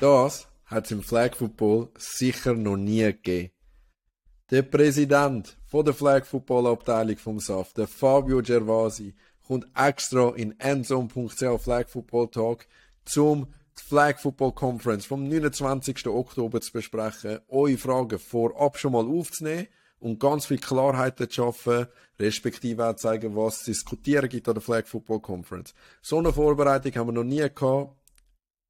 Das hat es im Flag Football sicher noch nie gegeben. Der Präsident von der Flag Football Abteilung vom SAF, der Fabio Gervasi, kommt extra in endzone.ch Flag Football Talk zum Flag Football Conference vom 29. Oktober zu besprechen, eure Fragen vorab schon mal aufzunehmen und ganz viel Klarheit zu schaffen, respektive auch zeigen, was es zu diskutieren gibt an der Flag Football Conference. So eine Vorbereitung haben wir noch nie gehabt.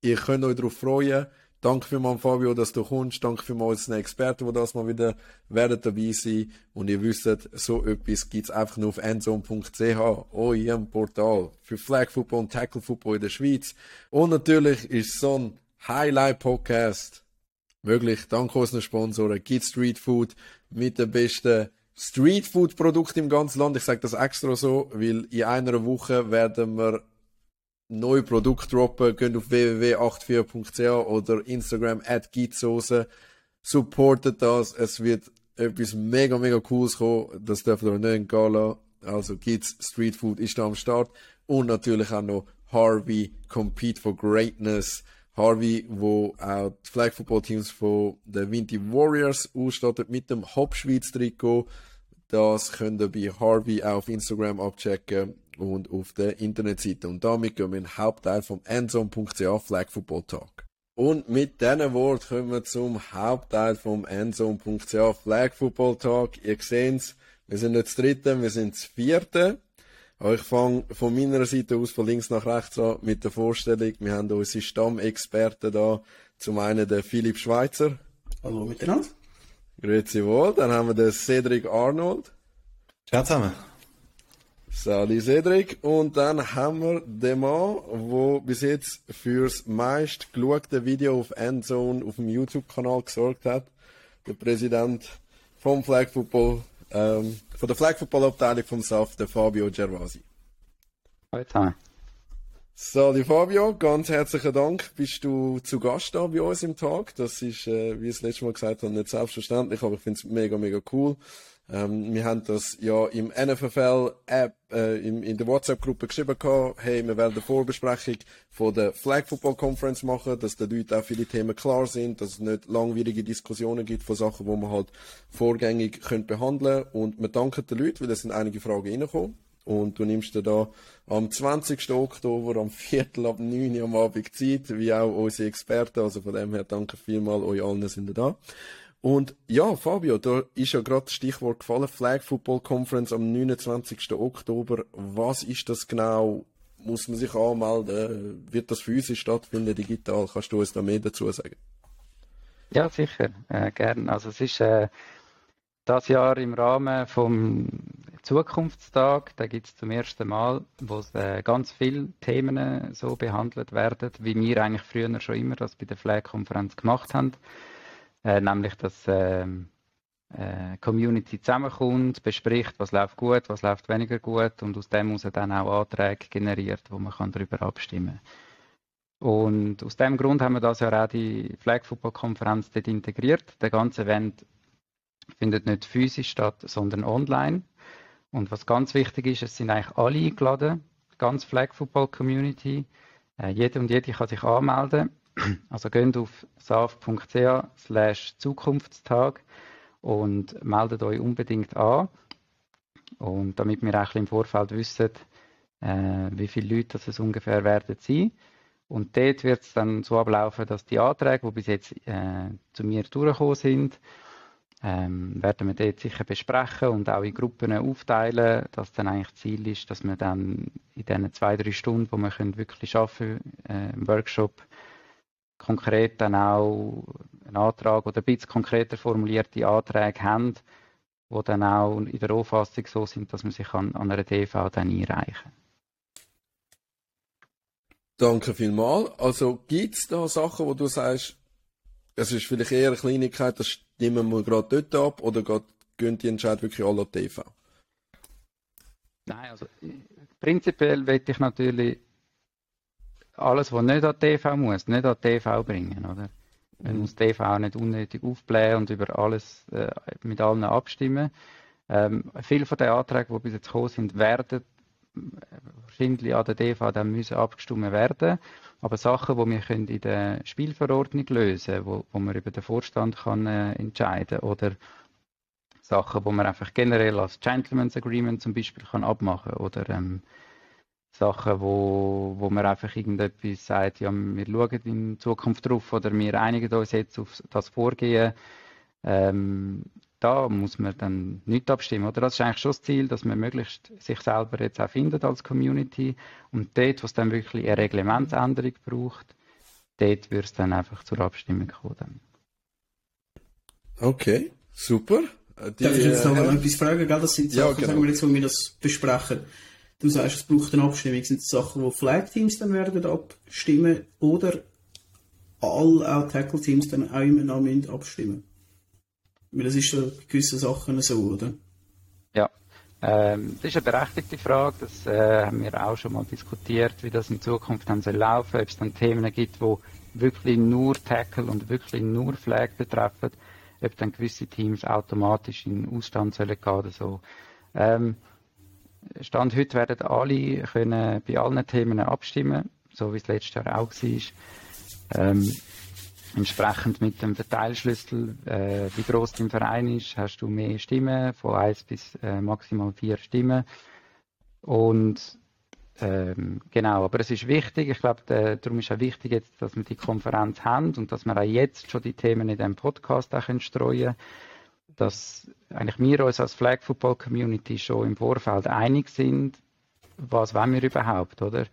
Ihr könnt euch darauf freuen. Danke vielmals, Fabio, dass du kommst. Danke vielmals den Experten, die das mal wieder werden dabei sein. Und ihr wisst, so etwas gibt es einfach nur auf endzone.ch, eurem Portal für Flag Football und Tackle Football in der Schweiz. Und natürlich ist so ein Highlight Podcast möglich dank unseren Sponsoren Git Street Food mit den besten Street Food Produkten im ganzen Land. Ich sage das extra so, weil in einer Woche werden wir neue Produkte droppen. Geht auf www.84.ch oder Instagram at Gitsoße. Supportet das. Es wird etwas mega, mega cooles kommen. Das dürft ihr nicht entgehen lassen. Also Kids Street Food ist da am Start. Und natürlich auch noch Harvey Compete for Greatness. Harvey, wo auch die Flag Football Teams von den Vinti Warriors ausstattet mit dem Hauptschweiz Trikot. Das könnt ihr bei Harvey auch auf Instagram abchecken und auf der Internetseite. Und damit gehen wir in den Hauptteil vom endzone.ch Flag Football Talk. Und mit diesen Worten kommen wir zum Hauptteil vom endzone.ch Flag Football Talk. Ihr seht wir sind nicht das dritte, wir sind das vierte. Ich fange von meiner Seite aus von links nach rechts an mit der Vorstellung. Wir haben unsere Stammexperten da. Zum einen den Philipp Schweitzer. Hallo miteinander. Grüezi wohl. Dann haben wir den Cedric Arnold. Ciao zusammen. Sali Cedric. Und dann haben wir den Mann, der bis jetzt fürs meist geschaute Video auf Endzone auf dem YouTube-Kanal gesorgt hat. Der Präsident vom Flag Football ähm, von der Flag Football Abteilung vom SAF, der Fabio Gervasi. Hallo zusammen. Sali Fabio, ganz herzlichen Dank. Bist du zu Gast da bei uns im Tag? Das ist, äh, wie ich es letztes Mal gesagt habe, nicht selbstverständlich, aber ich finde es mega, mega cool. Ähm, wir haben das ja im NFL-App, äh, in, in der WhatsApp-Gruppe geschrieben gehabt, hey, wir werden eine Vorbesprechung von der Flag Football Conference machen, dass den Leuten auch viele Themen klar sind, dass es nicht langwierige Diskussionen gibt von Sachen, die man halt vorgängig können behandeln Und wir danken den Leuten, weil es sind einige Fragen reingekommen. Und du nimmst dir da am 20. Oktober, am Viertel ab 9 Uhr am Abend Zeit, wie auch unsere Experten. Also von dem her danke vielmal, euch allen sind da. Und ja, Fabio, da ist ja gerade das Stichwort gefallen, Flag Football Conference am 29. Oktober. Was ist das genau? Muss man sich anmelden? Wird das physisch stattfinden, digital? Kannst du uns da mehr dazu sagen? Ja, sicher, äh, gern. Also es ist äh, das Jahr im Rahmen vom Zukunftstag, da gibt es zum ersten Mal, wo äh, ganz viele Themen äh, so behandelt werden, wie wir eigentlich früher schon immer das bei der Flag-Konferenz gemacht haben. Äh, nämlich, dass ähm, äh, Community zusammenkommt, bespricht, was läuft gut, was läuft weniger gut und aus dem muss dann auch Anträge generiert, wo man kann darüber abstimmen Und aus dem Grund haben wir das ja auch die Flag Football Konferenz dort integriert. Der ganze Event findet nicht physisch statt, sondern online. Und was ganz wichtig ist, es sind eigentlich alle eingeladen, ganz Flag Football Community. Äh, jeder und jede kann sich anmelden. Also geht auf saf.ch slash Zukunftstag und meldet euch unbedingt an. Und damit wir auch im Vorfeld wissen, äh, wie viele Leute es ungefähr werden sein. Und dort wird es dann so ablaufen, dass die Anträge, die bis jetzt äh, zu mir durchgekommen sind, ähm, werden wir dort sicher besprechen und auch in Gruppen aufteilen, dass dann eigentlich Ziel ist, dass wir dann in diesen zwei, drei Stunden, wo wir können wirklich arbeiten äh, im Workshop, konkret dann auch einen Antrag oder ein bisschen konkreter formulierte Anträge haben, die dann auch in der Auffassung so sind, dass man sich an, an einer DV dann einreichen Danke vielmals. Also gibt es da Sachen, wo du sagst, es ist vielleicht eher eine Kleinigkeit, das stimmen wir gerade dort ab, oder geht, gehen die Entscheidung wirklich alle an TV? Nein, also prinzipiell möchte ich natürlich alles, was nicht an TV muss, nicht an TV bringen, oder? Man mhm. muss TV nicht unnötig aufblähen und über alles äh, mit allen abstimmen. Ähm, viele von den Anträgen, die bis jetzt gekommen sind, werden wahrscheinlich an der DV dann müssen abgestimmt werden. Aber Sachen, die wir können in der Spielverordnung lösen können, wo, wo man über den Vorstand kann, äh, entscheiden oder Sachen, wo man einfach generell als Gentleman's Agreement zum Beispiel kann abmachen oder ähm, Sachen, wo, wo man einfach irgendetwas sagt, ja, wir schauen in Zukunft drauf oder wir einigen uns jetzt auf das Vorgehen. Ähm, da muss man dann nicht abstimmen. Oder das ist eigentlich schon das Ziel, dass man möglichst sich selber jetzt auch findet als Community. Und dort, wo es dann wirklich eine Reglementsänderung braucht, dort wird es dann einfach zur Abstimmung kommen. Okay, super. Die, Darf ich jetzt noch äh, etwas fragen? Das sind Sachen, ja, genau. sagen wir jetzt, wo wir das besprechen. Du sagst, es braucht eine Abstimmung. Sind das Sachen, wo Flag-Teams dann werden abstimmen oder alle auch Tackle-Teams dann auch immer noch abstimmen? Weil das ist so bei gewissen Sachen so, oder? Ja, ähm, das ist eine berechtigte Frage. Das äh, haben wir auch schon mal diskutiert, wie das in Zukunft dann soll laufen, ob es dann Themen gibt, wo wirklich nur Tackle und wirklich nur Flag betreffen, ob dann gewisse Teams automatisch in Ausstand sollen gehen oder so. Ähm, Stand heute werden alle können bei allen Themen abstimmen, so wie es letztes Jahr auch war. Ähm, entsprechend mit dem Verteilschlüssel, äh, wie groß dein Verein ist, hast du mehr Stimmen, von 1 bis äh, maximal 4 Stimmen. Und ähm, genau, aber es ist wichtig, ich glaube, darum ist auch wichtig jetzt, dass wir die Konferenz haben und dass wir auch jetzt schon die Themen in diesem Podcast auch streuen können dass eigentlich wir uns als Flag Football Community schon im Vorfeld einig sind, was wollen wir überhaupt, oder?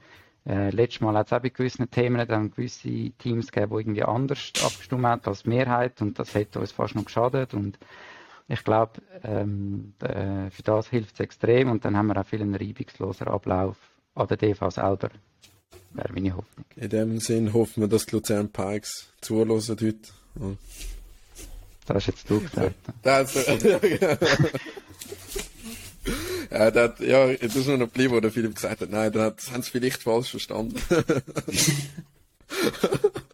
Äh, letztes Mal hat es auch bei gewissen Themen dann gewisse Teams gegeben, die irgendwie anders abgestimmt haben als Mehrheit und das hätte uns fast noch geschadet und ich glaube, ähm, äh, für das hilft es extrem und dann haben wir auch viel einen reibungsloser Ablauf an der DV selber. Wäre meine Hoffnung. In dem Sinn hoffen wir, dass die Luzern Pikes zuhören heute. Das hast jetzt du gesagt. Das, ja, das, ja, das ist nur noch geblieben, wo der Philipp gesagt hat, nein, dann haben sie vielleicht falsch verstanden.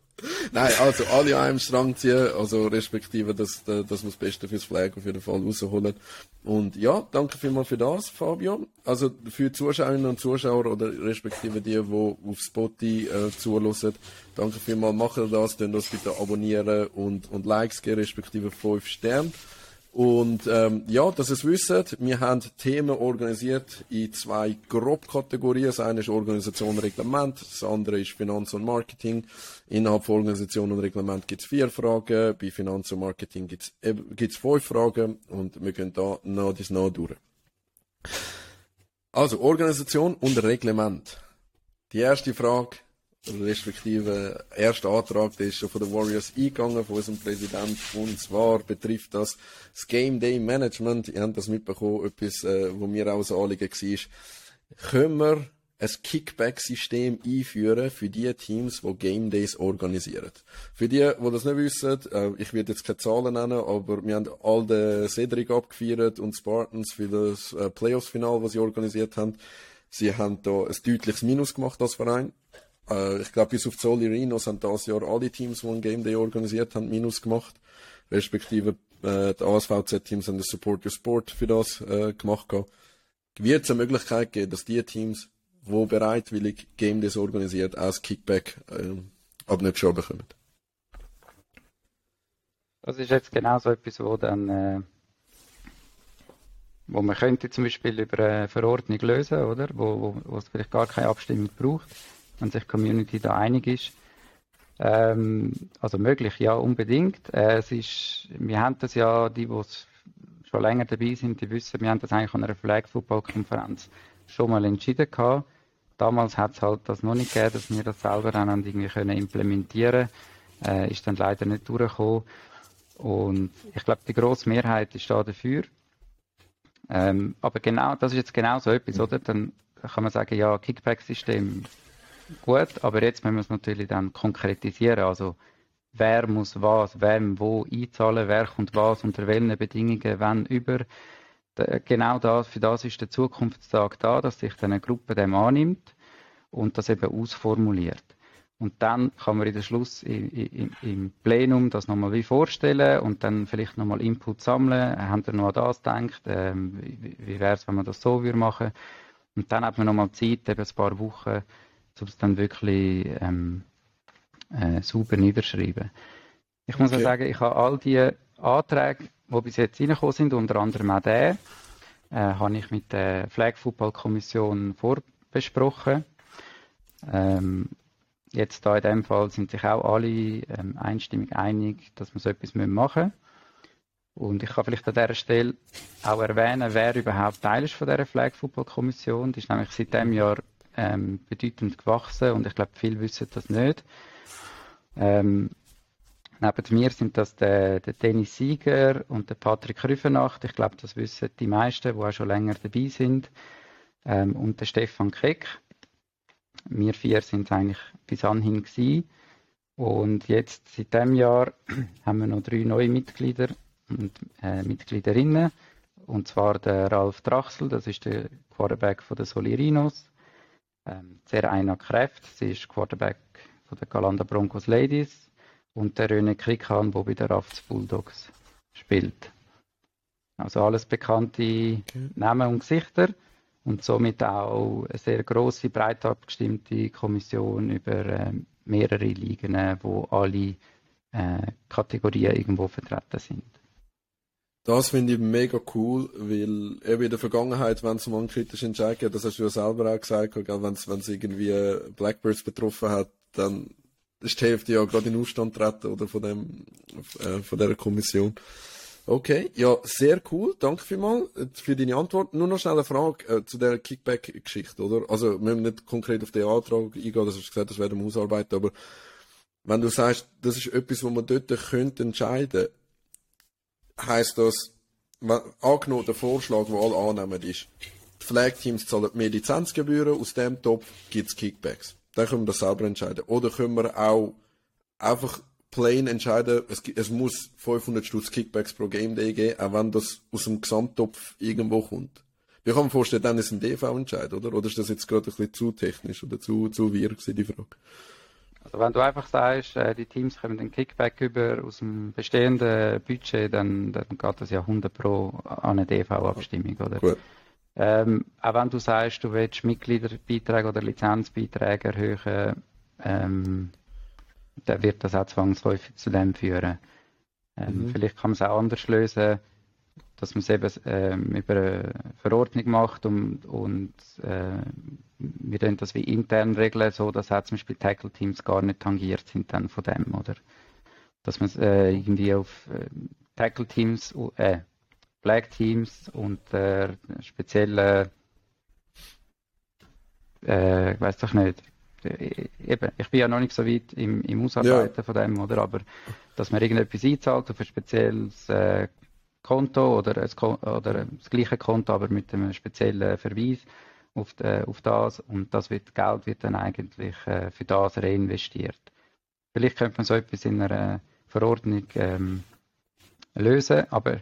Nein, also alle an einem Strang ziehen, also respektive, dass, dass wir das Beste fürs Flag auf jeden Fall rausholen. Und ja, danke vielmals für das, Fabio. Also für die Zuschauerinnen und Zuschauer oder respektive die, die auf Spotify äh, zuhören, danke vielmals, machen das, dann das bitte abonnieren und, und Likes geben, respektive 5 Sterne. Und ähm, ja, dass ihr es wisst, wir haben Themen organisiert in zwei Grobkategorien. Das eine ist Organisation und Reglement, das andere ist Finanz und Marketing. Innerhalb von Organisation und Reglement gibt es vier Fragen, bei Finanz und Marketing gibt es fünf Fragen und wir gehen da nach dies nach durch. Also, Organisation und Reglement. Die erste Frage, respektive erster Antrag, der ist schon von den Warriors eingegangen, von unserem Präsidenten, und zwar betrifft das das Game Day Management. Ihr habt das mitbekommen, etwas, äh, wo mir auch so Anliegen war. Können wir ein Kickback-System einführen für die Teams, die Game Days organisieren. Für die, die das nicht wissen, äh, ich werde jetzt keine Zahlen nennen, aber wir haben all den Cedric abgefeiert und Spartans für das äh, Playoffs-Final, was sie organisiert haben. Sie haben da ein deutliches Minus gemacht als Verein. Äh, ich glaube, bis auf Zoli Rhinos haben das Jahr alle Teams, die ein Game Day organisiert haben, Minus gemacht. Respektive äh, die ASVZ-Teams haben das Support Your Sport für das äh, gemacht. Wird es eine Möglichkeit geben, dass die Teams, die bereitwillig Game Days organisiert, auch das Kickback äh, ab nicht schon bekommen? Das ist jetzt genau so etwas, wo dann äh, wo man könnte zum Beispiel über eine Verordnung lösen, oder? Wo, wo, wo es vielleicht gar keine Abstimmung braucht wenn sich die Community da einig ist. Ähm, also möglich, ja, unbedingt. Äh, es ist, wir haben das ja, die, die schon länger dabei sind, die wissen, wir haben das eigentlich an einer Flag Football Konferenz schon mal entschieden gehabt. Damals hat es halt das noch nicht gegeben, dass wir das selber dann irgendwie können implementieren können. Äh, ist dann leider nicht durchgekommen. Und ich glaube, die grosse Mehrheit ist da dafür. Ähm, aber genau, das ist jetzt genau so etwas, oder? Dann kann man sagen, ja, Kickback-System gut, aber jetzt müssen wir es natürlich dann konkretisieren. Also wer muss was, wem wo einzahlen, wer kommt was, unter welchen Bedingungen, wann über. Genau das, für das ist der Zukunftstag da, dass sich eine Gruppe dem annimmt und das eben ausformuliert. Und dann kann man in der Schluss im, im Plenum das nochmal wie vorstellen und dann vielleicht nochmal Input sammeln. Haben ihr noch an das gedacht? Ähm, wie wie wäre es, wenn man das so würde machen? Und dann hat man nochmal Zeit, eben ein paar Wochen, um es dann wirklich ähm, äh, sauber niederschreiben. Ich muss okay. auch sagen, ich habe all die Anträge, die bis jetzt reingekommen sind, unter anderem auch den, äh, habe ich mit der Flag Football Kommission vorbesprochen. Ähm, jetzt da in dem Fall sind sich auch alle ähm, einstimmig einig, dass wir so etwas machen müssen. Und ich kann vielleicht an dieser Stelle auch erwähnen, wer überhaupt Teil ist von dieser Flag Football Kommission. Die ist nämlich seit diesem Jahr ähm, bedeutend gewachsen und ich glaube, viele wissen das nicht. Ähm, neben mir sind das der, der Dennis Sieger und der Patrick Rüfenacht. Ich glaube, das wissen die meisten, die auch schon länger dabei sind. Ähm, und der Stefan Keck. Wir vier sind eigentlich bis anhin gewesen. Und jetzt, seit diesem Jahr, haben wir noch drei neue Mitglieder und äh, Mitgliederinnen. Und zwar der Ralf Drachsel, das ist der Quarterback von den Solirinos. Ähm, Zeraina Kräft, sie ist Quarterback von den Galanda Broncos Ladies. Und der René Krikan, der bei den Rafts Bulldogs spielt. Also alles bekannte okay. Namen und Gesichter und somit auch eine sehr große, breit abgestimmte Kommission über äh, mehrere Ligen, wo alle äh, Kategorien irgendwo vertreten sind. Das finde ich mega cool, weil eben in der Vergangenheit, wenn es um unkritische Entscheidungen geht, das hast du ja selber auch gesagt, wenn es irgendwie Blackbirds betroffen hat, dann ist die Hälfte ja gerade in Ausstand treten oder von dem äh, von der Kommission. Okay, ja, sehr cool. Danke vielmals äh, für deine Antwort. Nur noch schnell eine Frage äh, zu der Kickback-Geschichte, oder? Also, wir müssen nicht konkret auf den Antrag eingehen, das hast du gesagt, das werden wir ausarbeiten, aber wenn du sagst, das ist etwas, was man dort könnte entscheiden heisst das, angenommen der Vorschlag, den alle annehmen, ist, die Flag-Teams zahlen mehr Lizenzgebühren, aus dem Topf gibt es Kickbacks. Dann können wir das selber entscheiden. Oder können wir auch einfach plain entscheiden, es, es muss 500 Stutz Kickbacks pro Game Day geben, auch wenn das aus dem Gesamttopf irgendwo kommt. Wie kann man vorstellen, dann ist ein DV-Entscheid, oder? Oder ist das jetzt gerade ein bisschen zu technisch oder zu, zu wirr die Frage? Also wenn du einfach sagst, äh, die Teams kommen den Kickback über aus dem bestehenden Budget, dann, dann geht das ja 100 pro an eine DV-Abstimmung, oder? Gut. Ähm, auch wenn du sagst, du willst Mitgliederbeiträge oder Lizenzbeiträge erhöhen, ähm, dann wird das auch zwangsläufig zu dem führen. Ähm, mhm. Vielleicht kann man es auch anders lösen, dass man es eben ähm, über eine Verordnung macht und, und äh, wir dann das wie intern regeln, so dass auch zum Beispiel Tackle-Teams gar nicht tangiert sind dann von dem, oder? Dass man es äh, irgendwie auf äh, Tackle-Teams, äh, Black-Teams und äh, spezielle, äh, ich weiß doch nicht, äh, eben, ich bin ja noch nicht so weit im, im Ausarbeiten ja. von dem, oder? Aber dass man irgendetwas einzahlt auf ein spezielles äh, Konto oder, ein, oder das gleiche Konto, aber mit einem speziellen Verweis auf, de, auf das und das wird, Geld wird dann eigentlich äh, für das reinvestiert. Vielleicht könnte man so etwas in einer Verordnung ähm, lösen, aber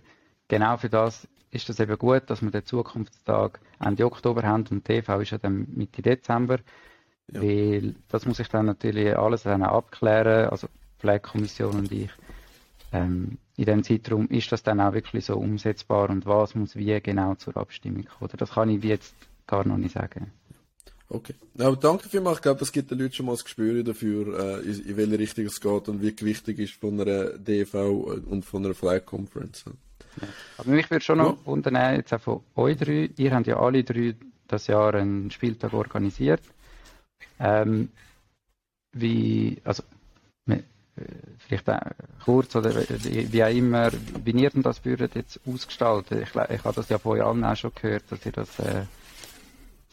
genau für das ist das eben gut, dass wir den Zukunftstag Ende Oktober haben und TV ist ja dann Mitte Dezember, ja. weil das muss ich dann natürlich alles dann abklären, also die Pflegekommission und ich. Ähm, in dem Zeitraum ist das dann auch wirklich so umsetzbar und was muss wie genau zur Abstimmung kommen. Das kann ich jetzt gar noch nicht sagen. Okay. Ja, danke vielmals. Ich glaube, das gibt den Leuten schon mal das Gespür dafür, äh, in, in welche Richtung es geht und wie wichtig ist von einer DV und von einer Flag Conference. Ja. Aber mich würde schon noch ja. wundern, jetzt auch von euch drei, ihr habt ja alle drei das Jahr einen Spieltag organisiert. Ähm, wie, also, vielleicht auch kurz oder wie auch immer, wie ihr denn das würdet jetzt ausgestalten? Ich, ich habe das ja von euch allen auch schon gehört, dass ihr das, äh,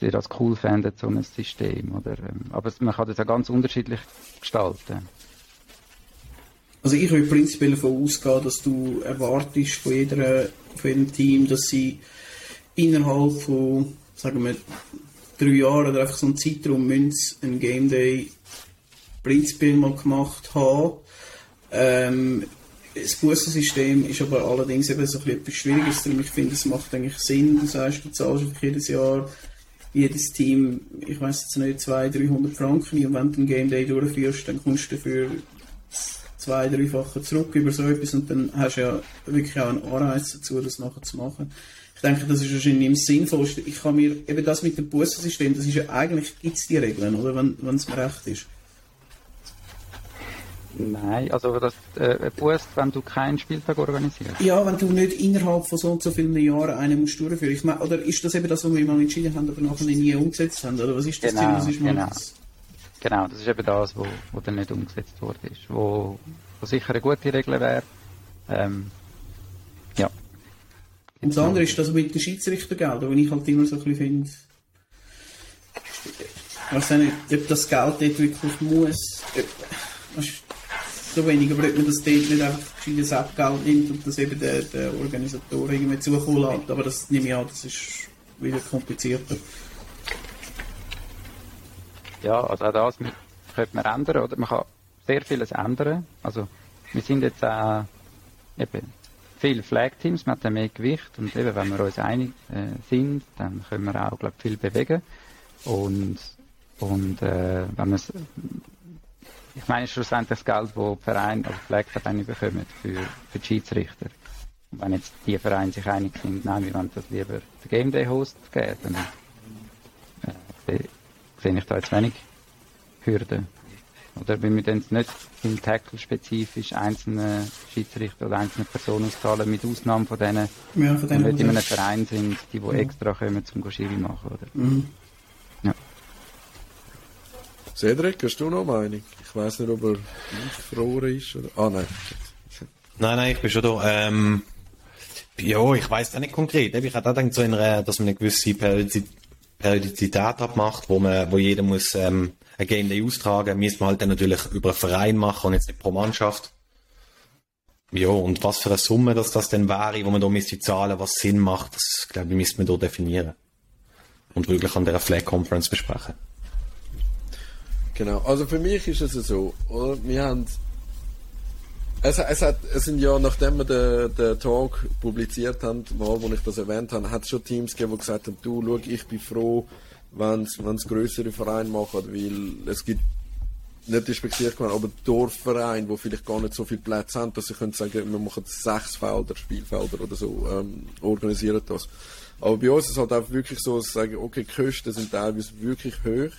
ihr das cool fändet, so ein System, oder? Ähm, aber man kann das ja ganz unterschiedlich gestalten. Also ich würde prinzipiell davon ausgehen, dass du erwartest von, jeder, von jedem Team, dass sie innerhalb von, sagen wir, drei Jahren oder einfach so einen Zeitraum müssen einen Game Day prinzipiell mal gemacht haben. Ähm, das Bussensystem ist aber allerdings eben so etwas Schwieriges. Ich finde, es macht eigentlich Sinn. Du sagst, du zahlst jedes Jahr jedes Team, ich weiß jetzt nicht, 200, 300 Franken und wenn du einen Game Day durchführst, dann kommst du dafür zwei, dreifache zurück über so etwas und dann hast du ja wirklich auch einen Anreiz dazu, das nachher zu machen. Ich denke, das ist wahrscheinlich im sinnvollsten. Ich kann mir, eben das mit dem Bussensystem, das ist ja eigentlich, gibt es die Regeln, oder? Wenn es mir recht ist. Nein, also das äh, Boost, wenn du keinen Spieltag organisierst. Ja, wenn du nicht innerhalb von so und so vielen Jahren einen musst durchführen. Ich meine, oder ist das eben das, was wir mal entschieden haben, aber nachher nie umgesetzt haben? Oder was ist das genau, Ziel? genau. Das? genau, das ist eben das, wo, wo dann nicht umgesetzt worden ist. Wo, wo sicher eine gute Regel wäre. Ähm, ja. Und das andere ist das mit den Schiedsrichtergeldern, wo ich halt immer so ein bisschen finde, ich weiß nicht, ob das Geld dort wirklich muss. Ob, so wenig, aber ob man das dort nicht einfach gescheites Abgeld nimmt und das eben der, der Organisator irgendwie zukommen lässt. Aber das nehme ich an, das ist wieder komplizierter. Ja, also auch das könnte man ändern, oder? Man kann sehr vieles ändern. Also, wir sind jetzt auch eben viele Flag-Teams, man hat mehr Gewicht und eben, wenn wir uns einig äh, sind, dann können wir auch, glaube viel bewegen. Und, und äh, wenn man ich meine schlussendlich das Geld, das die Vereine, also Pflegevereine bekommen für, für die Schiedsrichter. Und wenn jetzt die Vereine sich einig sind, nein, wir wollen das lieber der Game Day Host geben, dann äh, sehe ich da jetzt wenig Hürden. Oder wenn wir dann nicht im Tackle spezifisch einzelne Schiedsrichter oder einzelne Personen auszahlen, mit Ausnahme von denen, ja, von denen die nicht in einem Verein sind, die, die ja. extra kommen zum Schiri machen. Oder? Mhm. Ja. Cedric, hast du noch eine Meinung? Ich weiß nicht, ob er eingefroren ist oder. Ah, nein. Nein, nein, ich bin schon da. Ähm, ja, ich weiß da nicht konkret. Ich hätte auch gedacht, so einer, dass man eine gewisse Periodizität abmacht, wo man, wo jeder muss ähm, ein Game Day austragen. Müssen wir halt dann natürlich über einen Verein machen und jetzt nicht pro Mannschaft. Ja, und was für eine Summe das, das denn wäre, wo man da müsste zahlen, was Sinn macht, das glaube ich, müsste man da definieren. Und wirklich an der Flag Conference besprechen. Genau, also für mich ist es so, oder? wir haben es, es, hat, es sind ja, nachdem wir den, den Talk publiziert haben, mal, wo ich das erwähnt habe, hat es schon Teams gegeben, die gesagt haben, du, schau, ich bin froh, wenn es größere Vereine machen, weil es gibt nicht respektiert werden, aber Dorfvereine, die vielleicht gar nicht so viele Plätze haben, dass sie können sagen, wir machen sechs Felder, Spielfelder oder so, ähm, organisieren das. Aber bei uns ist es halt auch wirklich so, dass sie sagen, okay, die Kosten sind teilweise wirklich hoch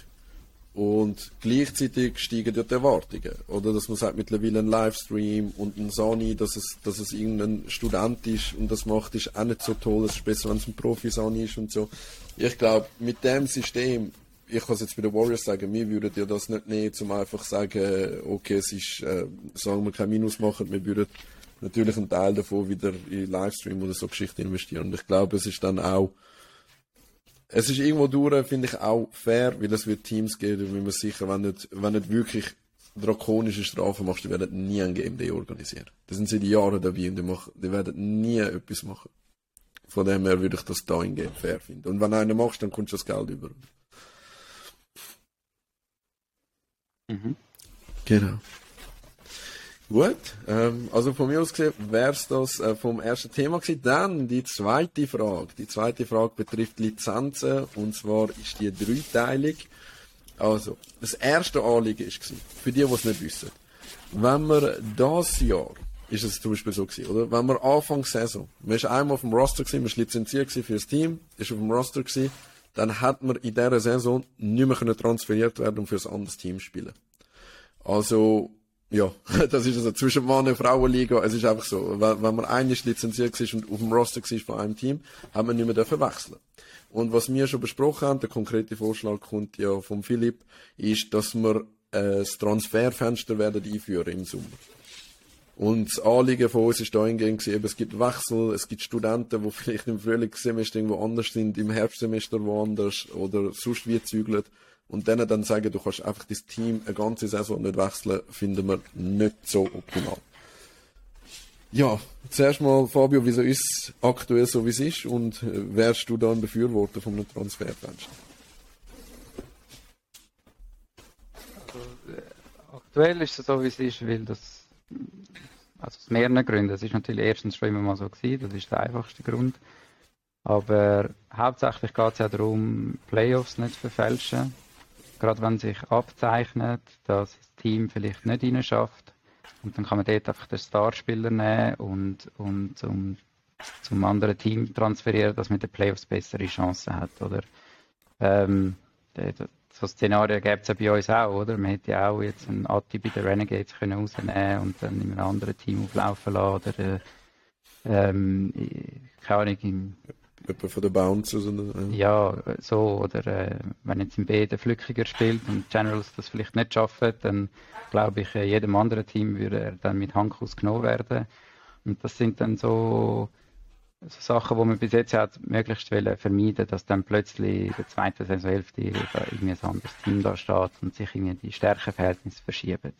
und gleichzeitig steigen dort die Erwartungen. Oder dass man sagt, mittlerweile ein Livestream und ein Sony, dass es, dass es irgendein Student ist und das macht, ist auch nicht so toll. Es ist besser, wenn es ein Profi-Sony ist und so. Ich glaube, mit dem System, ich kann es jetzt bei den Warriors sagen, wir würden ja das nicht nehmen, um einfach sagen, okay, es ist, äh, sagen wir kein Minus machen, wir würden natürlich einen Teil davon wieder in Livestream oder so Geschichten investieren. Und ich glaube, es ist dann auch es ist irgendwo durch, finde ich auch fair, weil es wird Teams geben, wie man sicher, wenn nicht, wenn nicht wirklich drakonische Strafen machst, die werden nie ein Game Day organisieren. Die sind seit Jahren dabei und die, machen, die werden nie etwas machen. Von dem her würde ich das da in Game fair finden. Und wenn einer machst, dann kommst du das Geld über. Mhm. Genau. Gut, ähm, also von mir aus gesehen wäre es das äh, vom ersten Thema gewesen. Dann die zweite Frage. Die zweite Frage betrifft Lizenzen und zwar ist die dreiteilig. Also, das erste Anliegen war, für die, die es nicht wissen, wenn wir das Jahr, ist es zum Beispiel so gewesen, oder? Wenn wir Anfang Saison, man ist einmal auf dem Roster gewesen, man ist lizenziert für das Team, ist auf dem Roster gewesen, dann hat man in dieser Saison nicht mehr transferiert werden und für ein anderes Team spielen. Also, ja, das ist also zwischen Mann- und Frauenliga. Es ist einfach so, wenn, man eigentlich lizenziert ist und auf dem Roster war von einem Team, haben wir nicht mehr wechseln. Und was wir schon besprochen haben, der konkrete Vorschlag kommt ja von Philipp, ist, dass wir äh, das Transferfenster werden einführen im Sommer. Und das Anliegen von uns ist dahingehend es gibt Wechsel, es gibt Studenten, die vielleicht im Frühlingssemester irgendwo anders sind, im Herbstsemester woanders oder sonst wie zügeln und denen dann sagen, du kannst einfach das Team eine ganze Saison nicht wechseln, finden wir nicht so optimal. Ja, zuerst mal, Fabio, wieso ist es aktuell so, wie es ist und äh, wärst du da ein Befürworter von einem Transferfenster? Also, äh, aktuell ist es so, wie es ist, weil das also aus mehreren Gründen. Es ist natürlich erstens schon immer mal so gewesen, das ist der einfachste Grund. Aber hauptsächlich geht es ja darum, Playoffs nicht zu verfälschen gerade wenn sich abzeichnet, dass das Team vielleicht nicht rein schafft. Und dann kann man dort einfach den Starspieler nehmen und, und um zum anderen Team transferieren, dass man in den Playoffs bessere Chancen hat, oder? Ähm, so Szenarien gäbe es ja bei uns auch, oder? Man hätte ja auch jetzt einen Atti bei den Renegades können rausnehmen und dann in einem anderen Team auflaufen lassen, oder, äh, ähm, keine Ahnung, im Jemand von den Bouncers oder Ja, so, oder äh, wenn jetzt im B der Flückiger spielt und Generals das vielleicht nicht schaffen, dann glaube ich, äh, jedem anderen Team würde er dann mit Handkuss genommen werden. Und das sind dann so, so Sachen, wo man bis jetzt hat möglichst vermeiden dass dann plötzlich in der zweiten Saisonhälfte irgendwie ein anderes Team da steht und sich irgendwie die Stärkeverhältnisse verschieben.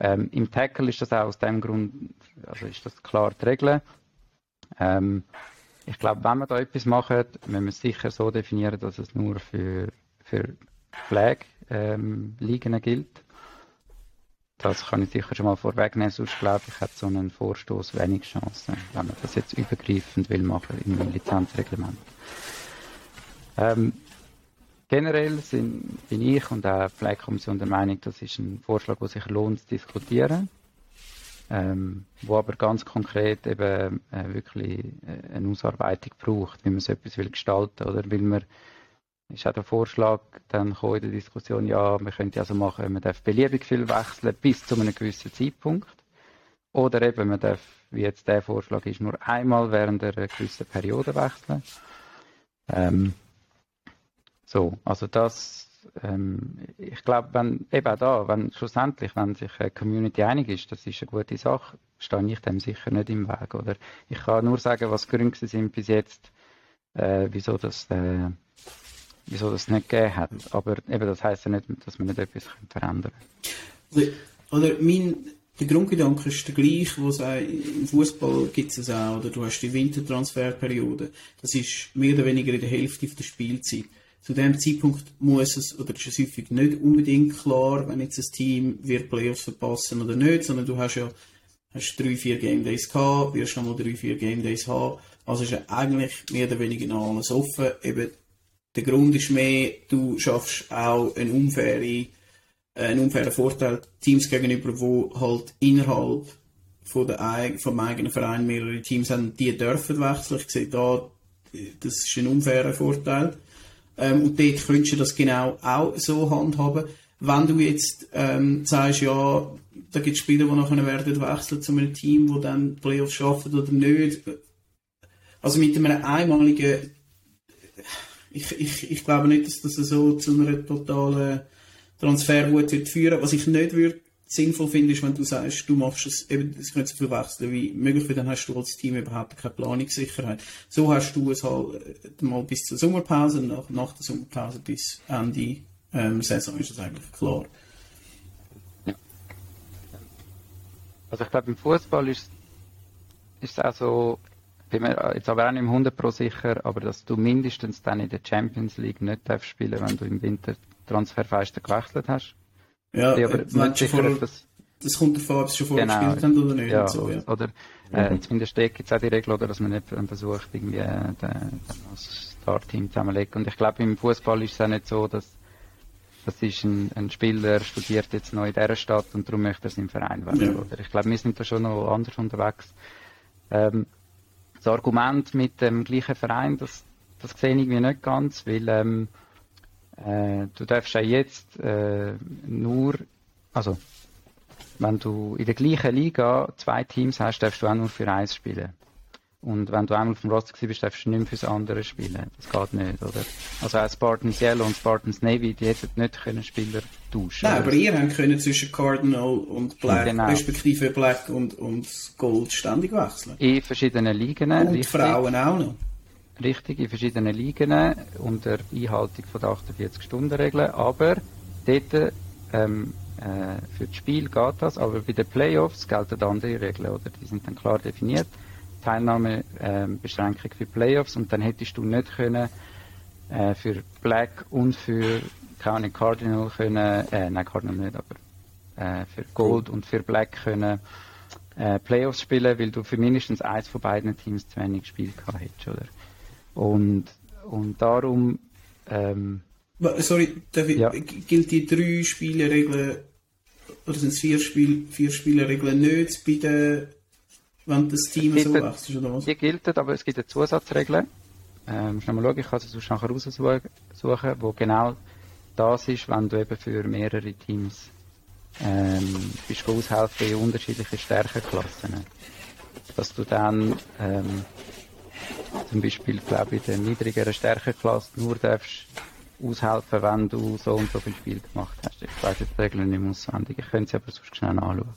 Ähm, Im Tackle ist das auch aus dem Grund, also ist das klar die Regel. Ähm, ich glaube, wenn wir da etwas machen, müssen wir es sicher so definieren, dass es nur für, für Flag-Ligen ähm, gilt. Das kann ich sicher schon mal vorwegnehmen, sonst glaube ich, hat so einen Vorstoß wenig Chancen, wenn man das jetzt übergreifend will machen im Lizenzreglement. Ähm, generell sind, bin ich und auch die Flag-Kommission der Meinung, das ist ein Vorschlag, der sich lohnt zu diskutieren ähm, wo aber ganz konkret eben äh, wirklich äh, eine Ausarbeitung braucht, wie man so etwas will gestalten oder weil man ist auch der Vorschlag dann in der Diskussion, ja, man könnte also machen, man darf beliebig viel wechseln bis zu einem gewissen Zeitpunkt oder eben man darf, wie jetzt der Vorschlag ist, nur einmal während einer gewissen Periode wechseln. Ähm, so, also das ähm, ich glaube, wenn eben auch da, wenn schlussendlich, wenn sich eine Community einig ist, das ist eine gute Sache, stehe ich dem sicher nicht im Weg. Oder ich kann nur sagen, was Gründe sind bis jetzt, äh, wieso das äh, wieso das nicht gegeben hat. Aber eben, das heisst ja nicht, dass man nicht etwas verändern können. Oder mein, der Grundgedanke ist der gleiche, wo es im Fußball gibt es auch, oder du hast die Wintertransferperiode. Das ist mehr oder weniger in der Hälfte der Spielzeit zu dem Zeitpunkt muss es, oder ist es häufig nicht unbedingt klar, wenn jetzt ein Team wird Playoffs verpassen oder nicht, sondern du hast ja hast drei, vier Game Days gehabt, wirst schon mal drei, vier Game Days haben. Also ist ja eigentlich mehr oder weniger noch alles offen. Eben, der Grund ist mehr, du schaffst auch einen unfairen, einen unfairen Vorteil Teams gegenüber, wo halt innerhalb von der, vom eigenen Verein mehrere Teams haben, die dürfen wechseln. Ich sehe da, das ist ein unfairer Vorteil. Ähm, und dort könntest du das genau auch so handhaben. Wenn du jetzt ähm, sagst, ja, da gibt es Spieler, die nachher werden wechseln zu einem Team, das dann Playoffs schaffen oder nicht. Also mit einem einmaligen, ich, ich, ich glaube nicht, dass das so zu einer totalen Transferwut wird führen. Was ich nicht würde sinnvoll finde, ist, wenn du sagst, du machst es, eben, es können so viel wechseln wie möglich, weil dann hast du als Team überhaupt keine Planungssicherheit. So hast du es halt äh, mal bis zur Sommerpause, nach, nach der Sommerpause bis Ende ähm, Saison ist das eigentlich klar. Also ich glaube, im Fußball ist, ist es auch so, bin mir jetzt aber auch nicht im 100 Pro sicher, aber dass du mindestens dann in der Champions League nicht darfst spielen, wenn du im Winter Transferfenster gewechselt hast. Ja, ja aber nicht sicher, vor, das, das kommt davon, ob sie schon vorher genau, gespielt haben oder nicht. Ja, so, ja. Oder äh, mhm. zumindest gibt es auch die Regel, oder, dass man nicht versucht, irgendwie äh, das Startteam zusammenlegen. Und ich glaube, im Fußball ist es auch nicht so, dass das ist ein, ein Spieler, studiert jetzt neu in dieser Stadt und darum möchte er seinen Verein werden. Ja. Oder ich glaube, wir sind da schon noch anders unterwegs. Ähm, das Argument mit dem gleichen Verein, das, das sehe ich irgendwie nicht ganz, weil ähm, äh, du darfst ja jetzt äh, nur, also wenn du in der gleichen Liga zwei Teams hast, darfst du auch nur für eins spielen. Und wenn du einmal auf dem Roster bist, darfst du nicht mehr fürs andere spielen. Das geht nicht, oder? Also auch Spartans Yellow und Spartans Navy, die hätten nicht können Spieler tauschen Nein, aber ihr habt können zwischen Cardinal und Black, genau. respektive Black und, und Gold ständig wechseln. In verschiedenen Ligen. Und richtig. Frauen auch noch richtig in verschiedenen Ligen unter Einhaltung von der 48-Stunden-Regel, aber dort ähm, äh, für das Spiel geht das, aber bei den Playoffs gelten andere Regeln, oder? Die sind dann klar definiert. Teilnahmebeschränkung ähm, für Playoffs und dann hättest du nicht können äh, für Black und für keine Cardinal können, äh, nein Cardinal nicht, aber äh, für Gold und für Black können äh, Playoffs spielen, weil du für mindestens eins von beiden Teams zu wenig Spiel gehabt hättest, oder? Und, und darum. Ähm, Sorry, ich, ja. gilt die drei Spieleregeln oder sind es vier, Spiel, vier Spieleregeln nicht bei den wenn das Team so wechselt, oder was? Die gilt, aber es gibt eine Zusatzregel. Ähm, musst mal schauen, ich kann es sonst nachher raussuchen, wo genau das ist, wenn du eben für mehrere Teams ähm, bist aushelfen in unterschiedlichen Stärkenklassen. Dass du dann ähm, zum Beispiel, glaube ich, in der niedrigeren Stärkenklasse nur darfst aushelfen, wenn du so und so viel Spiel gemacht hast. Ich weiß jetzt die Regeln nicht mehr auswendig. Ich könnte sie aber sonst schnell anschauen.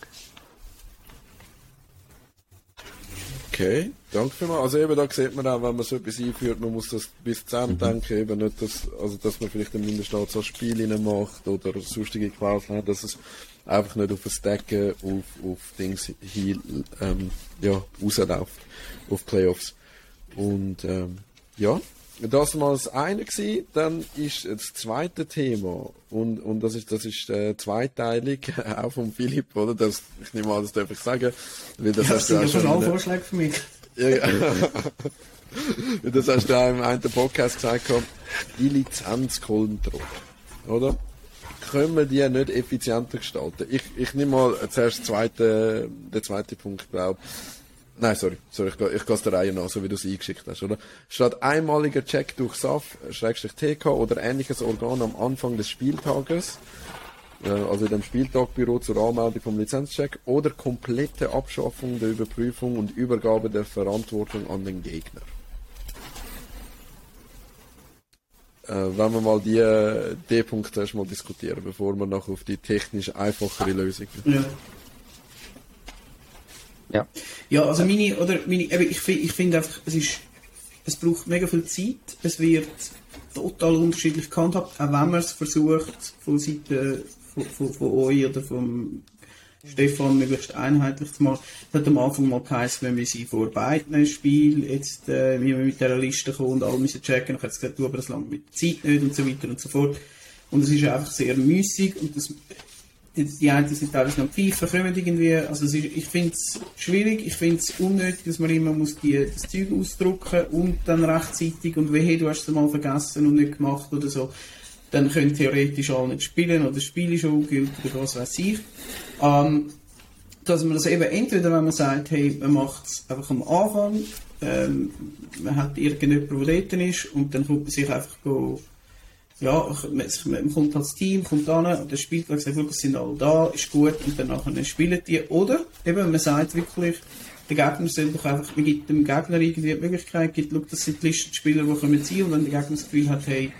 Okay, danke vielmals. Also eben da sieht man auch, wenn man so etwas einführt, man muss das bis zu Ende mhm. denken, eben nicht, dass, also dass man vielleicht im Mindestanzahl Spiele macht oder sonstige Klauseln hat, dass es einfach nicht auf das Decken, auf, auf Dings hin, ähm, ja, rausläuft, auf Playoffs. Und, ähm, ja, das mal das eine gewesen. Dann ist das zweite Thema und, und das ist das ist äh, zweiteilig auch von Philipp, oder? Das ich nehme an, das darf ich sagen, weil das ja, hast du auch schon. Eine... Vorschlag für mich. Ja, das hast du auch im einen Podcast gesagt, die Lizenzkontrolle, oder? Können wir die nicht effizienter gestalten? Ich, ich nehme mal zuerst zweite, den zweiten Punkt, glaube Nein, sorry, sorry, ich, gehe es der Reihe nach, so wie du es eingeschickt hast, oder? Statt einmaliger Check durch SAF, Schrägstrich TK oder ähnliches Organ am Anfang des Spieltages, äh, also in dem Spieltagbüro zur Anmeldung vom Lizenzcheck, oder komplette Abschaffung der Überprüfung und Übergabe der Verantwortung an den Gegner. Äh, wenn wir mal die, die Punkte erstmal diskutieren, bevor wir noch auf die technisch einfachere Lösung gehen. Ja. Ja. Ja, also meine, oder meine, eben, ich, ich finde einfach, es ist, es braucht mega viel Zeit, es wird total unterschiedlich gehandhabt, auch wenn man es versucht, von Seite von, von, von euch oder vom Stefan möglichst einheitlich zu machen. Es hat am Anfang mal geheißen, wenn wir sie vor beiden Spielen jetzt, äh, wir mit dieser Liste kommen und alle müssen checken, dann hat es gesagt, du, aber das langt mit Zeit nicht und so weiter und so fort. Und es ist einfach sehr müßig und das die, einen sind teilweise noch pfeifen, irgendwie, also ist, ich finde es schwierig, ich finde es unnötig, dass man immer muss die, das Zeug ausdrucken und dann rechtzeitig und wehe, du hast es mal vergessen und nicht gemacht oder so, dann können theoretisch alle nicht spielen oder das Spiel ist ungültig oder was weiß ich. Ähm, dass man das eben entweder, wenn man sagt, hey, man macht es einfach am Anfang, ähm, man hat irgendjemanden, der dort ist und dann kommt man sich einfach go, ja, man, man kommt als Team, kommt an und der Spieltag sagt wirklich, sind alle da, ist gut und dann spielen die. Oder eben, man sagt wirklich, der Gegner soll doch einfach, man gibt dem Gegner irgendwie die Möglichkeit, gibt, schau, das sind die Listenspieler, die kommen ziehen und wenn der Gegner das Gefühl hat, hey,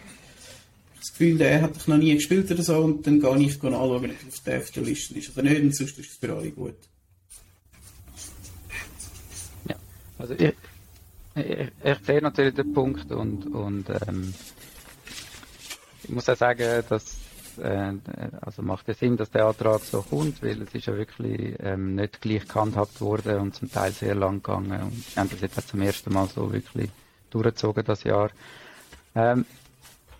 das Gefühl, der hat doch noch nie gespielt oder so und dann gehe ich anschauen, ob er auf der, auf der Liste ist oder nicht und sonst ist es für alle gut. Ja, also ich, ich, ich sehe natürlich den Punkt und, und ähm, ich muss auch sagen, dass äh, also macht es Sinn, dass der Antrag so kommt, weil es ist ja wirklich ähm, nicht gleich gehandhabt worden und zum Teil sehr lang gegangen und wir haben das jetzt auch zum ersten Mal so wirklich durchgezogen das Jahr. Ähm,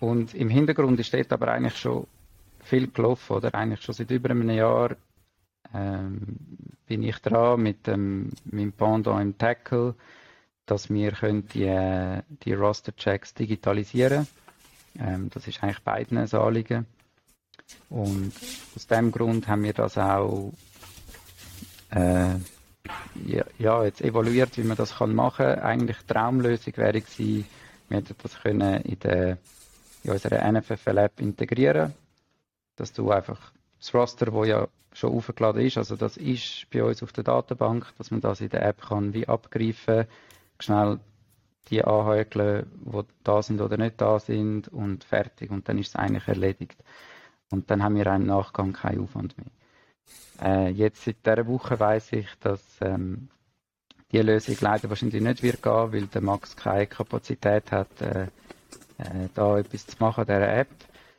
und im Hintergrund dort aber eigentlich schon viel gelaufen, oder? Eigentlich schon seit über einem Jahr ähm, bin ich dran mit dem, meinem Pendant im Tackle, dass wir können die, äh, die Roster-Checks digitalisieren können ähm, das ist eigentlich beiden ein Anliegen. Und aus dem Grund haben wir das auch äh, ja, ja, jetzt evaluiert, wie man das kann machen kann. Eigentlich die Traumlösung wäre gewesen, wir hätten das können in, der, in unserer NFFL-App integrieren, dass du einfach das Roster, das ja schon aufgeladen ist, also das ist bei uns auf der Datenbank, dass man das in der App kann wie abgreifen, schnell die anhäkeln, die da sind oder nicht da sind und fertig. Und dann ist es eigentlich erledigt. Und dann haben wir im Nachgang keinen Aufwand mehr. Äh, jetzt seit dieser Woche weiß ich, dass ähm, die Lösung leider wahrscheinlich nicht wird gehen, weil der Max keine Kapazität hat, äh, äh, da etwas zu machen, dieser App.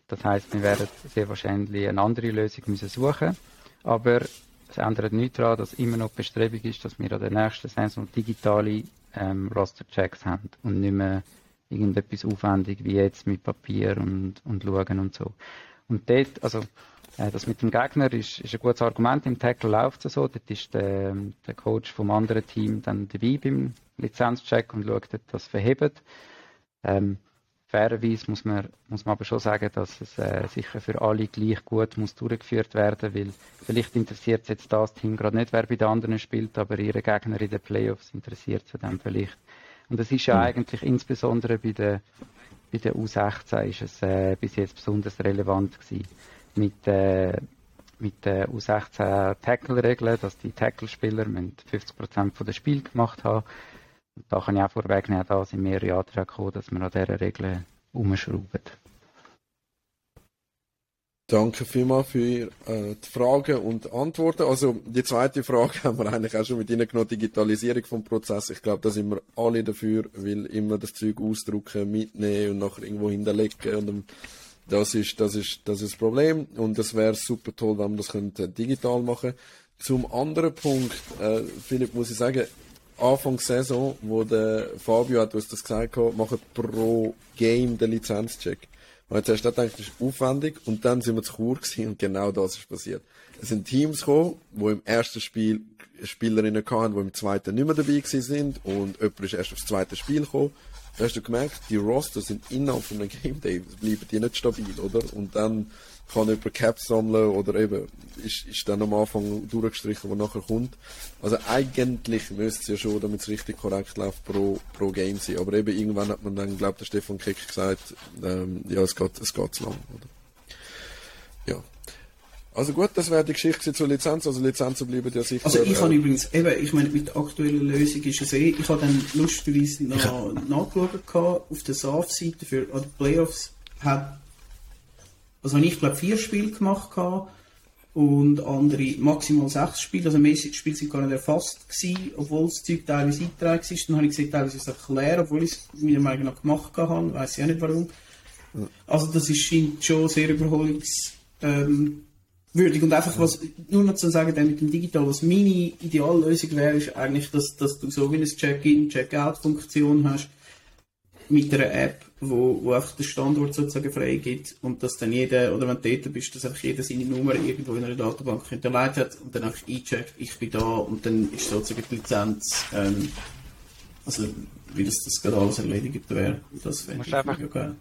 Das heißt, wir werden sehr wahrscheinlich eine andere Lösung müssen suchen. Aber es ändert nichts daran, dass immer noch Bestrebung ist, dass wir an der nächsten Saison digitale ähm, Roster-Checks haben und nicht mehr irgendetwas aufwendig wie jetzt mit Papier und, und schauen und so. Und dort, also äh, das mit dem Gegner ist, ist ein gutes Argument. Im Tackle läuft es so. Dort ist der, der Coach vom anderen Team dann dabei beim Lizenzcheck und schaut, ob das verhebt. Ähm, fairerweise muss man, muss man aber schon sagen, dass es äh, sicher für alle gleich gut muss durchgeführt werden, weil vielleicht interessiert jetzt das Team gerade nicht, wer bei den anderen spielt, aber ihre Gegner in den Playoffs interessiert es dann vielleicht. Und das ist ja mhm. eigentlich insbesondere bei der, bei der U16 ist es äh, bis jetzt besonders relevant gewesen. Mit, äh, mit der U16 Tackle-Regeln, dass die Tackle-Spieler 50% der Spiel gemacht haben da kann ich auch vorwegnehmen, da sind mehrere Anträge gekommen, dass wir an dieser Regel umschrauben. Danke vielmals für äh, die Fragen und Antworten. Also die zweite Frage haben wir eigentlich auch schon mit Ihnen genommen, Digitalisierung vom Prozess. Ich glaube, da sind wir alle dafür, weil immer das Zeug ausdrucken, mitnehmen und nachher irgendwo hinterlegen. Und, ähm, das ist, das ist, das ist das Problem. Und es wäre super toll, wenn wir das könnte digital machen. Zum anderen Punkt, äh, Philipp, muss ich sagen, Anfang Saison, wo der Fabio hat uns das gesagt hat, machen pro Game den Lizenzcheck. Und jetzt hast du gedacht, das ist aufwendig und dann sind wir zu Chur gewesen und genau das ist passiert. Es sind Teams gekommen, die im ersten Spiel Spielerinnen hatten, die im zweiten nicht mehr dabei sind und jemand ist erst aufs zweite Spiel gekommen. Hast du gemerkt, die Roster sind innerhalb von einem Game Day, bleiben die nicht stabil, oder? Und dann kann jemand Caps sammeln oder eben ist, ist dann am Anfang durchgestrichen, was nachher kommt. Also eigentlich müsste es ja schon, damit es richtig korrekt läuft, pro, pro Game sein. Aber eben irgendwann hat man dann, glaube der Stefan Kick gesagt, ähm, ja, es geht, es geht zu lang, oder? Ja. Also gut, das wäre die Geschichte zur Lizenz. Also Lizenzen bleiben ja sicher. Also ich habe äh, übrigens, eben, ich meine, mit der aktuellen Lösung ist es eh, ich habe dann lustigerweise noch nachgeschaut auf der SAF-Seite für die Playoffs hat also habe ich glaube vier Spiele gemacht gehabt und andere maximal sechs Spiele. Also mehr Spiele sind gar nicht erfasst gewesen, obwohl das Zeug teilweise eingetragen ist. Dann habe ich gesagt, teilweise ist es erklären, obwohl ich es meiner Meinung nach gemacht habe. Weiß ich auch nicht warum. Also das ist, scheint schon sehr überholungswürdig. Ähm, und einfach was, nur noch zu sagen, mit dem Digital, was meine Ideallösung wäre, ist eigentlich, dass, dass du so wie eine Check-in, Check-out-Funktion hast mit einer App, wo, wo einfach den Standort sozusagen freigibt und dass dann jeder, oder wenn du dort bist, dass einfach jeder seine Nummer irgendwo in einer Datenbank hinterlegt hat und dann einfach eincheckt, ich bin da und dann ist sozusagen die Lizenz, ähm, also wie das, das gerade alles erledigt wäre. Das fände ich einfach, geil.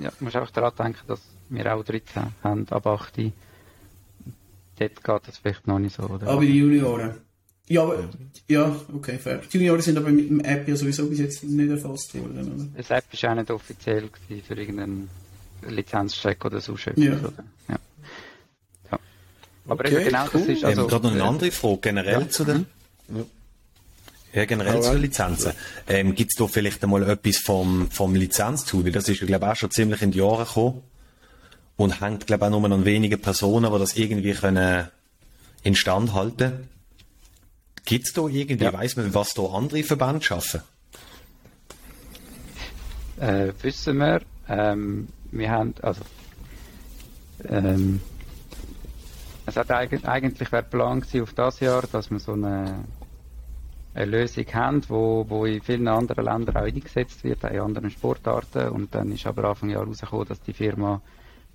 Ja, du musst einfach daran denken, dass wir auch 13 haben, ab 8. Dort geht das vielleicht noch nicht so, oder? Aber die Junioren. Ja, aber, ja, okay, fair. Die Junioren sind aber mit dem App ja sowieso bis jetzt nicht erfasst worden, oder? Das App ist auch nicht offiziell für irgendeinen Lizenzcheck oder so ja. oder? Ja. ja. Aber okay, genau cool. das ist also... Ähm, gerade noch eine andere Frage, generell ja. zu den... Ja. Ja, generell zu den Lizenzen. Ähm, Gibt es da vielleicht einmal etwas vom, vom Lizenztool? Weil das ist, glaube ich, auch schon ziemlich in die Jahre gekommen. Und hängt, glaube ich, auch nur an wenigen Personen, die das irgendwie können instand halten Gibt es da irgendwie, ja. weiss man, was da andere Verbände schaffen? Äh, wissen wir. Ähm, wir haben, also, ähm, es hat eigentlich, eigentlich wäre Plan auf das Jahr, dass wir so eine, eine Lösung haben, wo, wo in vielen anderen Ländern auch eingesetzt wird, auch in anderen Sportarten. Und dann ist aber Anfang Jahr rausgekommen, dass die Firma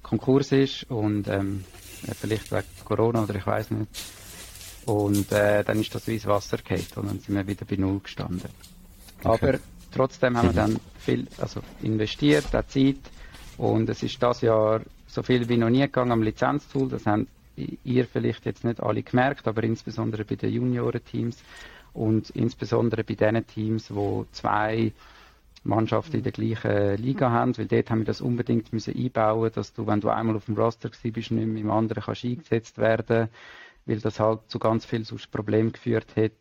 Konkurs ist und ähm, vielleicht wegen Corona oder ich weiß nicht und äh, dann ist das wie ins Wasser gefallen und dann sind wir wieder bei Null gestanden. Okay. Aber trotzdem haben wir dann viel also investiert, auch Zeit. Und es ist das Jahr so viel wie noch nie gegangen am Lizenztool. Das haben ihr vielleicht jetzt nicht alle gemerkt, aber insbesondere bei den Juniorenteams und insbesondere bei den Teams, wo zwei Mannschaften in der gleichen Liga haben, weil dort haben wir das unbedingt müssen einbauen, dass du, wenn du einmal auf dem Roster bist, nicht mehr im anderen kannst eingesetzt werden weil das halt zu ganz viel sonst Problem geführt hat.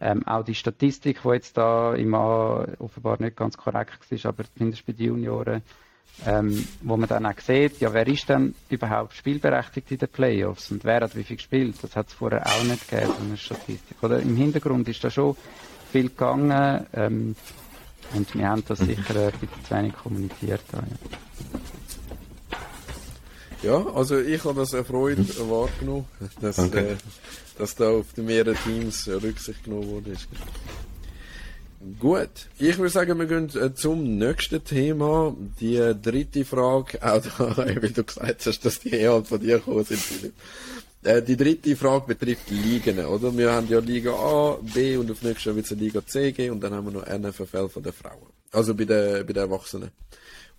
Ähm, auch die Statistik, die jetzt da im A offenbar nicht ganz korrekt ist, aber zumindest bei den Junioren, ähm, wo man dann auch sieht, ja, wer ist denn überhaupt spielberechtigt in den Playoffs und wer hat wie viel gespielt? Das hat es vorher auch nicht gegeben, so eine Statistik. Oder im Hintergrund ist da schon viel gegangen ähm, und wir haben das mhm. sicher ein bisschen zu wenig kommuniziert. Da, ja. Ja, also ich habe das erfreut mhm. wahrgenommen, dass, äh, dass da auf die mehreren Teams Rücksicht genommen wurde. Gut, ich würde sagen, wir gehen äh, zum nächsten Thema. Die dritte Frage, auch da, wie du gesagt hast, dass die eher von dir gekommen sind, Philipp. Äh, die dritte Frage betrifft Ligen, oder? Wir haben ja Liga A, B und auf nächstes Jahr wird es Liga C geben und dann haben wir noch NFFL von den Frauen. Also bei den, bei den Erwachsenen.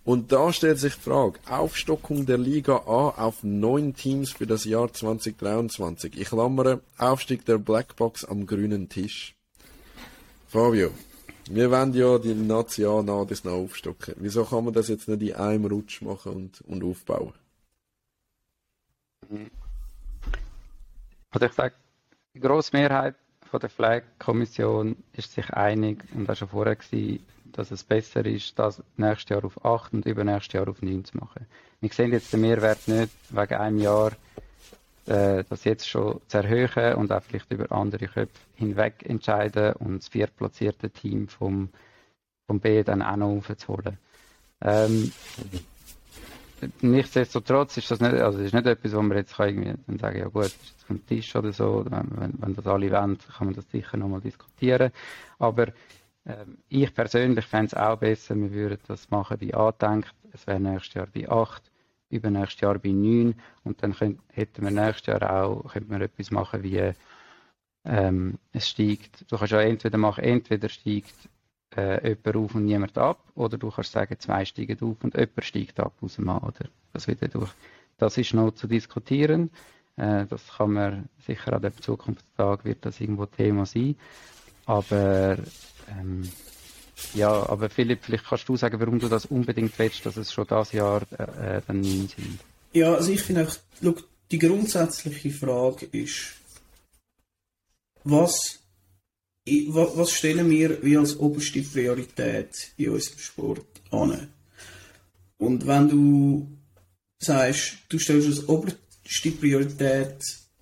Und da stellt sich die Frage, Aufstockung der Liga A auf neun Teams für das Jahr 2023. Ich klammere, Aufstieg der Blackbox am grünen Tisch. Fabio, wir wollen ja die Nation nach das noch aufstocken. Wieso kann man das jetzt nicht in einem Rutsch machen und, und aufbauen? Also ich sage, die grosse Mehrheit von der Flag-Kommission ist sich einig und auch schon vorher gewesen, dass es besser ist, das nächstes Jahr auf 8 und übernächstes Jahr auf 9 zu machen. Wir sehen jetzt den Mehrwert nicht, wegen einem Jahr äh, das jetzt schon zu erhöhen und auch vielleicht über andere Köpfe hinweg entscheiden und das viertplatzierte Team vom, vom B dann auch noch aufzuholen. Ähm, nichtsdestotrotz ist das nicht, also das ist nicht etwas, wo man jetzt kann irgendwie dann sagen, ja gut, ist jetzt vom Tisch oder so, wenn, wenn das alle wollen, kann man das sicher nochmal diskutieren. Aber ähm, ich persönlich fände es auch besser, wir würden das machen wie angedenkt. Es wäre nächstes Jahr bei 8, übernächstes Jahr bei 9 und dann könnt, hätten wir nächstes Jahr auch könnte man etwas machen wie ähm, es steigt. Du kannst ja entweder machen, entweder steigt äh, jemand auf und niemand ab oder du kannst sagen, zwei steigen auf und jemand steigt ab aus dem A. Oder das, wieder durch. das ist noch zu diskutieren. Äh, das kann man sicher an dem Zukunftstag wird das irgendwo Thema sein. Aber ähm, ja, aber Philipp, vielleicht kannst du sagen, warum du das unbedingt willst, dass es schon das Jahr äh, dann 9 sind. Ja, also ich finde auch, die grundsätzliche Frage ist, was, was stellen wir wie als oberste Priorität in unserem Sport an? Und wenn du sagst, du stellst als oberste Priorität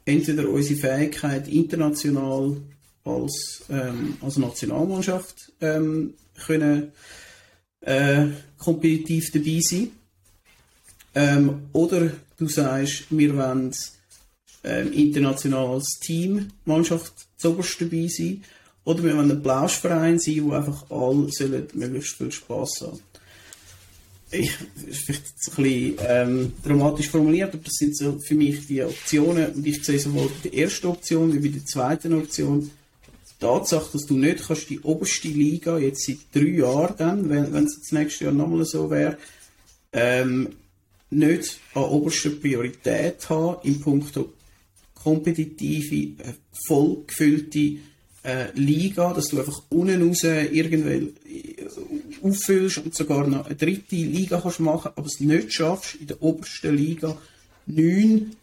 entweder unsere Fähigkeit international als, ähm, als Nationalmannschaft ähm, können äh, kompetitiv dabei sein. Ähm, oder du sagst, wir wollen ähm, international als Team, Mannschaft zuoberst dabei sein. Oder wir wollen ein Plauschverein sein, wo einfach alle sollen möglichst viel Spass haben. Ich, das ist vielleicht ein bisschen ähm, dramatisch formuliert, aber das sind so für mich die Optionen. Und ich sehe sowohl bei der ersten Option wie bei der zweiten Option Tatsache, dass du nicht kannst die oberste Liga jetzt seit drei Jahren dann, wenn, wenn es das nächste Jahr nochmal so wäre, ähm, nicht an oberster Priorität haben im Punkt kompetitive, äh, vollgefüllte äh, Liga, dass du einfach unten raus irgendwelche äh, auffüllst und sogar noch eine dritte Liga kannst machen, aber es nicht schaffst, in der obersten Liga neun,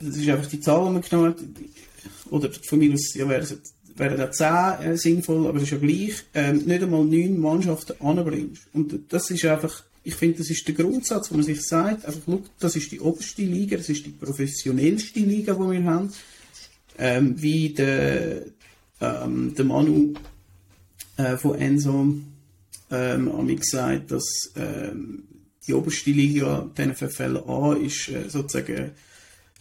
das ist einfach die Zahl, die man genommen hat, oder von mir aus ja, wären wären auch zehn äh, sinnvoll, aber es ist ja gleich, ähm, nicht einmal neun Mannschaften anbringst. Und das ist einfach, ich finde, das ist der Grundsatz, wo man sich sagt, einfach, look, das ist die oberste Liga, das ist die professionellste Liga, die wir haben. Ähm, wie der, ähm, der Manu äh, von Enzo ähm, hat mir gesagt, dass ähm, die oberste Liga, den FFL A, ist äh, sozusagen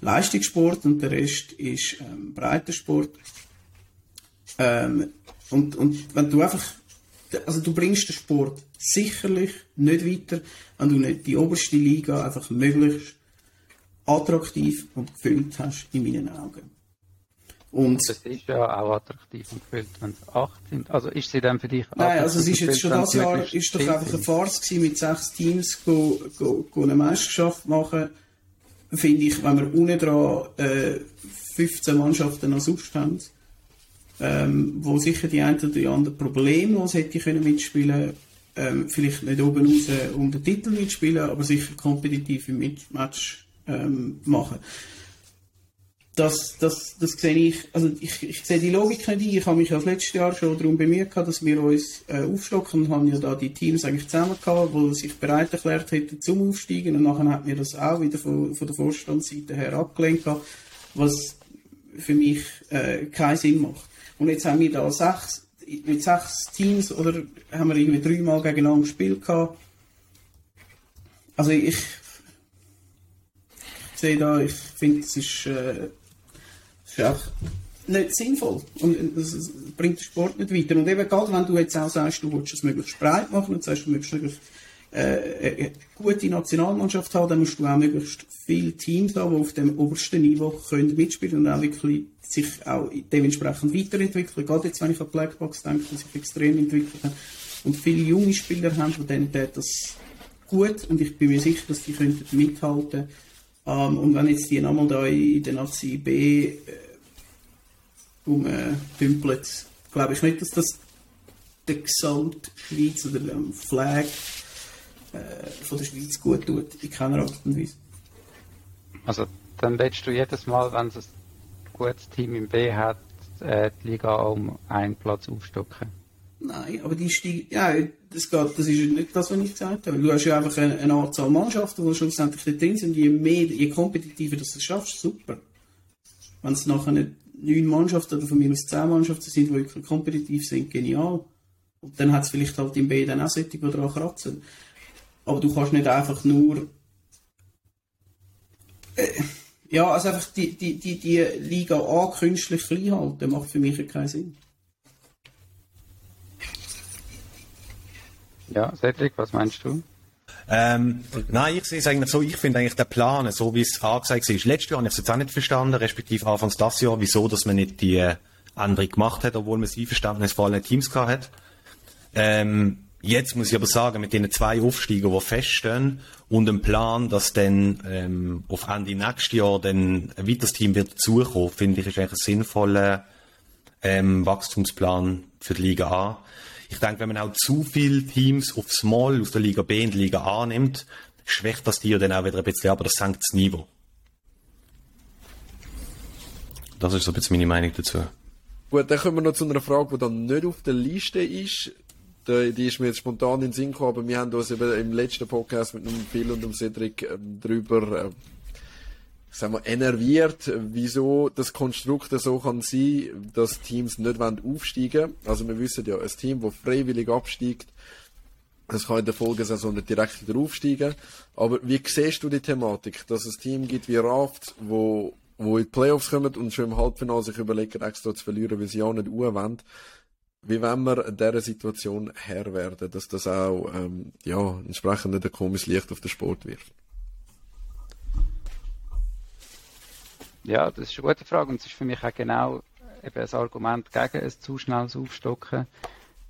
Leistungssport und der Rest ist ähm, Breitensport. Ähm, und, und wenn du einfach, also du bringst den Sport sicherlich nicht weiter, wenn du nicht die oberste Liga einfach möglichst attraktiv und gefüllt hast, in meinen Augen. Und das ist ja auch attraktiv und gefüllt, wenn es acht sind. Also ist sie dann für dich Nein, also es ist jetzt schon das Jahr ist doch einfach eine Farce gewesen, mit sechs Teams go, go, go eine Meisterschaft machen. Finde ich, wenn wir unten dran äh, 15 Mannschaften noch sonst haben, ähm, wo sicher die einen oder die anderen problemlos hätte können mitspielen ähm, vielleicht nicht oben raus um den Titel mitspielen, aber sicher kompetitiv im Match ähm, machen das, das, das sehe ich, also ich, ich sehe die Logik nicht ein. Ich habe mich ja das letzte Jahr schon darum bemüht, dass wir uns äh, aufstocken und haben ja da die Teams eigentlich zusammen gehabt, die sich bereit erklärt hätten zum Aufsteigen und nachher hat mir das auch wieder von, von der Vorstandsseite her abgelehnt gehabt, was für mich äh, keinen Sinn macht. Und jetzt haben wir da sechs, mit sechs Teams oder haben wir irgendwie dreimal gegeneinander gespielt gehabt. Also ich, ich sehe da, ich finde, es ist äh, ist auch nicht sinnvoll und das bringt den Sport nicht weiter. Und eben gerade wenn du jetzt auch sagst, du willst es möglichst breit machen und sagst, du möchtest möglichst äh, eine gute Nationalmannschaft haben, dann musst du auch möglichst viele Teams haben, die auf dem obersten Niveau können mitspielen und auch wirklich sich auch dementsprechend weiterentwickeln. Gerade jetzt, wenn ich an Blackbox denke, die sich extrem entwickelt haben. und viele junge Spieler haben, von denen das gut und ich bin mir sicher, dass die könnten mithalten. Ähm, und wenn jetzt die nochmal da in der Nazi B äh, rumdümpeln, glaube ich nicht, dass das der Gesamtschweiz oder dem Flag äh, von der Schweiz gut tut, in keiner Art und Weise. Also dann willst du jedes Mal, wenn es ein gutes Team im B hat, äh, die Liga um einen Platz aufstocken? Nein, aber die steigen, ja, das, geht, das ist nicht das, was ich gesagt habe. Du hast ja einfach eine, eine Anzahl Mannschaften, die schlussendlich da drin sind. Je mehr, je kompetitiver du das schaffst, super. Wenn es nachher nicht neun Mannschaften oder von mir aus zehn Mannschaften sind, die wirklich kompetitiv sind, genial. Und dann hat es vielleicht halt im B dann auch solche, die daran kratzen. Aber du kannst nicht einfach nur äh, ja, also einfach die, die, die, die Liga A künstlich klein halten, macht für mich keinen Sinn. Ja, Cedric, was meinst du? Ähm, nein, ich sehe es eigentlich so, ich finde eigentlich den Plan, so wie es angesagt ist, letztes Jahr habe ich es jetzt auch nicht verstanden, respektive anfangs das Jahr, wieso, dass man nicht die äh, Änderung gemacht hat, obwohl man das Einverständnis vor allen Teams gehabt hat. Ähm, Jetzt muss ich aber sagen, mit den zwei Aufstiegen, die feststehen, und dem Plan, dass dann ähm, auf Ende nächstes Jahr dann ein weiteres Team wird dazukommen, finde ich, ist eigentlich ein sinnvoller ähm, Wachstumsplan für die Liga A. Ich denke, wenn man auch zu viele Teams aufs Mal aus der Liga B die Liga A nimmt, schwächt das Tier dann auch wieder ein bisschen, aber das senkt das Niveau. Das ist so ein bisschen meine Meinung dazu. Gut, dann kommen wir noch zu einer Frage, die dann nicht auf der Liste ist die ist mir jetzt spontan in den Sinn gekommen, aber wir haben uns eben im letzten Podcast mit dem Phil und dem Cedric ähm, drüber äh, sagen wir, enerviert, wieso das Konstrukt so kann sein, dass Teams nicht aufsteigen wollen. Also wir wissen ja, ein Team, das freiwillig absteigt, das kann in der Folgesaison nicht direkt wieder aufsteigen. Aber wie siehst du die Thematik, dass es ein Team gibt wie Raft, wo, wo in die Playoffs kommen und schon im Halbfinale sich überlegen, extra zu verlieren, weil sie auch nicht wollen, wie wenn wir dieser Situation Herr werden, dass das auch ähm, ja, entsprechend ein komisches Licht auf den Sport wirft? Ja, das ist eine gute Frage und es ist für mich auch genau eben ein Argument gegen ein zu schnelles Aufstocken,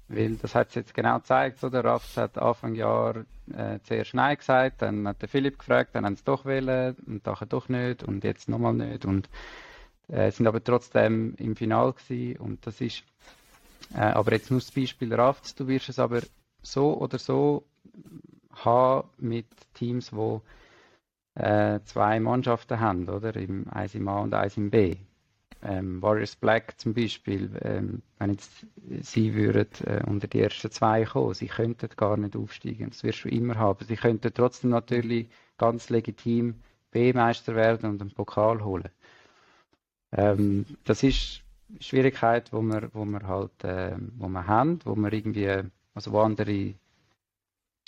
weil das hat es jetzt genau gezeigt, so der Raffs hat Anfang Jahr äh, zuerst Nein gesagt, dann hat der Philipp gefragt, dann haben sie doch wählen und nachher doch nicht und jetzt nochmal nicht und äh, sind aber trotzdem im Final gewesen und das ist äh, aber jetzt nur das Beispiel Rafts, du wirst es aber so oder so haben mit Teams, wo äh, zwei Mannschaften haben, oder? Im, eins im A und eins im B. Ähm, Warriors Black zum Beispiel, ähm, wenn jetzt sie würden äh, unter die ersten zwei kommen, sie könnten gar nicht aufsteigen, das wirst du immer haben. Sie könnten trotzdem natürlich ganz legitim B-Meister werden und einen Pokal holen. Ähm, das ist Schwierigkeit, wo wir, wo wir halt, äh, wo wir haben, wo wir irgendwie, also wo andere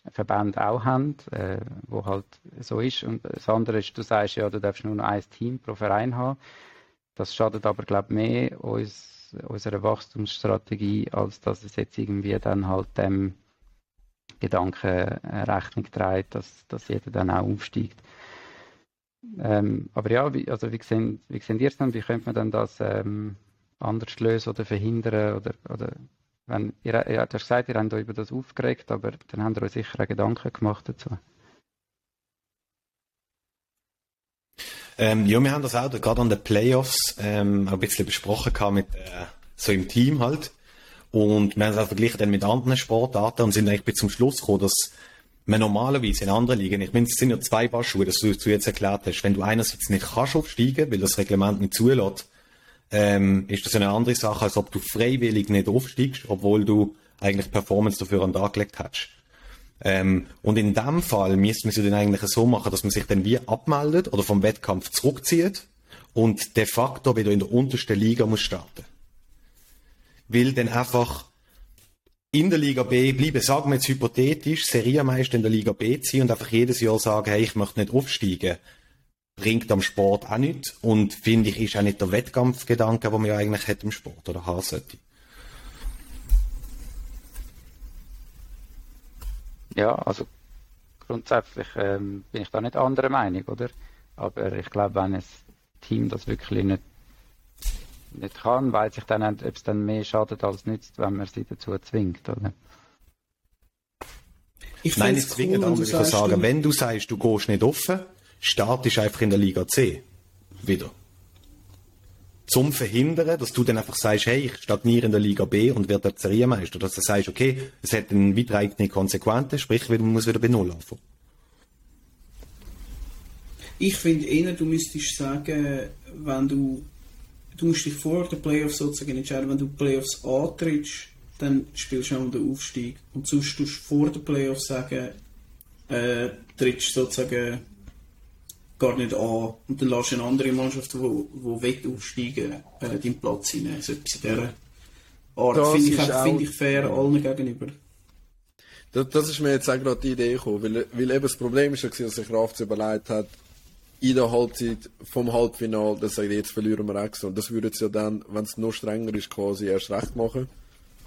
Verbände auch haben, äh, wo halt so ist. Und das andere ist, du sagst ja, du darfst nur noch ein Team pro Verein haben. Das schadet aber, glaube ich, mehr uns, unserer Wachstumsstrategie, als dass es jetzt irgendwie dann halt dem Gedanken äh, Rechnung trägt, dass, dass jeder dann auch aufsteigt. Ähm, aber ja, wie, also wie sehen, wie ihr es dann? Wie könnte man dann das ähm, anders lösen oder verhindern oder, oder wenn, ihr, ihr, du hast gesagt, ihr habt euch über das aufgeregt, aber dann habt ihr euch sicher Gedanken gemacht dazu. Ähm, ja, wir haben das auch gerade an den Playoffs ähm, ein bisschen besprochen gehabt mit äh, so im Team halt. Und wir haben es auch verglichen dann mit anderen Sportarten und sind eigentlich bis zum Schluss gekommen, dass man normalerweise in anderen Ligen, ich meine, es sind ja zwei Paar Schuhe, das du, jetzt erklärt hast, wenn du einerseits nicht kannst aufsteigen, weil das Reglement nicht zulässt, ähm, ist das eine andere Sache, als ob du freiwillig nicht aufsteigst, obwohl du eigentlich Performance dafür an den Tag gelegt hast. Ähm, und in dem Fall müsste man es dann eigentlich so machen, dass man sich dann wie abmeldet oder vom Wettkampf zurückzieht und de facto wieder in der untersten Liga muss starten. Will dann einfach in der Liga B bleiben, sagen wir jetzt hypothetisch, Serienmeister in der Liga B ziehen und einfach jedes Jahr sagen, hey, ich möchte nicht aufsteigen bringt am Sport auch nichts und finde ich, ist auch nicht der Wettkampfgedanke, den man ja eigentlich hat im Sport oder haben sollte. Ja, also grundsätzlich ähm, bin ich da nicht anderer Meinung, oder? Aber ich glaube, wenn ein Team das wirklich nicht, nicht kann, weiß ich dann nicht, ob es dann mehr schadet als nützt, wenn man sie dazu zwingt, oder? Ich Nein, nicht zwingend, cool, aber ich kann sagen, du... wenn du sagst, du gehst nicht offen, startest einfach in der Liga C. Wieder. Zum Verhindern, dass du dann einfach sagst, hey, ich stagniere in der Liga B und werde Serienmeister. Dass du sagst, okay, es hat eine weitreichende Konsequenzen, sprich, man muss wieder bei Null anfangen. Ich finde eher, du müsstest sagen, wenn du, du musst dich vor den Playoffs sozusagen entscheiden, wenn du Playoffs antrittst, dann spielst du auch den Aufstieg. Und sonst tust du vor den Playoffs sagen, äh, trittst sozusagen gar nicht an und dann lässt du eine andere Mannschaft, die wo, wo aufsteigen äh, deinen Platz hinein. So etwas in dieser Art finde ich, find ich fair allen gegenüber. Das, das ist mir jetzt auch gerade die Idee gekommen, weil, weil eben das Problem ist, dass sich Raft überlegt hat, in der Halbzeit vom Halbfinale, dass er jetzt verlieren wir extra. Und das würde es ja dann, wenn es noch strenger ist, quasi erst recht machen.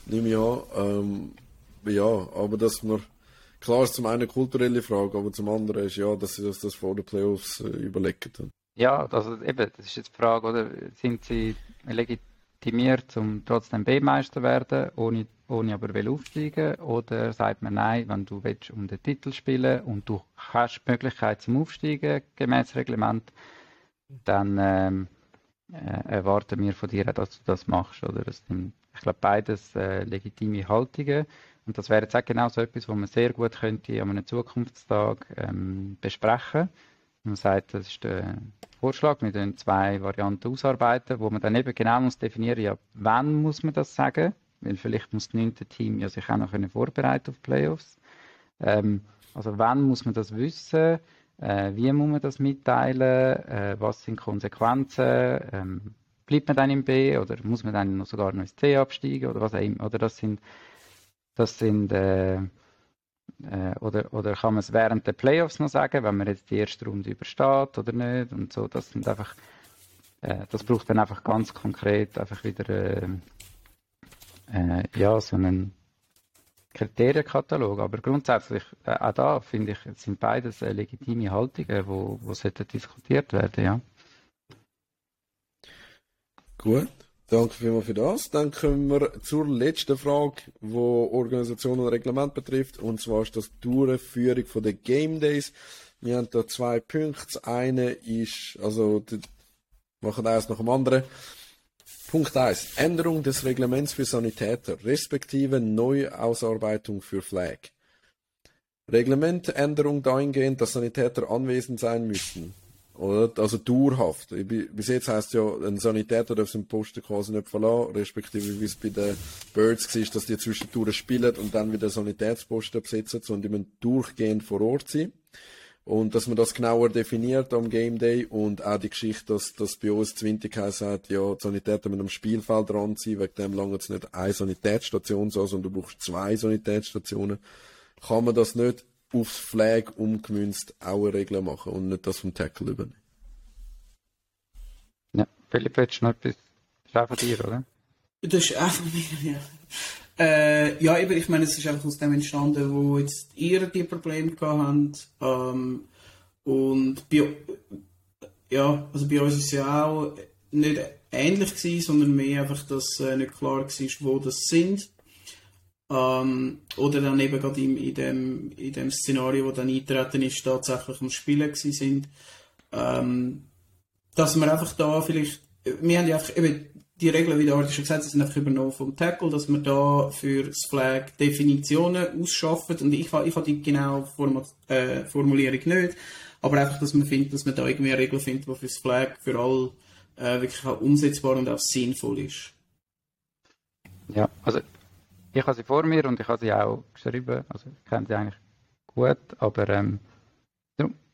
Nehme ich an. Ähm, ja, aber dass man, klar ist zum einen eine kulturelle Frage, aber zum anderen ist ja, dass sie das, das vor den Playoffs äh, überlegt haben. Ja, also eben, das ist jetzt die Frage, oder? Sind sie legitimiert, um trotzdem B-Meister werden, ohne, ohne aber will aufsteigen? Oder sagt man nein, wenn du willst um den Titel spielen und du hast die Möglichkeit zum Aufsteigen gemäß Reglement, dann ähm, äh, erwarten wir von dir, dass du das machst. Oder? Das sind, ich glaube, beides äh, legitime Haltungen. Und das wäre jetzt auch genau so etwas, was man sehr gut könnte an einem Zukunftstag ähm, besprechen. Man sagt, das ist der Vorschlag, wir können zwei Varianten ausarbeiten, wo man dann eben genau muss definieren, ja, wann muss man das sagen, weil vielleicht muss das neunte Team ja sich auch noch vorbereiten auf Playoffs. Ähm, also wann muss man das wissen? Äh, wie muss man das mitteilen? Äh, was sind Konsequenzen? Ähm, bleibt man dann im B oder muss man dann noch sogar noch ins C absteigen oder was auch immer? Oder das sind, das sind äh, äh, oder, oder kann man es während der Playoffs noch sagen, wenn man jetzt die erste Runde übersteht oder nicht und so. Das sind einfach, äh, das braucht dann einfach ganz konkret einfach wieder äh, äh ja so einen Kriterienkatalog. Aber grundsätzlich, äh, auch da finde ich, sind beides äh, legitime Haltungen, wo, wo sollten diskutiert werden, ja. Gut, danke vielmals für das. Dann kommen wir zur letzten Frage, wo Organisation und Reglement betrifft, und zwar ist das Durchführung von den Game Days. Wir haben da zwei Punkte. Das eine ist, also, die machen eins nach dem anderen. Punkt 1. Änderung des Reglements für Sanitäter, respektive Neuausarbeitung für Flag. Reglementänderung dahingehend, dass Sanitäter anwesend sein müssen. Oder? Also dauerhaft. Bis jetzt heisst ja, ein Sanitäter darf seinen Posten quasi nicht verlassen, respektive wie es bei den Birds war, dass die zwischendurch spielen und dann wieder Sanitätsposten besetzen, sondern die müssen durchgehend vor Ort sein und dass man das genauer definiert am Game Day und auch die Geschichte, dass, dass bei uns Zwintig sagt, ja, die Sanitäter mit einem Spielfeld dran sein, wegen dem lange es nicht eine Sanitätsstation so, sondern du brauchst zwei Sanitätsstationen, kann man das nicht aufs Flag umgemünzt auch eine Regel machen und nicht das vom Tackle übernehmen. Ja, Philipp, willst du noch etwas? Das ist auch von dir, oder? Das ist auch von mir, ja. Äh, ja, eben, ich meine, es ist einfach aus dem entstanden, wo jetzt ihr die Probleme gehabt habt. Ähm, und bei, ja, also bei uns ist es ja auch nicht ähnlich gewesen, sondern mehr einfach, dass äh, nicht klar war, wo das sind. Ähm, oder dann eben gerade in, in, dem, in dem Szenario, wo dann eintreten ist, tatsächlich am Spielen gewesen sind. Ähm, dass wir einfach da vielleicht, wir haben ja einfach eben die Regeln, wie der Art schon gesagt hat, sind einfach übernommen vom Tackle, dass wir da für das Flag Definitionen ausschaffen und ich, ich habe die genaue Format, äh, Formulierung nicht, aber einfach, dass man findet, dass man da irgendwie eine Regel findet, die für das Flag für alle äh, wirklich auch umsetzbar und auch sinnvoll ist. Ja, also ich habe sie vor mir und ich habe sie auch geschrieben, also ich kenne sie eigentlich gut, aber ähm,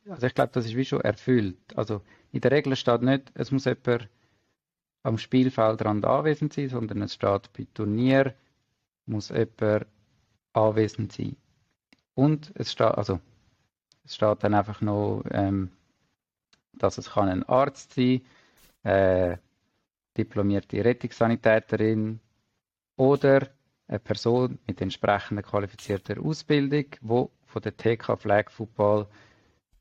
also ich glaube, das ist wie schon erfüllt. Also in der Regel steht nicht, es muss jemand am Spielfeldrand anwesend sein, sondern es steht bei Turnier muss jemand anwesend sein. Und es steht, also, es steht dann einfach noch, ähm, dass es kann ein Arzt sein, äh, diplomierte Rettungssanitäterin oder eine Person mit entsprechender qualifizierter Ausbildung, wo von der TK Flag Football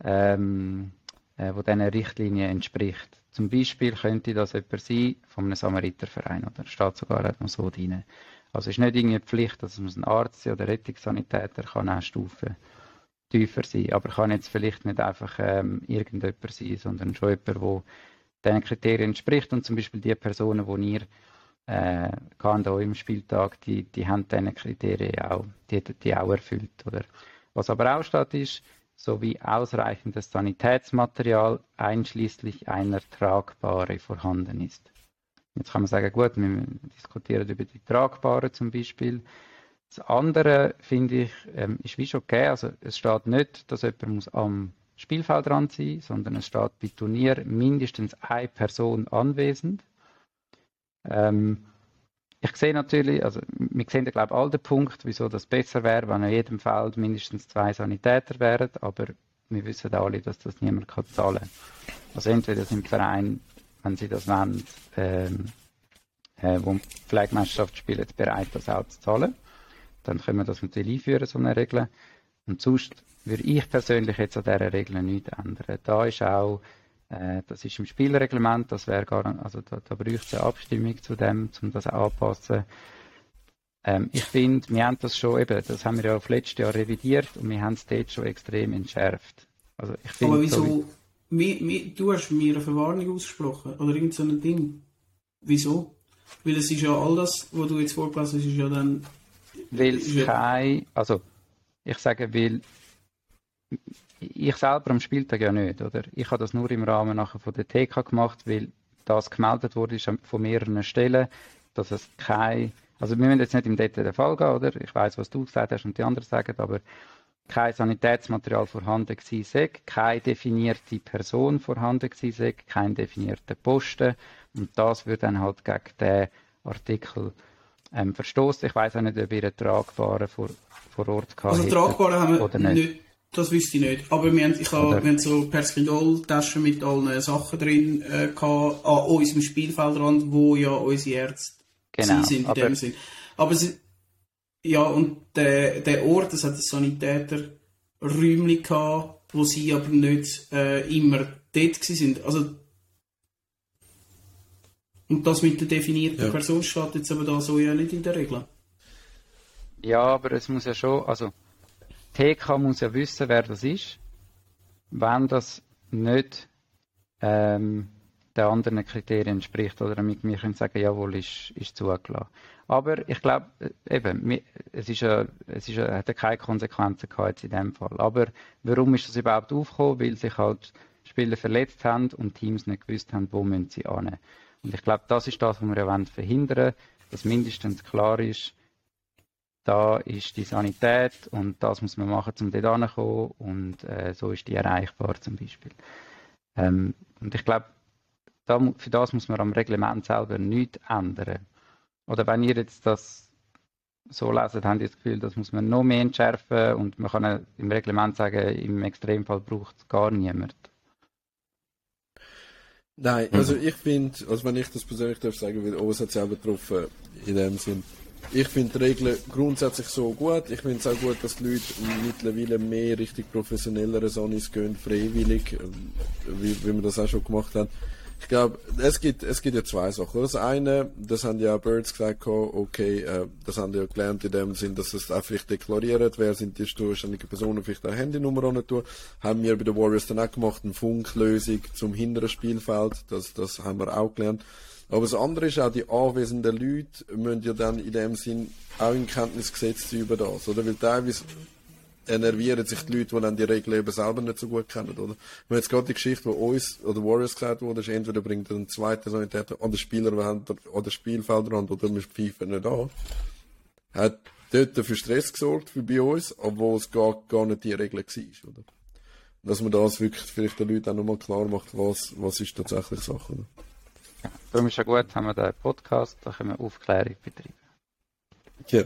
ähm, äh, wo diesen Richtlinien entspricht. Zum Beispiel könnte das jemand sein von einem Samariterverein oder steht sogar noch so drin. Also es ist nicht irgendwie Pflicht, dass es ein Arzt oder Rettungssanitäter kann auch Stufen tiefer sein, aber kann jetzt vielleicht nicht einfach ähm, irgendjemand sein, sondern schon jemand, der diesen Kriterien entspricht und zum Beispiel die Personen, die ihr äh, da im Spieltag, die, die haben diese Kriterien auch, die, die auch erfüllt. Oder? Was aber auch steht, ist, sowie ausreichendes Sanitätsmaterial einschließlich einer Tragbare vorhanden ist. Jetzt kann man sagen, gut, wir diskutieren über die Tragbare zum Beispiel. Das andere finde ich, ähm, ist wie schon okay. Also es steht nicht, dass jemand muss am Spielfeldrand sein, muss, sondern es steht bei Turnier mindestens eine Person anwesend. Ähm, ich sehe natürlich, also wir sehen ja, glaube ich, all den Punkt, wieso das besser wäre, wenn in jedem Feld mindestens zwei Sanitäter wären, aber wir wissen alle, dass das niemand kann zahlen kann. Also entweder sind Verein, wenn sie das wollen, ähm, äh, wo Pflegemeisterschaft spielen, bereit, das auch zu zahlen. Dann können wir das natürlich einführen, so eine Regel. Und sonst würde ich persönlich jetzt an dieser Regel nichts ändern. Da ist auch äh, das ist im Spielreglement, das wäre gar also da, da bräuchte es eine Abstimmung zu dem, um das anzupassen. Ähm, ich finde, wir haben das schon eben, das haben wir ja auf letztes Jahr revidiert und wir haben es dort schon extrem entschärft. Also ich find, Aber wieso, so wie, wie, du hast mir eine Verwarnung ausgesprochen oder irgend so ein Ding. Wieso? Weil es ist ja all das, was du jetzt vorgelesen hast, ist ja dann... Weil es kein, also ich sage, weil ich selber am Spieltag ja nicht, oder? Ich habe das nur im Rahmen nachher von der TK gemacht, weil das gemeldet wurde von mehreren Stellen, dass es kein, also wir müssen jetzt nicht im Detail den Fall gehen, oder? Ich weiß, was du gesagt hast und die anderen sagen, aber kein Sanitätsmaterial vorhanden gewesen sei, keine definierte Person vorhanden gewesen sei, kein definierter Posten und das würde dann halt gegen den Artikel ähm, verstoßen. Ich weiß auch nicht, ob ihr einen tragbaren vor, vor Ort gehabt Also tragbaren haben wir oder nicht. nicht das wüsste ich nicht. Aber wir haben, ich hab, wir haben so Perspidol-Taschen mit allen Sachen drin äh, gehabt, an unserem Spielfeldrand, wo ja unsere Ärzte genau, sind in dem Sinn. Aber sie, ja, und der, der Ort, das hat ein Sanitäter Räumchen gehabt, wo sie aber nicht äh, immer dort sind. Also und das mit der definierten ja. Person steht jetzt aber da so ja nicht in der Regel. Ja, aber es muss ja schon, also TK muss ja wissen, wer das ist, wenn das nicht ähm, den anderen Kriterien entspricht oder damit wir können sagen, jawohl, ist, ist zugelassen. Aber ich glaube, äh, eben, es, ist ja, es ist ja, hat keine Konsequenzen gehabt in dem Fall. Aber warum ist das überhaupt aufgekommen? Weil sich halt Spieler verletzt haben und Teams nicht gewusst haben, wo müssen sie an. Und ich glaube, das ist das, was wir verhindern wollen, dass mindestens klar ist, da ist die Sanität und das muss man machen, um dort hinzukommen und äh, so ist die erreichbar zum Beispiel. Ähm, und ich glaube, da, für das muss man am Reglement selber nichts ändern. Oder wenn ihr jetzt das so leset, habt ihr das Gefühl, das muss man noch mehr entschärfen und man kann im Reglement sagen, im Extremfall braucht es gar niemand. Nein, also ich finde, also wenn ich das persönlich darf sagen, weil OS hat selber getroffen, in dem Sinn, ich finde die Regeln grundsätzlich so gut. Ich finde es auch gut, dass die Leute mittlerweile mehr richtig professionellere Sonis gehen, freiwillig, ähm, wie, wie wir das auch schon gemacht haben. Ich glaube, es gibt, es gibt ja zwei Sachen. Das eine, das haben ja Birds gesagt, okay, äh, das haben die ja gelernt in dem Sinn, dass es vielleicht deklariert, wer sind die zuständigen Personen, vielleicht eine Handynummer an tun. Haben wir bei den Warriors dann auch gemacht, eine Funklösung zum hinteren Spielfeld. Das, das haben wir auch gelernt. Aber das andere ist auch, die anwesenden Leute müssen ja dann in dem Sinn auch in Kenntnis gesetzt sein über das, oder? Weil teilweise enervieren sich die Leute, die dann die Regeln eben selber nicht so gut kennen, oder? Wenn jetzt gerade die Geschichte, wo uns oder Warriors gesagt wurde, ist, entweder bringt er einen zweiten Sanitäter an den Spieler an den Spielfeldrand oder wir pfeifen nicht an. Hat dort für Stress gesorgt für bei uns, obwohl es gar, gar nicht die Regel war, oder? Dass man das wirklich vielleicht den Leuten auch nochmal klar macht, was, was ist tatsächlich Sache, oder? Darum ist ja gut, haben wir da einen Podcast, da können wir Aufklärung betreiben. Ja.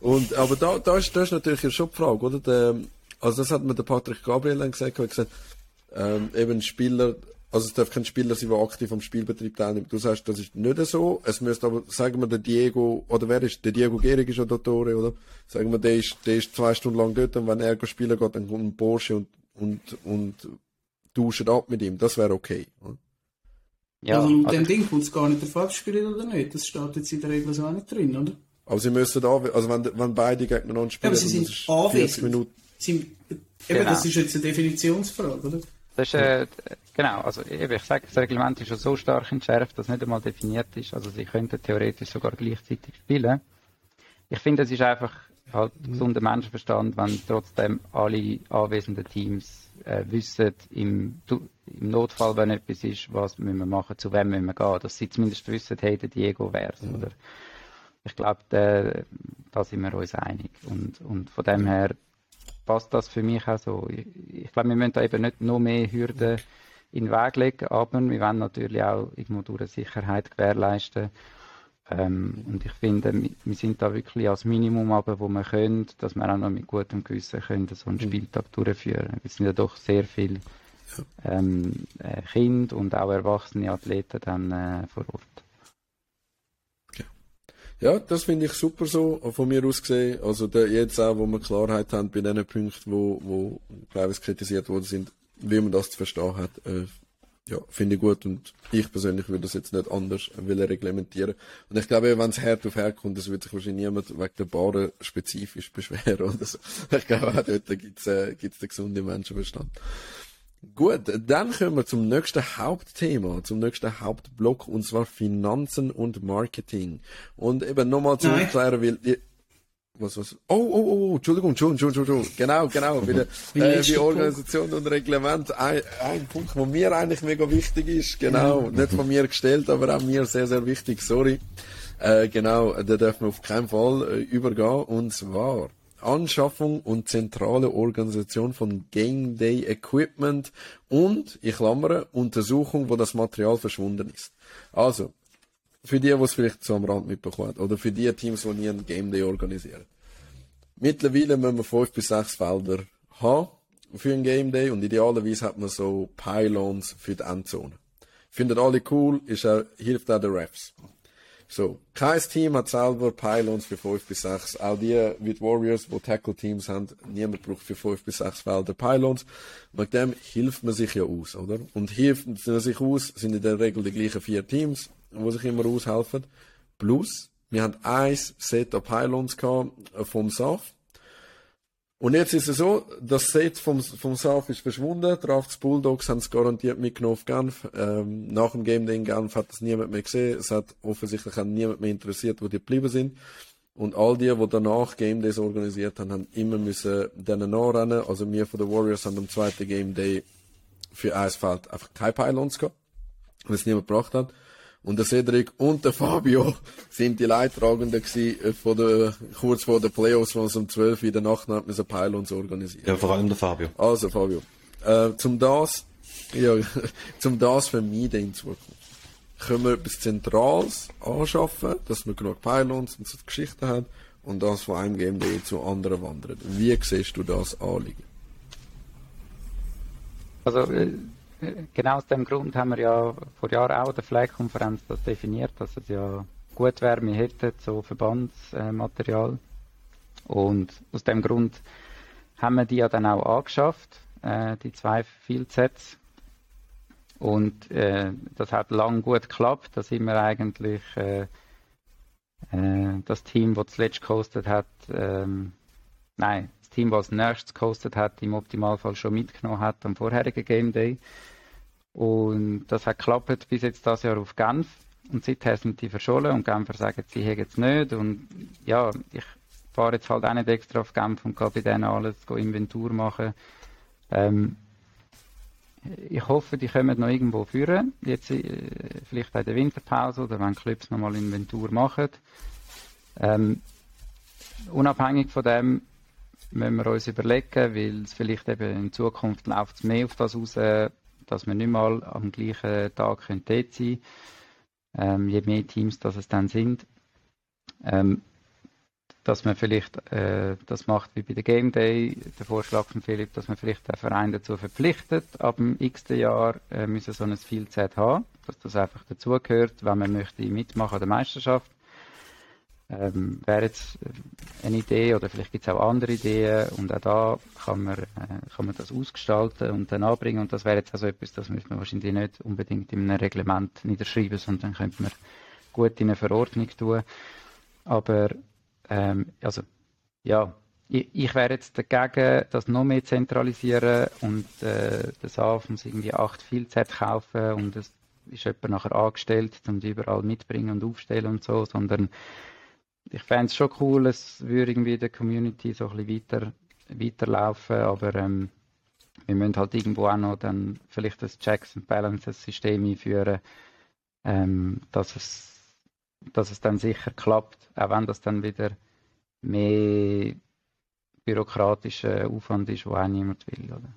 Und, aber da, da, ist, da ist natürlich schon die Frage, oder? Der, also das hat mir der Patrick Gabriel dann gesagt, er gesagt, ähm, eben Spieler, also es darf kein Spieler sein, der aktiv am Spielbetrieb teilnimmt. Du sagst, das ist nicht so. Es müsste aber, sagen wir, der Diego, oder wer ist, der Diego Gehrig ist ja Dottore, oder? Sagen wir, der ist, der ist zwei Stunden lang dort und wenn er spielen geht, dann kommt ein Porsche und, und, und tauscht ab mit ihm. Das wäre okay. Oder? Ja, also laut dem Ding kommt es gar nicht darauf ab, spielen oder nicht. Das steht jetzt in der Regel so auch nicht drin, oder? Aber sie müssen da, also wenn, wenn beide gegeneinander spielen, ja, aber sie sind 40 Minuten. Sie, eben, genau. das ist jetzt eine Definitionsfrage, oder? Das ist, äh, genau, also eben, ich sage, das Reglement ist schon so stark entschärft, dass nicht einmal definiert ist. Also sie könnten theoretisch sogar gleichzeitig spielen. Ich finde, es ist einfach halt mhm. gesunder Menschenverstand, wenn trotzdem alle anwesenden Teams äh, wissen, im, im Notfall, wenn etwas ist, was müssen wir machen, zu wem müssen wir gehen. Dass sie zumindest wissen, hey, der Diego wär's, mhm. oder? Ich glaube, da, da sind wir uns einig. Und, und von dem her passt das für mich auch so. Ich, ich glaube, wir müssen da eben nicht noch mehr Hürden in den Weg legen, aber wir wollen natürlich auch irgendwo durch Sicherheit gewährleisten. Ähm, und ich finde, wir sind da wirklich als Minimum aber, wo wir können, dass wir auch noch mit gutem Gewissen können, so einen mhm. Spieltag durchführen. Wir sind ja doch sehr viele ähm, äh, Kinder und auch erwachsene Athleten dann äh, vor Ort. Ja, das finde ich super so, von mir aus gesehen. Also der, jetzt auch, wo wir Klarheit haben bei den Punkten, wo, wo glaube ich, kritisiert worden sind, wie man das zu verstehen hat, äh, ja, finde ich gut und ich persönlich würde das jetzt nicht anders will reglementieren. Und ich glaube, wenn es hart auf hart kommt, das wird sich wahrscheinlich niemand wegen der Bahnen spezifisch beschweren oder so. Ich glaube, auch dort gibt es äh, gibt's den gesunden Menschenverstand. Gut, dann kommen wir zum nächsten Hauptthema, zum nächsten Hauptblock, und zwar Finanzen und Marketing. Und eben nochmal zu erklären, weil, was, was, oh, oh, oh, oh, Entschuldigung, Entschuldigung, Entschuldigung, genau, genau, wieder, äh, wie Organisation und Reglement, ein, ein Punkt, wo mir eigentlich mega wichtig ist, genau, nicht von mir gestellt, aber auch mir sehr, sehr wichtig, sorry. Äh, genau, da dürfen wir auf keinen Fall äh, übergehen, und zwar, Anschaffung und zentrale Organisation von Game Day Equipment und, ich klammere, Untersuchung, wo das Material verschwunden ist. Also, für die, die es vielleicht so am Rand mitbekommen oder für die Teams, die nie einen Game Day organisieren. Mittlerweile müssen wir fünf bis sechs Felder haben für einen Game Day und idealerweise hat man so Pylons für die Endzone. Findet alle cool, ist auch, hilft auch den Refs. So, kein Team hat selber Pylons für 5 bis 6. Auch die die Warriors, die Tackle-Teams haben, niemand braucht für 5 bis 6 Felder Pylons. Mit dem hilft man sich ja aus, oder? Und hilft man sich aus, sind in der Regel die gleichen vier Teams, die sich immer aushelfen. Plus, wir haben ein Set of Pylons gehabt vom SAF. Und jetzt ist es so, das Set vom, vom Sauf ist verschwunden. Drafts Bulldogs haben es garantiert mitgenommen auf Genf. Ähm, nach dem Game in Genf hat es niemand mehr gesehen. Es hat offensichtlich auch niemand mehr interessiert, wo die geblieben sind. Und all die, die danach Game Days organisiert haben, haben immer müssen denen nachrennen. Also wir von den Warriors haben am zweiten Game Day für ein Feld einfach keine Pylons gehabt, weil es niemand gebracht hat. Und der Cedric und der Fabio sind die Leidtragenden äh, von der, kurz vor den Playoffs, wo es um 12 Uhr in der Nacht hat, mit so Pylons organisiert. Ja, vor allem der Fabio. Also, Fabio. Äh, zum das, ja, zum das vermeiden in Zukunft. Können wir etwas Zentrales anschaffen, dass wir genug Pylons und so Geschichten haben und das von einem Game Day zu anderen wandert. Wie siehst du das Anliegen? Also, äh genau aus dem Grund haben wir ja vor Jahren auch der Flag-Konferenz das definiert, dass es ja gut wäre, wir hätten so Verbandsmaterial. Und aus dem Grund haben wir die ja dann auch angeschafft, äh, die zwei Fieldsets. Und äh, das hat lang gut geklappt. Da sind wir eigentlich äh, äh, das Team, das zuletzt gekostet hat, ähm, nein, das Team, das als nächstes gekostet hat, im Optimalfall schon mitgenommen hat am vorherigen Game Day. Und das hat geklappt bis jetzt das Jahr auf Genf. Und seither sind die verschollen und Genfer sagen, sie hätten es nicht. Und ja, ich fahre jetzt halt auch nicht extra auf Genf und gehe bei denen alles Inventur machen. Ähm, ich hoffe, die kommen noch irgendwo führen. Jetzt äh, vielleicht bei der Winterpause oder wenn Clubs nochmal Inventur machen. Ähm, unabhängig von dem müssen wir uns überlegen, weil es vielleicht eben in Zukunft läuft es mehr auf das raus, dass wir nicht mal am gleichen Tag dort sein können. Ähm, je mehr Teams das es dann sind. Ähm, dass man vielleicht äh, das macht wie bei der Game Day, der Vorschlag von Philipp, dass man vielleicht den Verein dazu verpflichtet, ab dem x Jahr äh, müssen so ein Field-Set haben, dass das einfach dazugehört, wenn man möchte mitmachen an der Meisterschaft. Ähm, wäre jetzt äh, eine Idee oder vielleicht gibt es auch andere Ideen und auch da kann man, äh, kann man das ausgestalten und dann anbringen und das wäre jetzt also etwas, das müsste man wahrscheinlich nicht unbedingt in einem Reglement niederschreiben, sondern könnte man gut in eine Verordnung tun. Aber ähm, also ja, ich, ich wäre jetzt dagegen, das noch mehr zentralisieren und äh, das AF muss irgendwie acht Vielzeit kaufen und es ist jemand nachher angestellt, um die überall mitbringen und aufstellen und so, sondern ich fände es schon cool, es würde irgendwie der Community so ein bisschen weiter, weiterlaufen, aber ähm, wir müssen halt irgendwo auch noch dann vielleicht das Checks and Balances System einführen, ähm, dass es dass es dann sicher klappt, auch wenn das dann wieder mehr bürokratischer Aufwand ist, wo auch niemand will, oder?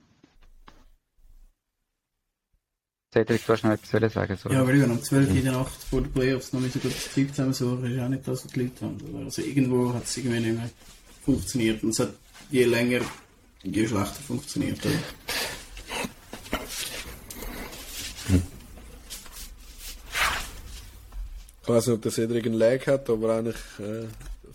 Cedric, du hast noch etwas sagen sorry. Ja, aber ich um 12 Uhr in der Nacht vor den Playoffs noch so gut das Zeug zusammensuchen, ist auch nicht das, was die Leute haben. Also irgendwo hat es irgendwie nicht mehr funktioniert und es hat je länger, je schlechter funktioniert. Oder? Ich weiß nicht, ob der Cedric einen Lag hat, aber eigentlich äh,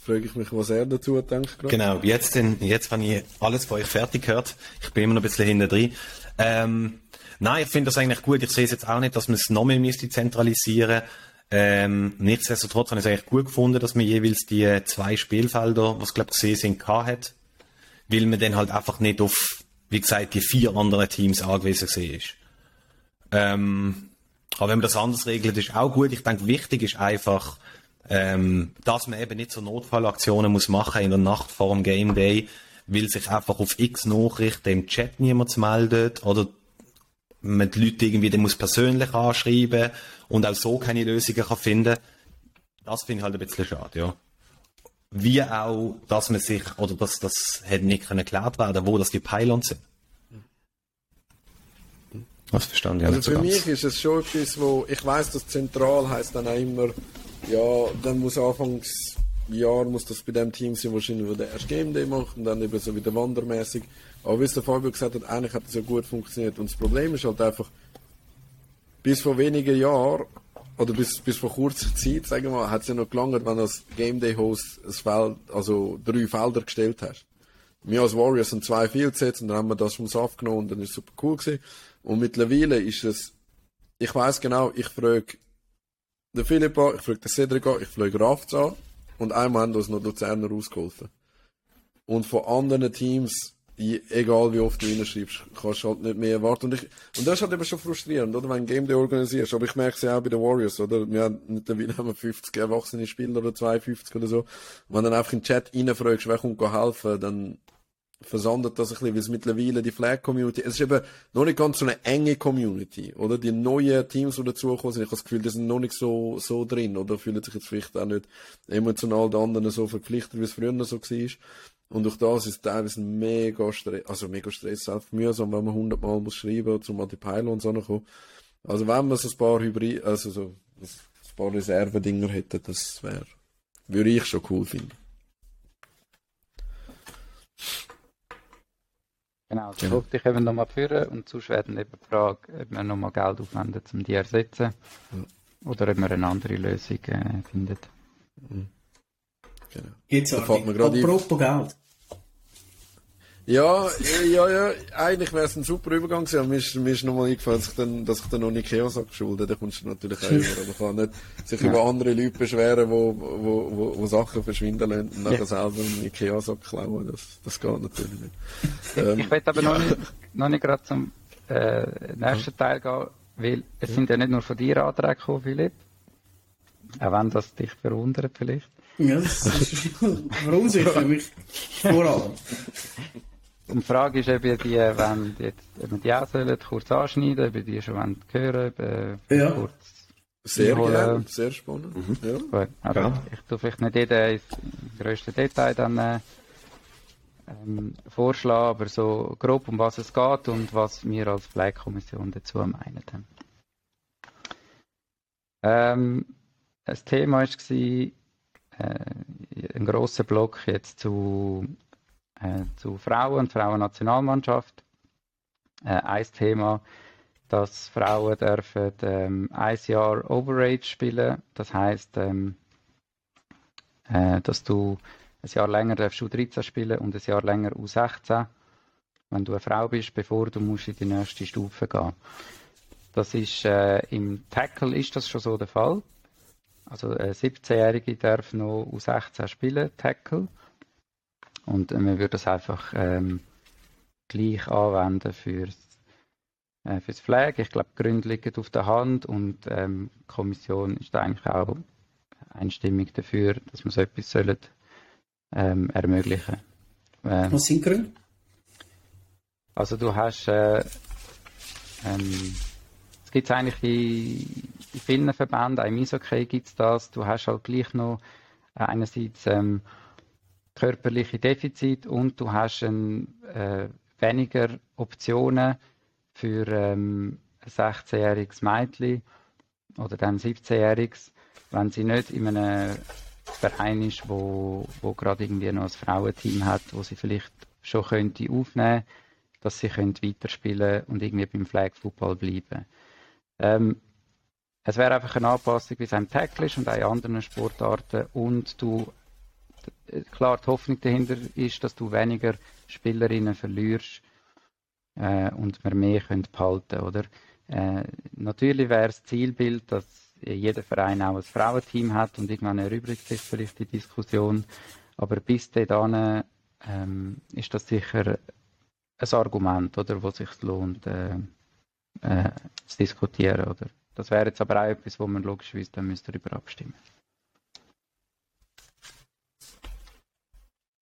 frage ich mich, was er dazu denkt. Grad. Genau, jetzt, in, jetzt habe ich alles von euch fertig gehört. Ich bin immer noch ein bisschen hinten drin. Ähm, nein, ich finde das eigentlich gut. Ich sehe es jetzt auch nicht, dass man es noch mehr müsste zentralisieren ähm, nichtsdestotrotz habe ich es eigentlich gut gefunden, dass man jeweils die zwei Spielfelder, was glaube ich gesehen sind, hat, weil man dann halt einfach nicht auf, wie gesagt, die vier anderen Teams angewiesen ist. Ähm, aber wenn man das anders regelt, ist auch gut. Ich denke, wichtig ist einfach, ähm, dass man eben nicht so Notfallaktionen muss machen in der Nacht vor dem Game Day, weil sich einfach auf x Nachrichten im Chat niemand meldet oder man die Leute irgendwie muss persönlich anschreiben und auch so keine Lösungen kann finden. Das finde ich halt ein bisschen schade, ja. Wie auch, dass man sich, oder dass das hätte nicht erklärt werden wo das die Pylons sind. Das verstanden also für ganz. mich ist es schon etwas, wo ich weiß, dass zentral heißt dann auch immer, ja, dann muss anfangs Jahr muss das bei dem Team sein, wahrscheinlich, wo der erste Game Day macht und dann eben so wieder wandermäßig. Aber wie es der Fabio gesagt hat, eigentlich hat es ja gut funktioniert. Und das Problem ist halt einfach, bis vor wenigen Jahren oder bis, bis vor kurzer Zeit, sagen wir mal, hat es ja noch gelangt, wenn du als Game Day Host ein Feld, also drei Felder gestellt hast. Wir als Warriors haben zwei Fields gesetzt und dann haben wir das vom Saft genommen und dann ist es super cool gewesen. Und mittlerweile ist es, ich weiß genau, ich frage den Philipp an, ich frage den Cedric an, ich frage Rafts an und einmal haben uns noch Luzerner rausgeholfen. Und von anderen Teams, egal wie oft du reinschreibst, kannst du halt nicht mehr erwarten. Und, ich, und das ist halt eben schon frustrierend, oder? Wenn du ein Game Day organisierst. Aber ich merke es ja auch bei den Warriors, oder? Wir haben, mittlerweile haben wir 50 erwachsene Spieler oder 52 oder so. Wenn du dann einfach in den Chat reinfragst, wer kommt helfen, dann versandet das ein bisschen, weil es mittlerweile die Flag-Community, es ist eben noch nicht ganz so eine enge Community, oder? Die neuen Teams, die dazugekommen sind, ich habe das Gefühl, die sind noch nicht so, so drin, oder? Fühlen sich jetzt vielleicht auch nicht emotional den anderen so verpflichtet, wie es früher so war. Und durch das ist teilweise mega Stress, also mega Stress, selbst mühsam, wenn man hundertmal muss schreiben, um an die Pylons anzukommen. Also wenn man so ein paar Hybrid, also so, ein paar Reservedinger hätte, das wäre, würde ich schon cool finden. Genau, das genau. ich eben nochmal führen und sonst werden eben die Frage, ob wir nochmal Geld aufwenden, um die zu ersetzen ja. oder ob man eine andere Lösung äh, findet. Mhm. Genau. Jetzt apropos Geld. Ja, ja, ja, eigentlich wäre es ein super Übergang gewesen, aber mir ist, mir ist nochmal eingefallen, dass ich dann, dass ich dann noch nicht Chaos geschuldet Da kommst du natürlich auch immer. Man kann nicht sich ja. über andere Leute beschweren, wo, wo, wo, wo Sachen verschwinden lassen und nachher ja. selber einen Ikea-Sack klauen. Das, das geht natürlich nicht. Ähm, ich will aber noch nicht, noch nicht gerade zum äh, nächsten Teil gehen, weil es sind ja nicht nur von dir Anträge gekommen, Philipp. Auch wenn das dich verwundert vielleicht. Ja, das ist verunsichert mich vor allem. Die Frage ist, ob ihr die, wenn jetzt, ob wir die auch sollen, kurz anschneiden, ob ihr die schon wollt hören wollen, ja. kurz sehr gerne, sehr spannend. Mhm. Ja. Gut, also ja. Ich tue vielleicht nicht jeden ins grösste Detail dann äh, ähm, vorschlagen, aber so grob um was es geht und was wir als Flag-Kommission dazu meinen. Ähm, das Thema war äh, ein grosser Block jetzt zu äh, zu Frauen und Frauennationalmannschaft. Äh, ein Thema, dass Frauen dürfen ähm, ein Jahr Overage spielen. Das heißt, ähm, äh, dass du ein Jahr länger darfst U13 spielen und ein Jahr länger U16, wenn du eine Frau bist, bevor du musst in die nächste Stufe gehen. Das ist äh, im Tackle ist das schon so der Fall. Also ein 17-Jährige darf noch U16 spielen, Tackle. Und man würde das einfach ähm, gleich anwenden fürs, äh, fürs Flag. Ich glaube, die Gründe liegen auf der Hand und ähm, die Kommission ist eigentlich auch einstimmig dafür, dass man so etwas sollen, ähm, ermöglichen ähm, Was sind Gründe? Also du hast äh, ähm, es gibt eigentlich in, in vielen Verbänden, auch im Eishockey gibt es das, du hast halt gleich noch einerseits ähm, körperliche Defizit und du hast ein, äh, weniger Optionen für ähm, ein 16-jähriges Mädchen oder dann 17-jähriges, wenn sie nicht in einem Verein ist, wo, wo gerade irgendwie noch ein Frauenteam hat, wo sie vielleicht schon könnte aufnehmen, dass sie können weiterspielen und irgendwie beim Flag Football bleiben. Ähm, es wäre einfach eine Anpassung, wie es ein Tackle ist und auch in anderen Sportarten und du klar, die Hoffnung dahinter ist, dass du weniger Spielerinnen verlierst äh, und wir mehr können behalten oder? Äh, natürlich wäre das Zielbild, dass jeder Verein auch ein Frauenteam hat und irgendwann erübrigt sich vielleicht die Diskussion. Aber bis dahin ähm, ist das sicher ein Argument, oder, wo sich lohnt, äh, äh, zu diskutieren. Oder? Das wäre jetzt aber auch etwas, wo man logischerweise dann müsste darüber abstimmen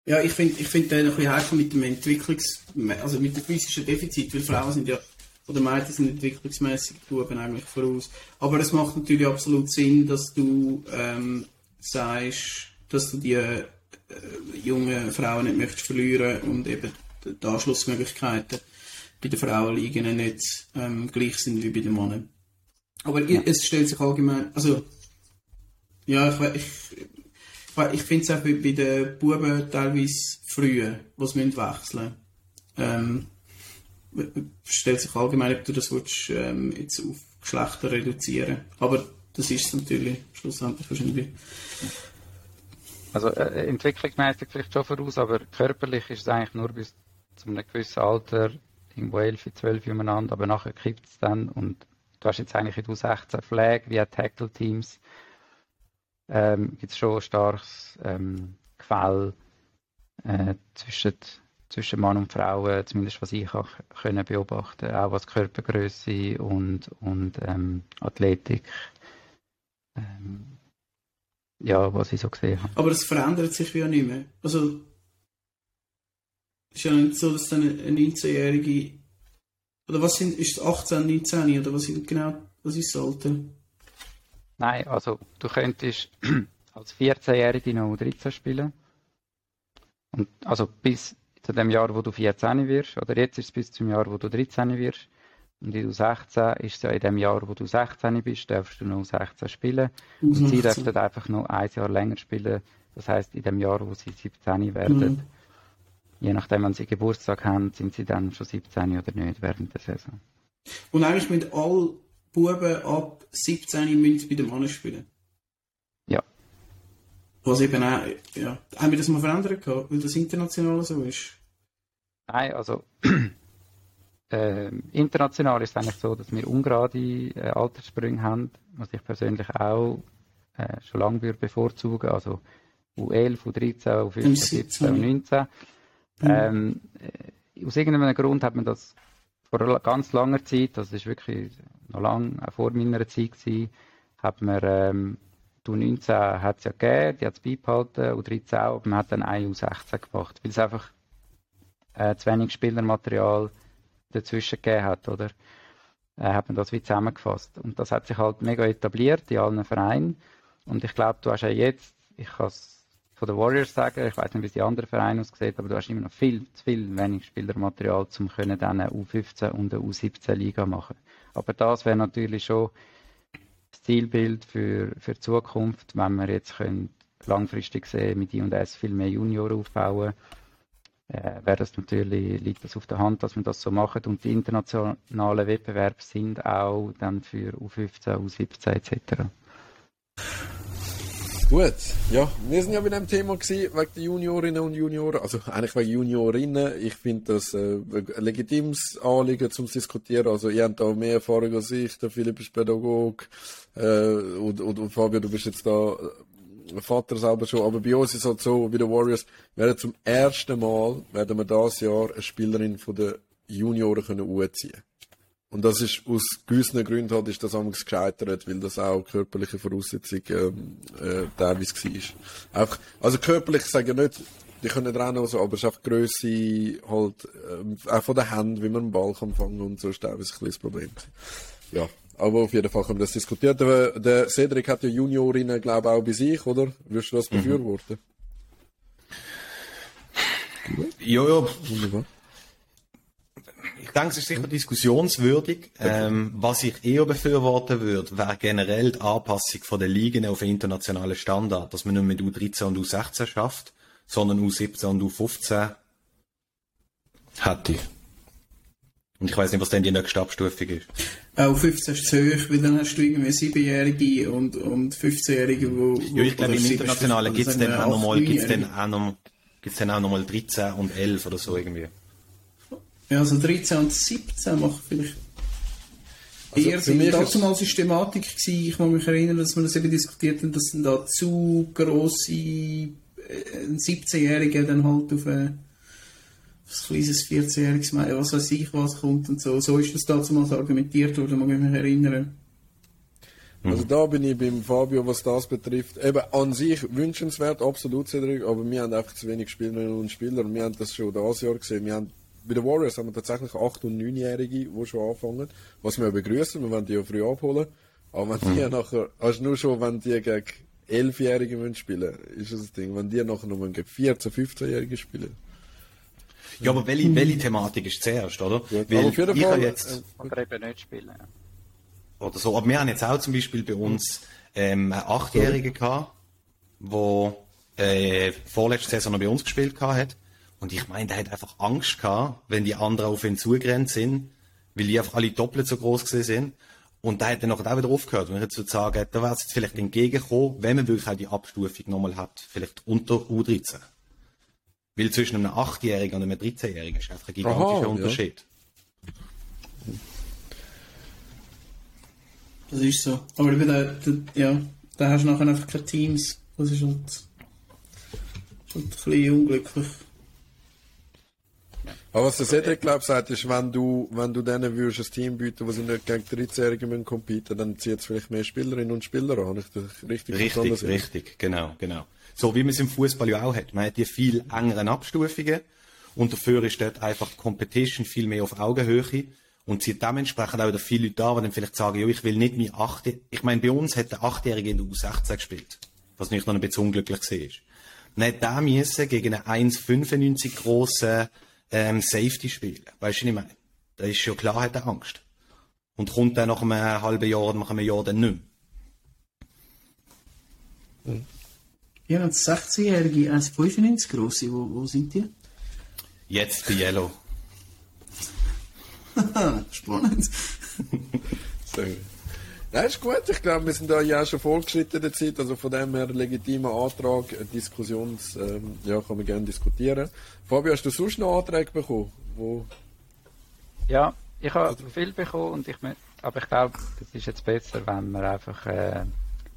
Ja, ich finde ich find ein bisschen heikel mit dem Entwicklungs-, also mit dem physischen Defizit, weil Frauen sind ja, oder Mädchen sind entwicklungsmäßig Buben eigentlich voraus. Aber es macht natürlich absolut Sinn, dass du ähm, sagst, dass du die äh, jungen Frauen nicht möchtest verlieren und eben die Anschlussmöglichkeiten bei den Frauenligen nicht ähm, gleich sind wie bei den Männern. Aber ja. es stellt sich allgemein, also ja, ich, ich ich finde es auch bei, bei, den Buben teilweise früher, die sie wechseln müssen. Ähm, stellt sich allgemein, ob du das willst, ähm, jetzt auf Geschlechter reduzieren Aber das ist es natürlich schlussendlich wahrscheinlich. Also äh, entwicklungsmäßig vielleicht schon voraus, aber körperlich ist es eigentlich nur bis zu einem gewissen Alter, irgendwo 11, 12 umeinander, aber nachher kippt es dann und du hast jetzt eigentlich in du 16 Flag wie Tackle-Teams ähm, gibt es schon ein starkes ähm, Gefälle äh, zwischen, zwischen Mann und Frau, äh, zumindest was ich auch können beobachten auch was Körpergröße und, und ähm, Athletik, ähm, ja, was ich so gesehen habe. Aber es verändert sich ja nicht mehr. Also, es ist ja nicht so, dass dann eine 19-Jährige, oder was sind, ist es 18, 19, oder was sind genau, was ist das Alter? Nein, also du könntest als 14-Jährige noch 13 spielen. Und, also bis zu dem Jahr, wo du 14 wirst, oder jetzt ist es bis zum Jahr, wo du 13 wirst. Und in du 16 ist es ja in dem Jahr, wo du 16 bist, darfst du noch 16 spielen. Und sie dürften einfach noch ein Jahr länger spielen. Das heißt, in dem Jahr, wo sie 17 werden, mhm. je nachdem, wann sie Geburtstag haben, sind sie dann schon 17 oder nicht während der Saison. Und eigentlich mit all Buben ab 17 müssen bei den Männern spielen. Ja. Was eben auch, ja. Haben wir das mal verändert gehabt, weil das international so ist? Nein, also äh, international ist es eigentlich so, dass wir ungerade äh, Alterssprünge haben, was ich persönlich auch äh, schon lange würde bevorzugen. Also U11, U13, U15, 17, U19. Ähm, äh, aus irgendeinem Grund hat man das vor ganz langer Zeit, das ist wirklich noch lange, vor meiner Zeit gewesen, hat man, ähm, die U19 hat es ja gegeben, die hat es beibehalten, U13 auch, aber man hat dann eine U16 gemacht, weil es einfach äh, zu wenig Spielermaterial dazwischen gegeben hat, oder? Äh, hat man das wie zusammengefasst. Und das hat sich halt mega etabliert in allen Vereinen. Und ich glaube, du hast ja jetzt, ich kann es von den Warriors sagen. Ich weiß nicht, wie es die anderen Vereine aussehen, aber du hast immer noch viel zu viel wenig Spielermaterial, um können dann eine U15 und eine U17 Liga machen. Aber das wäre natürlich schon das Zielbild für, für die Zukunft, wenn wir jetzt können langfristig sehen, mit I&S viel mehr Junior aufbauen, äh, wäre das natürlich, liegt das auf der Hand, dass man das so macht und die internationalen Wettbewerbe sind auch dann für U15, U17 etc. Gut, ja, wir sind ja bei dem Thema gewesen, wegen der Juniorinnen und Junioren, also eigentlich wegen Juniorinnen. Ich finde das äh, ein legitimes Anliegen zum Diskutieren. Also ihr habt da mehr Erfahrung als ich, der Philipp ist Pädagoge, Äh, und, und, und Fabio, du bist jetzt da äh, Vater selber schon, aber bei uns ist es halt so, wie der Warriors, werden zum ersten Mal, werden wir dieses Jahr eine Spielerin von den Junioren können umziehen. Und das ist aus gewissen Gründen halt, ist das damals gescheitert, weil das auch körperliche Voraussetzung ähm, äh, teilweise war. Einfach, also körperlich sage ich nicht, die können rennen und so, aber es ist einfach Grösse halt, äh, auch von der Hand, wie man einen Ball kann fangen und so ist teilweise ein kleines Problem. Ja, aber auf jeden Fall können wir das diskutieren. Der, der Cedric hat ja Juniorinnen, glaube ich, auch bei sich, oder? Würdest du das mhm. befürworten? Mhm. Ja, ja. Wunderbar. Ich denke, es ist sicher diskussionswürdig. Ähm, was ich eher befürworten würde, wäre generell die Anpassung von der Ligen auf internationale Standard, dass man nicht mit U13 und U16 schafft, sondern U17 und U15 hätte. Und ich weiß nicht, was denn die nächste Abstufung ist. Auch 15 ist zu hoch, weil dann hast du irgendwie 7-Jährige und, und 15-Jährige, wo, wo... Ja, ich glaube, im Internationalen gibt es dann auch nochmal 13 und 11 oder so irgendwie. Ja, also 13 und 17 machen vielleicht also eher Sinn. Das war mal Systematik gewesen. Ich muss mich erinnern, dass wir das eben diskutiert haben, dass dann da zu grosse, äh, ein 17-Jähriger dann halt auf ein, ein kleines 14-jähriges Mädchen, was weiß ich, was kommt und so. So ist das damals argumentiert worden, muss ich mich erinnern. Also da bin ich beim Fabio, was das betrifft. Eben an sich wünschenswert, absolut, Cedric, aber wir haben einfach zu wenig Spielerinnen und Spieler. Wir haben das schon das Jahr gesehen. Wir haben bei den Warriors haben wir tatsächlich 8- und 9-Jährige, die schon anfangen. Was wir begrüßen, wir wollen die ja früh abholen. Aber wenn die mhm. nachher, also nur schon, wenn die gegen 11-Jährige spielen, ist das das Ding. Wenn die nachher noch gegen 14-, 15-Jährige spielen. Ja, aber welche, welche Thematik ist zuerst, oder? Ja, Weil auf jeden Fall, jetzt, oder eben nicht spielen. Oder so. Aber wir haben jetzt auch zum Beispiel bei uns ähm, einen Achtjährigen gehabt, der äh, vorletzte Saison noch bei uns gespielt hat. Und ich meine, der hat einfach Angst gehabt, wenn die anderen auf ihn zugerannt sind, weil die einfach alle doppelt so groß gesehen sind. Und da hat er nachher auch wieder aufgehört. Und ich jetzt sagen, da wäre es jetzt vielleicht entgegengekommen, wenn man wirklich auch die Abstufung nochmal hat, vielleicht unter U13. Weil zwischen einem 8-Jährigen und einem 13-Jährigen ist einfach ein gigantischer Aha, Unterschied. Ja. Das ist so. Aber eben, da, da, ja, da hast du nachher einfach keine Teams. Das ist halt, halt ein bisschen unglücklich. Aber was der Cedric, glaube sagt, ist, wenn du, wenn du denen würdest ein Team bieten, wo sie nicht gegen 13-Jährige müssen competen, dann zieht es vielleicht mehr Spielerinnen und Spieler an. Ich richtig Richtig, richtig, genau, genau. So wie man es im Fußball ja auch hat. Man hat die viel engeren Abstufungen und dafür ist dort einfach die Competition viel mehr auf Augenhöhe und zieht dementsprechend auch wieder viele Leute an, die dann vielleicht sagen, ja, ich will nicht mehr 8, ich meine, bei uns hat der 8-Jährige in der U16 gespielt, was nicht noch ein bisschen unglücklich war. Dann hat der müssen gegen einen 1,95 grossen ähm, Safety spielen. Weißt du, was ich meine? Da ist schon klar, hat er Angst. Und kommt dann nach einem halben Jahr oder nach einem Jahr dann nicht mehr. Und 16-Jährige, 1,95 grosse, wo, wo sind die? Jetzt bei Yellow. Spannend. so. Nein, ist gut. Ich glaube, wir sind da ja schon vorgeschritten in der Zeit. Also von dem her legitimer Antrag, Diskussions, ähm, ja, kann man gerne diskutieren. Fabio, hast du sonst noch Anträge bekommen? Wo... Ja, ich habe also... viel bekommen und ich, aber ich glaube, es ist jetzt besser, wenn wir einfach, äh,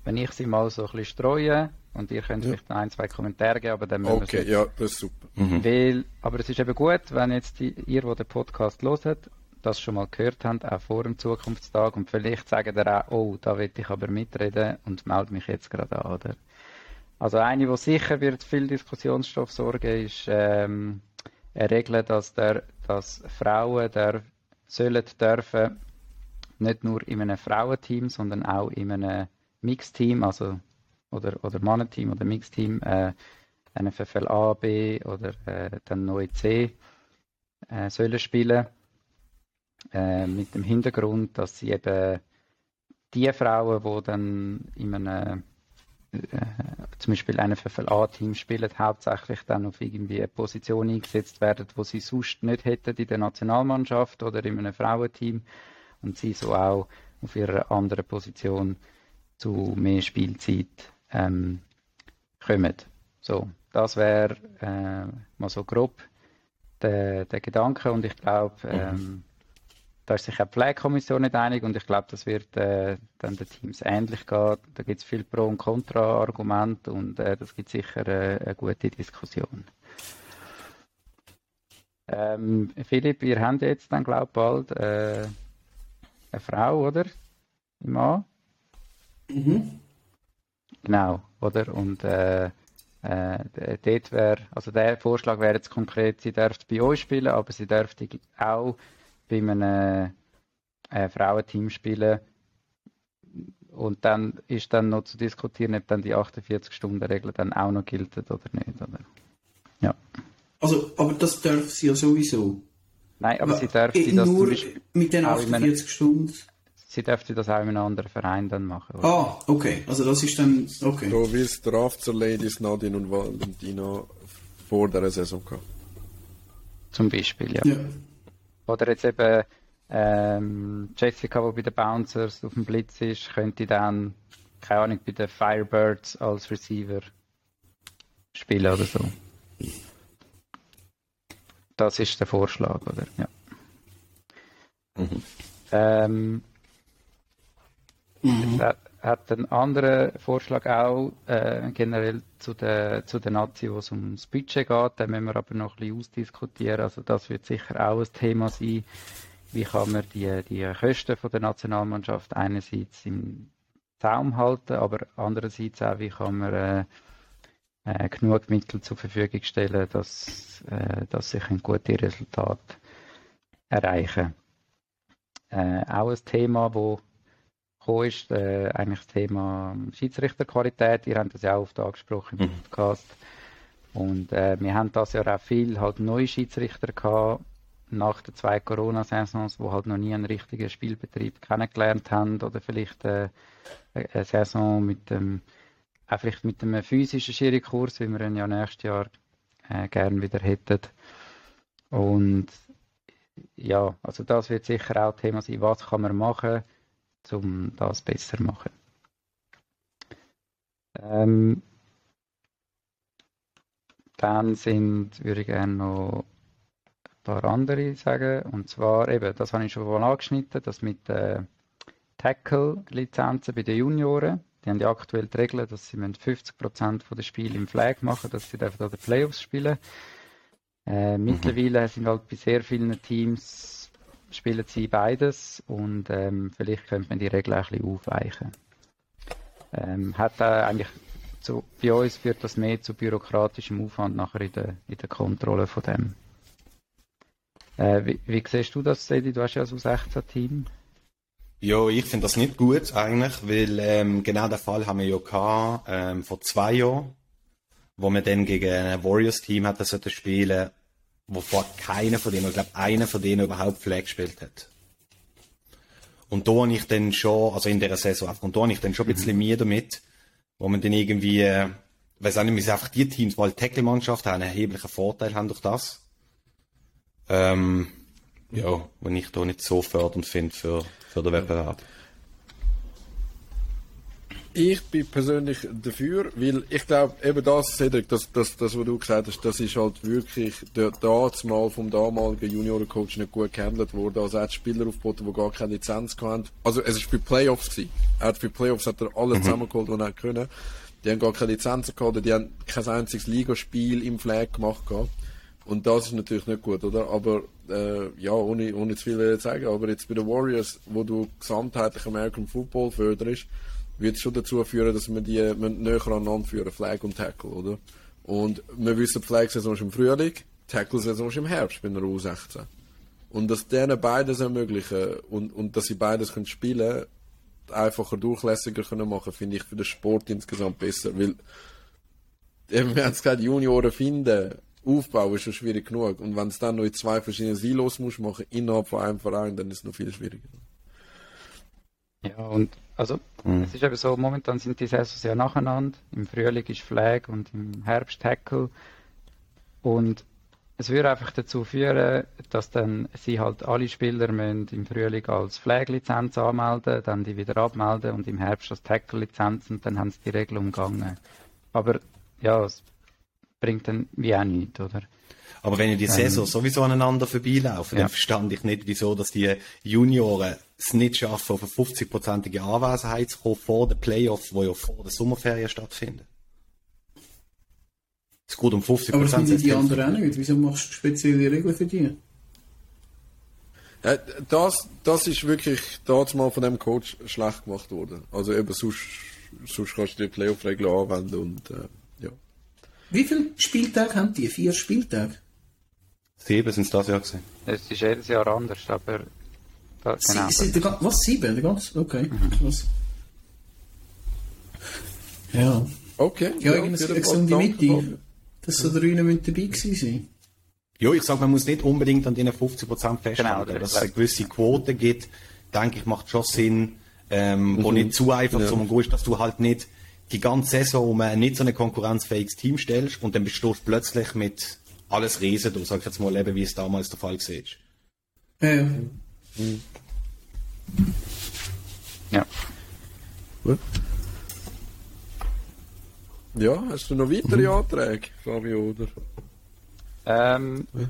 wenn ich sie mal so ein bisschen streue und ihr könnt ja. vielleicht ein, zwei Kommentare geben, aber dann müssen Okay, ja, das ist super. Mhm. Weil, aber es ist eben gut, wenn jetzt die, ihr, wo den Podcast hört, das schon mal gehört habt, auch vor dem Zukunftstag und vielleicht sagen ihr auch, oh, da will ich aber mitreden und melde mich jetzt gerade an, oder? Also eine, die sicher wird viel Diskussionsstoff sorgen, ist ähm, eine Regel, dass, der, dass Frauen der, sollen dürfen, nicht nur in einem Frauenteam, sondern auch in einem Mixteam, also oder, oder Mannenteam oder Mixteam, äh, NFFL A, B oder äh, dann neue C äh, sollen spielen. Äh, mit dem Hintergrund, dass sie eben die Frauen, die dann in einem äh, zum Beispiel ein FFL-A-Team spielen, hauptsächlich dann auf irgendwie eine Position eingesetzt werden, wo sie sonst nicht hätten in der Nationalmannschaft oder in einem Frauenteam und sie so auch auf ihrer anderen Position zu mehr Spielzeit ähm, kommen. So, das wäre äh, mal so grob der, der Gedanke und ich glaube, mhm. ähm, da ist sich auch die Pflegekommission nicht einig und ich glaube, das wird äh, dann den Teams ähnlich gehen. Da gibt es viel Pro- und Kontra-Argumente und äh, das gibt sicher äh, eine gute Diskussion. Ähm, Philipp, ihr habt jetzt dann, glaube ich, bald äh, eine Frau, oder? Im Mann? Mhm. Genau, oder? Und äh, äh, dort wäre, also der Vorschlag wäre jetzt konkret, sie dürfte bei euch spielen, aber sie dürfte auch bei einem äh, Frauenteam spielen. Und dann ist dann noch zu diskutieren, ob dann die 48-Stunden-Regel dann auch noch gilt oder nicht. Oder? Ja. Also, aber das darf sie ja sowieso. Nein, aber sie dürfte das nur mit den 48 Stunden. Sie dürfte das auch in einem anderen Verein dann machen. Oder? Ah, okay. Also das ist dann okay. So wie es Draft zur Ladies Nadine und Valentina vor der Saison gehabt. Zum Beispiel, ja. ja. Oder jetzt eben ähm, Jessica, die bei den Bouncers auf dem Blitz ist, könnte dann, keine Ahnung, bei den Firebirds als Receiver spielen oder so. Das ist der Vorschlag, oder? Ja. Mhm. Ähm, mhm. Hat, hat ein anderer Vorschlag auch äh, generell zu der, zu der Nazi, wo es ums Budget geht. Den müssen wir aber noch ein bisschen ausdiskutieren. Also das wird sicher auch ein Thema sein. Wie kann man die, die Kosten von der Nationalmannschaft einerseits im Zaum halten, aber andererseits auch, wie kann man äh, äh, genug Mittel zur Verfügung stellen, dass, äh, dass sich ein gutes Resultat erreichen. Äh, auch ein Thema, wo ist, äh, eigentlich das Thema Schiedsrichterqualität. Ihr habt das ja auch oft angesprochen im mhm. Podcast. Und äh, wir haben das ja auch viel halt neue Schiedsrichter gehabt, nach den zwei Corona-Saisons, die halt noch nie einen richtigen Spielbetrieb kennengelernt haben oder vielleicht äh, eine Saison mit dem auch vielleicht mit einem physischen Schiri-Kurs, wie wir ihn ja nächstes Jahr äh, gern wieder hätten. Und ja, also das wird sicher auch Thema sein, was kann man machen, um das besser zu machen. Ähm, dann sind, würde ich gerne noch ein paar andere sagen. Und zwar eben, das habe ich schon mal angeschnitten, das mit äh, Tackle-Lizenzen bei den Junioren. Die haben ja aktuell die Regel, dass sie 50% der Spiele im Flag machen, dass sie dürfen an den Playoffs spielen. Äh, mhm. Mittlerweile sind halt bei sehr vielen Teams spielen sie beides und ähm, vielleicht könnte man die Regel ein bisschen aufweichen. Ähm, hat äh, eigentlich zu, bei uns führt das mehr zu bürokratischem Aufwand nachher in der, in der Kontrolle von dem. Äh, wie, wie siehst du das, Sedi? Du hast ja so 16 Team. Ja, ich finde das nicht gut eigentlich, weil ähm, genau den Fall haben wir ja gehabt, ähm, vor zwei Jahren, wo wir dann gegen ein Warriors-Team hatten spielen, wo vor keiner von denen, ich glaube einer von denen überhaupt Flag gespielt hat. Und da habe ich dann schon, also in der Saison und da habe ich dann schon ein bisschen mhm. mehr damit, wo man dann irgendwie, äh, weiß auch nicht, sind einfach die Teams, die halt Tackle-Mannschaft haben, einen erheblichen Vorteil haben durch das. Ähm, ja, wenn ich da nicht so fördernd finde für für den Wettbewerb? Ich bin persönlich dafür, weil ich glaube, eben das, Cedric, das, das, das, was du gesagt hast, das ist halt wirklich der mal vom damaligen Juniorencoach nicht gut gehandelt worden. Also er hat Spieler aufgeboten, die gar keine Lizenz hatten. Also es war für Playoffs gewesen. Er hat für Playoffs hat er alle mhm. zusammengeholt, die er können. Die haben gar keine Lizenz gehabt, die haben kein einziges Ligaspiel im Flag gemacht gehabt. Und das ist natürlich nicht gut, oder? Aber äh, ja, ohne, ohne zu viel zu sagen, aber jetzt bei den Warriors, wo du gesamtheitlich American Football förderst, wird es schon dazu führen, dass wir die näher aneinander führen, Flag und Tackle, oder? Und wir wissen, Flag-Saison ist im Frühling, Tackle-Saison ist im Herbst bei einer U16. Und dass denen beides ermöglichen und, und dass sie beides können spielen einfacher, durchlässiger können machen, finde ich für den Sport insgesamt besser, weil eben, wir haben es gerade Junioren finden, Aufbau ist schon schwierig genug. Und wenn es dann noch in zwei verschiedene Silos muss machen innerhalb von einem Verein, dann ist es noch viel schwieriger. Ja, und also mhm. es ist eben so, momentan sind die Saisons ja nacheinander. Im Frühling ist Flag und im Herbst Tackle. Und es würde einfach dazu führen, dass dann sie halt alle Spieler müssen im Frühling als Flag-Lizenz anmelden, dann die wieder abmelden und im Herbst als Tackle-Lizenz und dann haben sie die Regel umgangen. Aber ja, es bringt dann wie auch nichts, oder? Aber wenn die Saison ähm, sowieso aneinander vorbeilaufen, ja. dann verstand ich nicht, wieso, dass die Junioren es nicht schaffen, auf eine 50-prozentige Anwesenheit zu kommen vor den Playoffs, die ja vor der Sommerferien stattfinden. Es geht um 50 Aber das sind die anderen auch nicht. Wieso machst du spezielle Regeln für die? Ja, das, das ist wirklich damals mal von dem Coach schlecht gemacht worden. Also eben sonst, sonst kannst du die Playoff-Regeln anwenden und äh, ja. Wie viele Spieltage haben die? Vier Spieltage? Sieben sind es das Jahr gewesen. Es ist jedes Jahr anders, aber genau. Sie, sie, was, sieben? Der ganze? Okay, mhm. was? Ja. Okay. Ja, ja irgendwie so um die Mitte. Dass so drei dabei gewesen sein ja, ich sage, man muss nicht unbedingt an diesen 50% festhalten. Genau, dass es eine gewisse Quote gibt, denke ich, macht schon Sinn, ähm, mhm. wo nicht zu einfach ja. zum ist, dass du halt nicht die ganze Saison um nicht so ein konkurrenzfähiges Team stellst und dann bist du plötzlich mit alles Riesen, du sagst jetzt mal eben, wie es damals der Fall war. Ja. Mhm. Ja. Gut. Ja, hast du noch weitere mhm. Anträge, Fabio, oder? Ähm, ja.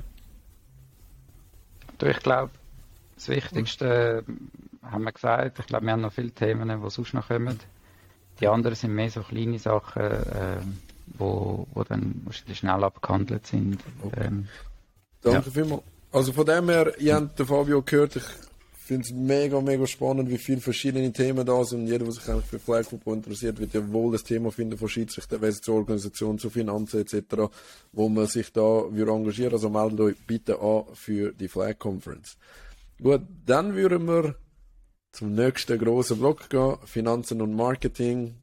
Ich glaube, das Wichtigste haben wir gesagt. Ich glaube, wir haben noch viele Themen, die sonst noch kommen. Die anderen sind mehr so kleine Sachen, äh, wo, wo dann wahrscheinlich schnell abgehandelt sind. Okay. Ähm, Danke ja. vielmals. Also von dem her, ihr habt den Fabio gehört, ich finde es mega, mega spannend, wie viele verschiedene Themen da sind. Und jeder, der sich eigentlich für Flag Football interessiert, wird ja wohl das Thema finden von Schiedsrichterwesen zur Organisation, zu Finanzen etc., wo man sich da würde engagieren Also meldet euch bitte an für die Flag Conference. Gut, dann würden wir zum nächsten großen Block gehen, Finanzen und Marketing.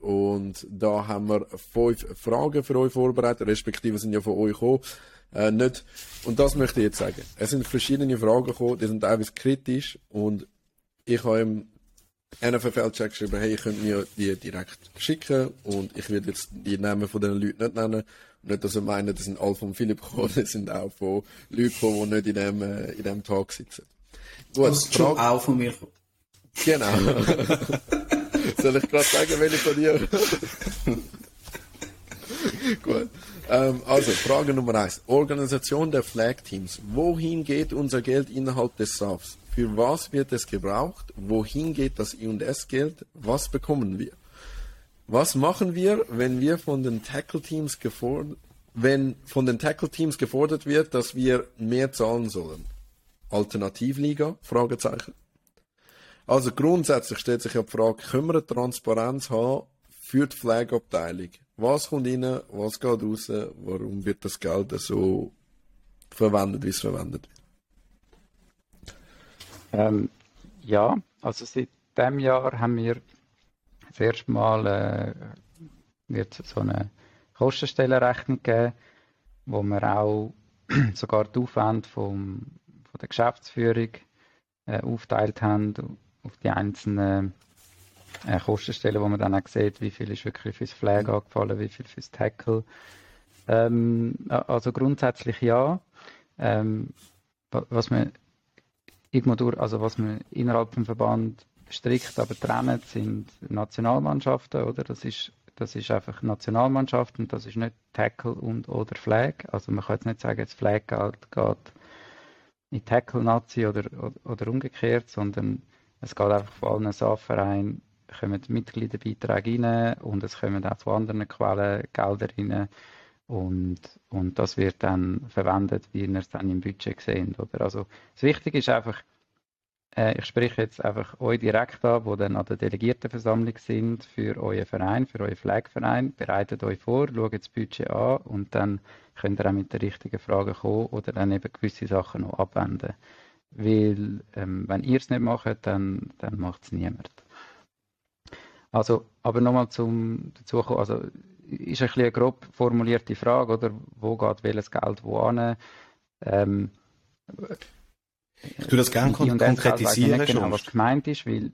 Und da haben wir fünf Fragen für euch vorbereitet, respektive sind ja von euch gekommen. Äh, nicht, und das möchte ich jetzt sagen. Es sind verschiedene Fragen gekommen, die sind teilweise kritisch und ich habe im NFL-Check geschrieben, hey, ich könnte mir die direkt schicken und ich werde jetzt die Namen von den Leuten nicht nennen. Nicht, dass ihr meinen, das sind alle von Philipp gekommen, das sind auch von Leuten gekommen, die nicht in dem, äh, in dem Tag sitzen. Gut, das ist schon auch von mir Genau. Soll ich gerade sagen, welche von dir? Gut. Ähm, also, Frage Nummer eins. Organisation der Flag Teams. Wohin geht unser Geld innerhalb des SAFs? Für was wird es gebraucht? Wohin geht das I&S-Geld? Was bekommen wir? Was machen wir, wenn wir von den Tackle Teams gefordert, wenn von den Tackle Teams gefordert wird, dass wir mehr zahlen sollen? Alternativliga? Fragezeichen. Also grundsätzlich stellt sich ja die Frage, können wir Transparenz haben für die Flag-Abteilung? Was kommt rein, was geht raus, warum wird das Geld so verwendet, wie es verwendet wird? Ähm, ja, also seit diesem Jahr haben wir das erste Mal äh, wird so eine Kostenstellenrechnung geben, wo wir auch sogar die Aufwände vom, von der Geschäftsführung äh, aufteilt haben auf die einzelnen äh, Kostenstellen, wo man dann auch sieht, wie viel ist wirklich fürs Flag angefallen, wie viel fürs Tackle. Ähm, also grundsätzlich ja. Ähm, was man durch, also was man innerhalb vom Verband strikt aber trennt, sind Nationalmannschaften, oder? Das ist, das ist einfach Nationalmannschaft und das ist nicht Tackle und oder Flag. Also man kann jetzt nicht sagen, das Flag geht, geht in Tackle-Nazi oder, oder, oder, umgekehrt, sondern es geht einfach von allen SAF-Vereinen kommen Mitgliederbeiträge rein und es kommen auch von anderen Quellen Gelder rein. Und, und das wird dann verwendet, wie ihr es dann im Budget seht. Oder? Also das Wichtige ist einfach, äh, ich spreche jetzt einfach euch direkt an, wo dann an der Delegiertenversammlung sind für euren Verein, für euren Flagverein. Bereitet euch vor, schaut das Budget an und dann könnt ihr auch mit den richtigen Fragen kommen oder dann eben gewisse Sachen noch abwenden. Weil ähm, wenn ihr es nicht macht, dann, dann macht es niemand. Also, aber nochmal zum dazu kommen, also ist ein bisschen eine grob formulierte Frage, oder wo geht welches Geld wo an? Ähm, ich tue das gerne kon konkretisieren. Ich genau, was gemeint ist, weil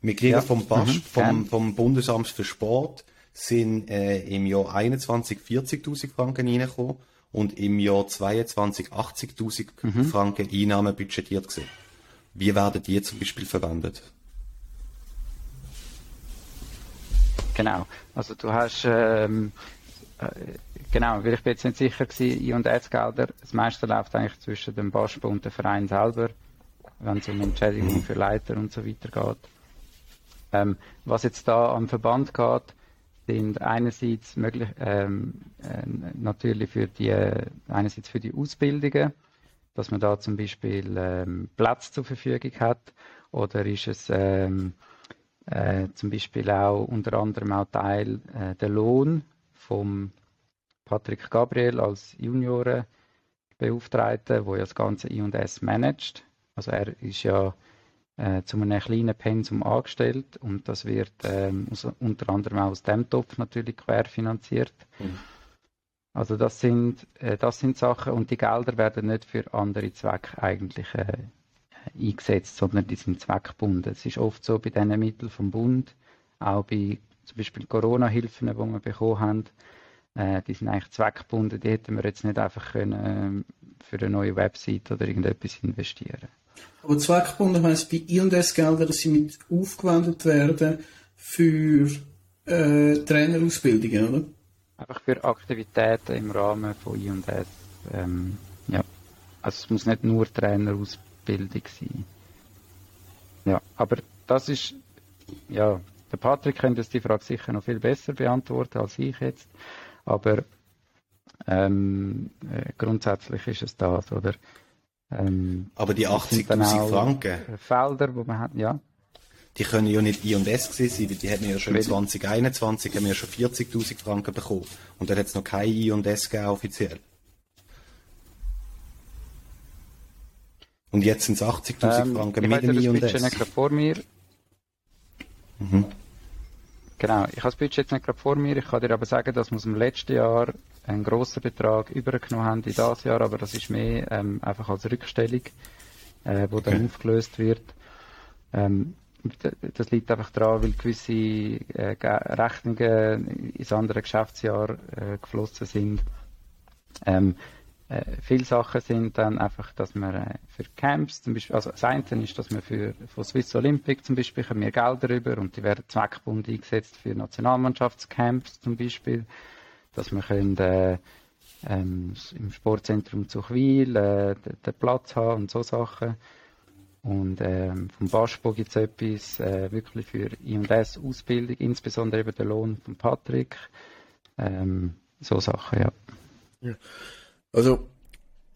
wir kriegen ja. vom, Bas mhm, vom, vom Bundesamt für Sport sind äh, im Jahr 21 40.000 Franken reingekommen und im Jahr 22 80.000 mhm. Franken Einnahmen budgetiert gewesen. Wie werden die zum Beispiel verwendet? Genau. Also du hast ähm, genau, weil ich bin jetzt nicht sicher gewesen, I und S-Gelder, das meiste läuft eigentlich zwischen dem Baspo und dem Verein selber, wenn es um Entschädigung mhm. für Leiter und so weiter geht. Ähm, was jetzt da am Verband geht, sind einerseits möglich, ähm, äh, natürlich für die, einerseits für die Ausbildungen, dass man da zum Beispiel ähm, Platz zur Verfügung hat, oder ist es ähm, äh, zum Beispiel auch unter anderem auch Teil äh, der Lohn vom Patrick Gabriel als Juniorenbeauftragter, wo ja das ganze I&S managt. Also er ist ja äh, zu einem kleinen Pensum angestellt und das wird ähm, aus, unter anderem auch aus dem Topf natürlich querfinanziert. Mhm. Also das sind, äh, das sind Sachen und die Gelder werden nicht für andere Zwecke eigentlich äh, eingesetzt, sondern die sind zweckgebunden. Es ist oft so bei diesen Mitteln vom Bund, auch bei zum Beispiel Corona-Hilfen, die wir bekommen haben, äh, die sind eigentlich zweckgebunden. Die hätten wir jetzt nicht einfach können, äh, für eine neue Website oder irgendetwas investieren Aber zweckgebunden heisst bei I&S-Geldern, dass sie mit aufgewendet werden für äh, Trainerausbildungen, oder? Einfach für Aktivitäten im Rahmen von I&S. Ähm, ja. Also es muss nicht nur Trainerausbildung Bildung sein. Ja, aber das ist, ja, der Patrick könnte die Frage sicher noch viel besser beantworten als ich jetzt, aber ähm, äh, grundsätzlich ist es das, oder? Ähm, aber die 80.000 Franken. Felder, wo man hat, ja. Die können ja nicht I und S sein, weil die hätten ja schon 2021 haben wir schon 40.000 Franken bekommen. Und dann hat es noch kein I und S gegeben offiziell. Und jetzt sind es 80.000 ähm, Franken mit dem I&S. Ich habe nicht gerade vor mir. Mhm. Genau, ich habe das Budget jetzt nicht gerade vor mir. Ich kann dir aber sagen, dass wir aus dem letzten Jahr einen grossen Betrag übergenommen haben in dieses Jahr, aber das ist mehr ähm, einfach als Rückstellung, äh, wo okay. dann aufgelöst wird. Ähm, das liegt einfach daran, weil gewisse äh, Rechnungen ins andere Geschäftsjahr äh, geflossen sind. Ähm, äh, viele Sachen sind dann einfach, dass man äh, für Camps zum Beispiel, also das eine ist, dass man für von Swiss Olympic zum Beispiel haben wir Gelder rüber und die werden zweckbunden eingesetzt für Nationalmannschaftscamps zum Beispiel, dass man können, äh, ähm, im Sportzentrum Zuchwil äh, den, den Platz haben und so Sachen. Und ähm, vom Baspo gibt es etwas äh, wirklich für I&S Ausbildung, insbesondere eben der Lohn von Patrick. Ähm, so Sachen, ja. ja. Also,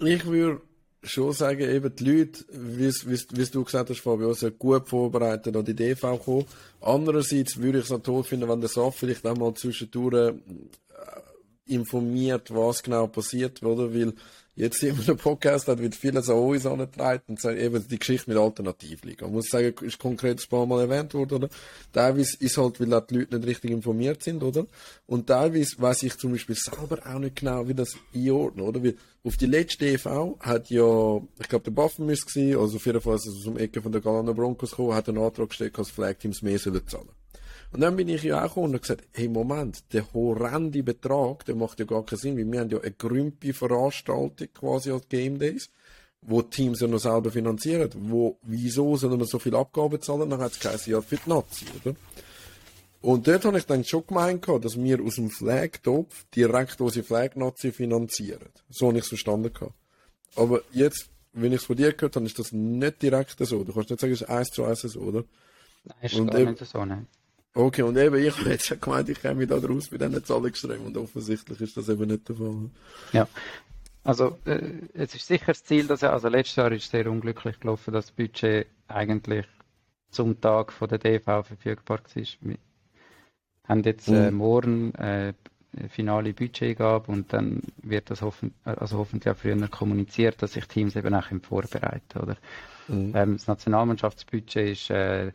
ich würde schon sagen, eben die Leute, wie du gesagt hast, Fabio, sind gut vorbereitet an die DV kommen. Andererseits würde ich es auch toll finden, wenn der SAF vielleicht auch mal zwischendurch äh, informiert, was genau passiert, oder? Weil jetzt in einem Podcast hat, wird vieles an uns angetragen und sagt eben die Geschichte mit Alternativliga. Ich muss sagen, ist konkret ein paar Mal erwähnt worden, oder? Teilweise ist halt, weil auch die Leute nicht richtig informiert sind, oder? Und teilweise weiß ich zum Beispiel selber auch nicht genau, wie das einordnen, oder? Weil auf die letzte EV hat ja, ich glaube, der Buffen müsste gewesen, also auf jeden Fall ist es aus dem Ecke von der Galana Broncos gekommen, hat einen Antrag gestellt, dass Flag Teams mehr sollen zahlen. Und dann bin ich ja auch und gesagt, hey Moment, der horrende Betrag, der macht ja gar keinen Sinn, weil wir haben ja eine grümpe Veranstaltung quasi als Game Days, wo die Teams ja noch selber finanzieren. Wo, wieso sollen wir so viel Abgaben zahlen? Dann hat es kein Jahr für die Nazi, oder? Und dort habe ich dann schon gemeint, dass wir aus dem Flag-Topf direkt unsere Flag-Nazi finanzieren. So habe ich es verstanden. Aber jetzt, wenn ich es von dir gehört habe, ist das nicht direkt so. Du kannst nicht sagen, es ist eins zu eins so, oder? Nein, ist und gar eben, nicht so, nein. Okay, und eben, ich habe jetzt gemeint, ich käme da raus bei diesen Zahlungsströmen und offensichtlich ist das eben nicht der Fall. Ja. Also, äh, es ist sicher das Ziel, dass er, also letztes Jahr ist sehr unglücklich gelaufen, dass das Budget eigentlich zum Tag von der DV verfügbar war. Wir haben jetzt äh, mhm. morgen äh, finale Budgetgabe und dann wird das hoffen, also hoffentlich auch früher kommuniziert, dass sich Teams eben auch vorbereiten oder? Mhm. Ähm, das Nationalmannschaftsbudget ist äh,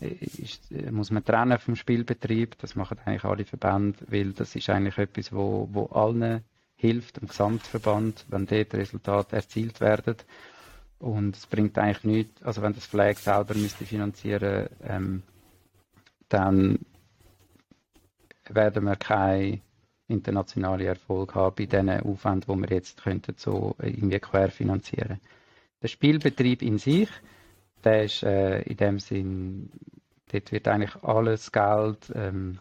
ist, muss man trennen vom Spielbetrieb. Das machen eigentlich alle Verbände, weil das ist eigentlich etwas, wo, wo allen hilft, dem Gesamtverband, wenn dort Resultate erzielt werden. Und es bringt eigentlich nichts, also wenn das Flag selber müsste finanzieren, ähm, dann werden wir keinen internationalen Erfolg haben bei den Aufwänden, die wir jetzt könnten so irgendwie querfinanzieren. Der Spielbetrieb in sich, der ist äh, in dem Sinn, dort wird eigentlich alles Geld ähm,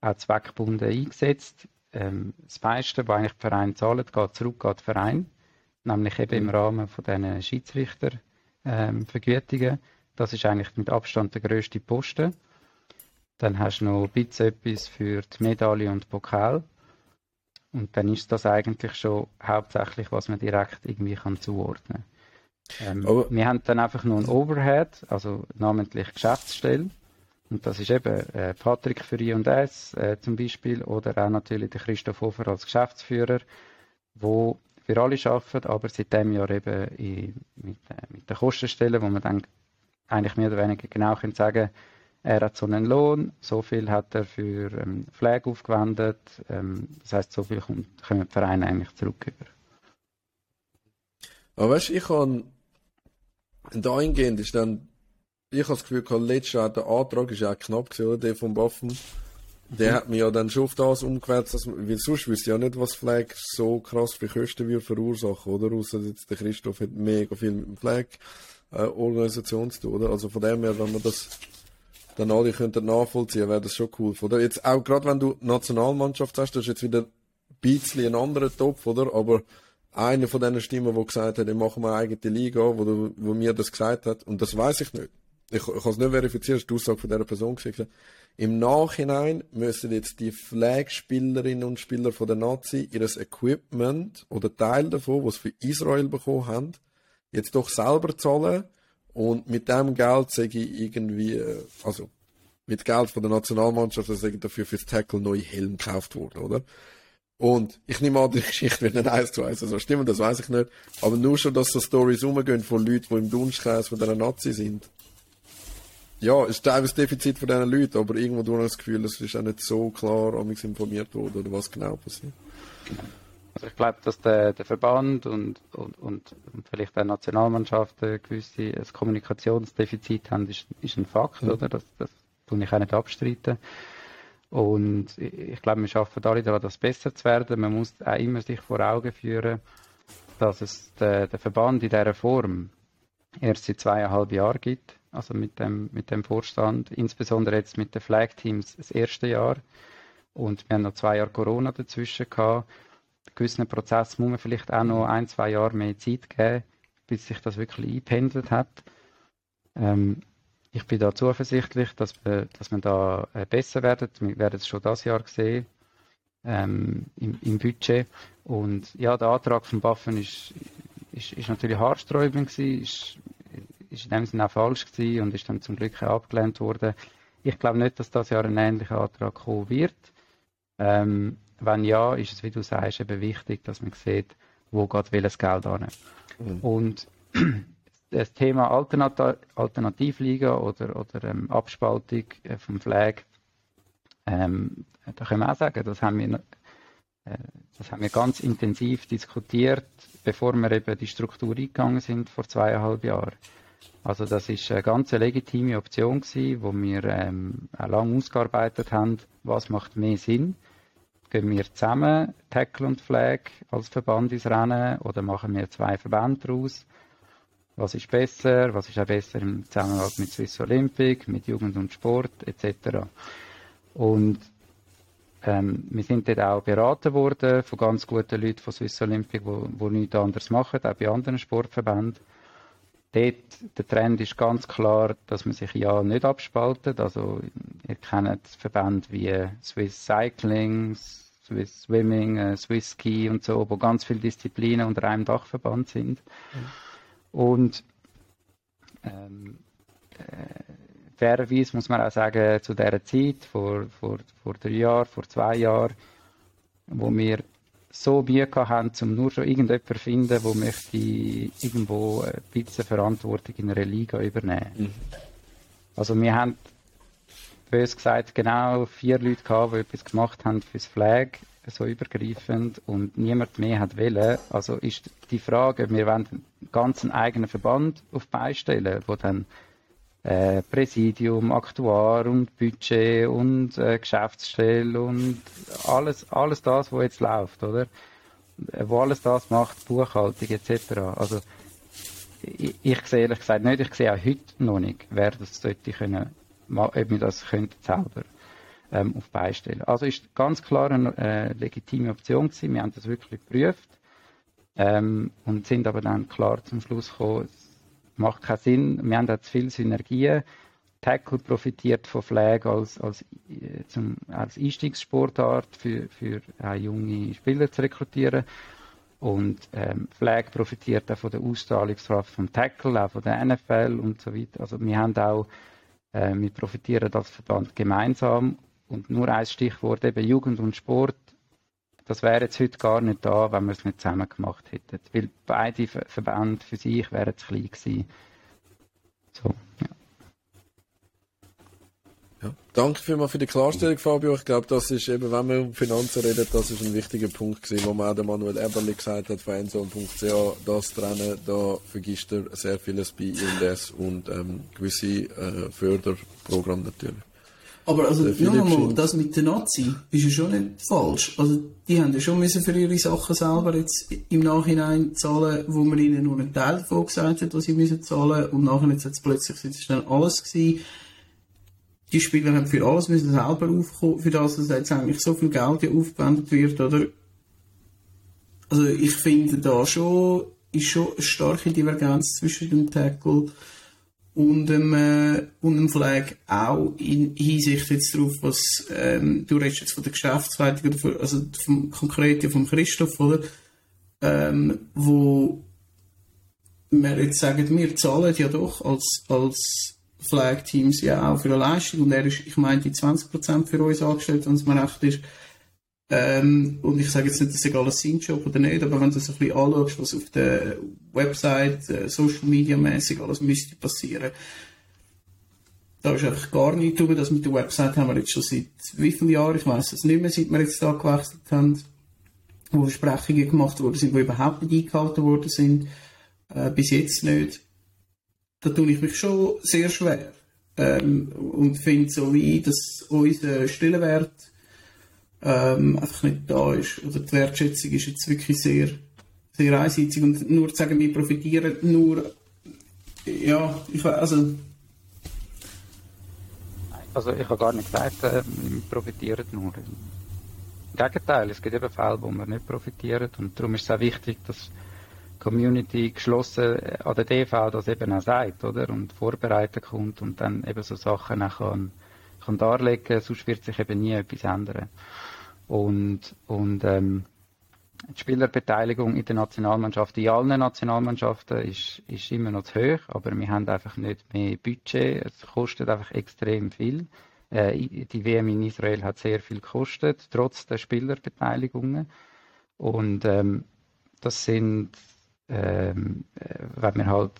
auch zweckgebunden eingesetzt. ähm, das meiste, was eigentlich die Vereine zahlen, geht zurück an den Verein, nämlich eben im mhm. Rahmen von diesen Schiedsrichtervergütungen. Ähm, das ist eigentlich mit Abstand der grösste Posten. Dann hast du noch ein bisschen etwas für die Medaille und Pokal. Und dann ist das eigentlich schon hauptsächlich, was man direkt irgendwie kann zuordnen kann. Ähm, wir haben dann einfach nur ein Overhead, also namentlich Geschäftsstelle. Und das ist eben äh, Patrick für I&S äh, zum Beispiel oder auch natürlich der Christoph Hofer als Geschäftsführer, wo wir alle arbeiten, aber seit dem Jahr eben in, mit, äh, mit der Kostenstelle, wo man dann eigentlich mehr oder weniger genau können sagen er hat so einen Lohn, so viel hat er für ähm, Pflege aufgewendet, ähm, das heißt, so viel kommt, kommen die Vereine eigentlich zurück über. Aber weißt du, ich kann dahingehend ist dann ich habe das Gefühl, gehabt, letztes Jahr der Antrag ist ja auch knapp gewesen, oder? Der vom Waffen. Der mhm. hat mich ja dann schon auf das umgewälzt, dass man, weil sonst wüsste ich ja nicht, was Flag so krass für Kosten würde verursachen, oder? Außer jetzt der Christoph hat mega viel mit dem Flag, äh, Organisation zu tun, oder? Also von dem her, wenn man das dann alle könnten nachvollziehen, wäre das schon cool, oder? Jetzt auch gerade wenn du Nationalmannschaft hast, das ist jetzt wieder ein bisschen ein anderer Topf, oder? Aber einer von diesen Stimmen, die gesagt hat, ich mache eine eigene Liga, wo, wo mir das gesagt hat, und das weiß ich nicht ich, ich kann es nicht verifizieren, das ist die Aussage von dieser Person gewesen. Im Nachhinein müssen jetzt die Flagspielerinnen und Spieler von der Nazi ihres Equipment oder Teil davon, was sie für Israel bekommen haben, jetzt doch selber zahlen und mit dem Geld sage ich irgendwie, äh, also mit Geld von der Nationalmannschaft, also dafür fürs Tackle neue Helm gekauft worden, oder? Und ich nehme an, die Geschichte wird nicht eins zu eins so also stimmen, das weiß ich nicht. Aber nur schon, dass so Stories rumgehen von Leuten, die im Dunstkreis von dieser Nazi sind, ja, es ist teilweise Defizit von diesen Leuten, aber irgendwo du das Gefühl, es ist auch nicht so klar mich informiert worden, oder was genau passiert. Also ich glaube, dass der, der Verband und, und, und, und vielleicht auch Nationalmannschaften gewisse ein Kommunikationsdefizit haben, ist, ist ein Fakt, mhm. oder? Das, das tue ich auch nicht abstreiten. Und ich glaube, wir schaffen alle daran, das besser zu werden. Man muss auch immer sich vor Augen führen, dass es den, den Verband in dieser Form erst seit zweieinhalb Jahren gibt also mit dem, mit dem Vorstand, insbesondere jetzt mit den Flag Teams das erste Jahr. Und wir haben noch zwei Jahre Corona dazwischen gehabt. Gewissen Prozess muss man vielleicht auch noch ein, zwei Jahre mehr Zeit geben, bis sich das wirklich eingependelt hat. Ähm, ich bin da zuversichtlich, dass wir, dass wir da äh, besser werden. Wir werden es schon das Jahr sehen ähm, im, im, Budget. Und ja, der Antrag von Buffen ist, ist, ist natürlich haarsträubend gewesen, ist ist in dem Sinne auch falsch gewesen und ist dann zum Glück abgelehnt worden. Ich glaube nicht, dass das Jahr ein ähnlicher Antrag kommen wird. Ähm, wenn ja, ist es, wie du sagst, eben wichtig, dass man sieht, wo geht welches Geld an. Mhm. Und das Thema Alternat Alternativliga oder, oder ähm, Abspaltung äh, vom Flag, ähm, da können wir auch sagen, das haben wir, äh, das haben wir ganz intensiv diskutiert, bevor wir eben die Struktur eingegangen sind vor zweieinhalb Jahren. Also das ist eine ganz legitime Option gewesen, wo wir ähm, auch lange ausgearbeitet haben, was macht mehr Sinn. Gehen wir zusammen Tackle und Flag als Verband ins Rennen oder machen wir zwei Verbände daraus? Was ist besser? Was ist auch besser im Zusammenhang mit Swiss Olympic, mit Jugend und Sport etc. Und ähm, wir sind dort auch beraten worden von ganz guten Leuten von Swiss Olympic, die nichts anderes machen, auch bei anderen Sportverbänden dort, der Trend ist ganz klar, dass man sich ja nicht abspaltet. Also, ihr kennt Verbände wie Swiss Cycling, Swiss Swimming, äh, Swiss Ski und so, wo ganz viele Disziplinen unter einem Dachverband sind. Mhm. Und ähm, äh, fairerweise muss man auch sagen, zu dieser Zeit, vor, vor, vor drei Jahren, vor zwei Jahren, wo wir so Mühe haben, um nur schon irgendjemanden zu finden, der möchte irgendwo ein bisschen Verantwortung in einer Liga übernehmen. Mhm. Also wir haben, bös gesagt, genau vier Leute gehabt, die etwas gemacht haben fürs Flag, so übergreifend, und niemand mehr hat wollen. Also ist die Frage, wir wollen einen ganzen eigenen Verband auf beistellen, wo dann äh, Präsidium, Aktuar und Budget und äh, Geschäftsstelle und alles, alles das, was jetzt läuft, oder? Äh, wo alles das macht, Buchhaltung etc. Also ich, ich sehe ehrlich gesagt nicht, ich sehe auch heute noch nicht, wer das sollte können, ob wir das könnte selber. Ähm, auf beistellen. Also ist ganz klar eine äh, legitime Option gewesen. Wir haben das wirklich geprüft ähm, und sind aber dann klar zum Schluss gekommen, es macht keinen Sinn. Wir haben da zu viele Synergien. Tackle profitiert von Flag als, als, äh, zum, als Einstiegssportart für, für junge Spieler zu rekrutieren. Und ähm, Flag profitiert auch von der Ausstrahlungskraft vom Tackle, auch von der NFL und so weiter. Also wir haben auch, äh, wir profitieren als Verband gemeinsam. Und nur ein Stichwort eben Jugend und Sport. Das wäre jetzt heute gar nicht da, wenn wir es nicht zusammen gemacht hätten. Weil beide Verbände für sich wären zu klein gewesen. So, ja. Ja. Danke vielmals für die Klarstellung, Fabio. Ich glaube, das ist eben, wenn wir um Finanzen reden, das ist ein wichtiger Punkt gewesen, wo man auch der Manuel Eberli gesagt hat, von Endzone.ch, das Trennen, da vergisst er sehr vieles bei ILS und ähm, gewisse äh, Förderprogramme natürlich. Aber also, nochmal, das mit den Nazi ist ja schon nicht falsch. Also, die haben ja schon müssen für ihre Sachen selber jetzt im Nachhinein zahlen, wo man ihnen nur einen Teil davon gesagt hat, was sie müssen zahlen. Und nachher jetzt hat plötzlich jetzt dann alles gewesen die Spieler haben für alles müssen selber aufkommen, für das, dass jetzt eigentlich so viel Geld aufgewendet wird, oder? Also ich finde da schon, ist schon eine starke Divergenz zwischen dem Tackle und dem, äh, und dem Flag auch in Hinsicht jetzt darauf, was, ähm, du redest jetzt von der Geschäftsleitung, oder von, also vom Konkreten vom Christoph, oder? Ähm, wo wir jetzt sagen, wir zahlen ja doch als, als Flag-Teams ja auch für eine Leistung und er ist, ich meine, die 20% für uns angestellt, wenn es mir recht ist. Ähm, und ich sage jetzt nicht, dass egal ein Sin-Job oder nicht, aber wenn du so ein bisschen anschaust, was auf der Website, äh, Social Media mäßig alles müsste passieren, da ist einfach gar nichts drüber. Das mit der Website haben wir jetzt schon seit wie vielen Jahren, ich weiß es nicht mehr, seit wir jetzt da gewechselt haben, wo Versprechungen gemacht worden sind, die überhaupt nicht eingehalten worden sind, äh, bis jetzt nicht da tue ich mich schon sehr schwer. Ähm, und finde so wie, dass unser Stellenwert ähm, einfach nicht da ist. Oder die Wertschätzung ist jetzt wirklich sehr, sehr einseitig. Und nur zu sagen, wir profitieren nur, ja, ich also. Also ich habe gar nicht gesagt, äh, wir profitieren nur. Im Gegenteil, es gibt eben Fälle, wo wir nicht profitieren. Und darum ist es auch wichtig, dass Community geschlossen äh, an der DV das eben auch sagt, oder? Und vorbereitet kommt und dann eben so Sachen auch kann, kann darlegen, sonst wird sich eben nie etwas ändern. Und, und ähm, die Spielerbeteiligung in der Nationalmannschaft, in allen Nationalmannschaften ist, ist immer noch zu hoch, aber wir haben einfach nicht mehr Budget. Es kostet einfach extrem viel. Äh, die WM in Israel hat sehr viel gekostet, trotz der Spielerbeteiligungen. Und ähm, das sind ähm, äh, wenn wir halt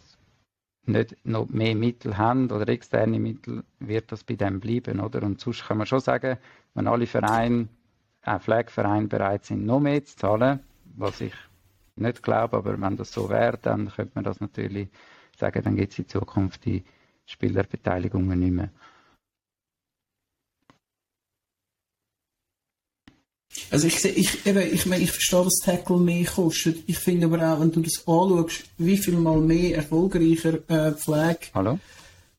nicht noch mehr Mittel haben oder externe Mittel, wird das bei dem bleiben, oder? Und sonst kann man schon sagen, wenn alle Vereine, auch Pflegevereine bereit sind, noch mehr zu zahlen, was ich nicht glaube, aber wenn das so wäre, dann könnte man das natürlich sagen, dann gibt es in Zukunft die Spielerbeteiligungen nicht mehr. Also ich, ich, eben, ich, meine, ich verstehe, dass Tackle mehr kostet. Ich finde aber auch, wenn du das anschaust, wie viel mal mehr erfolgreicher äh, Flag Hallo?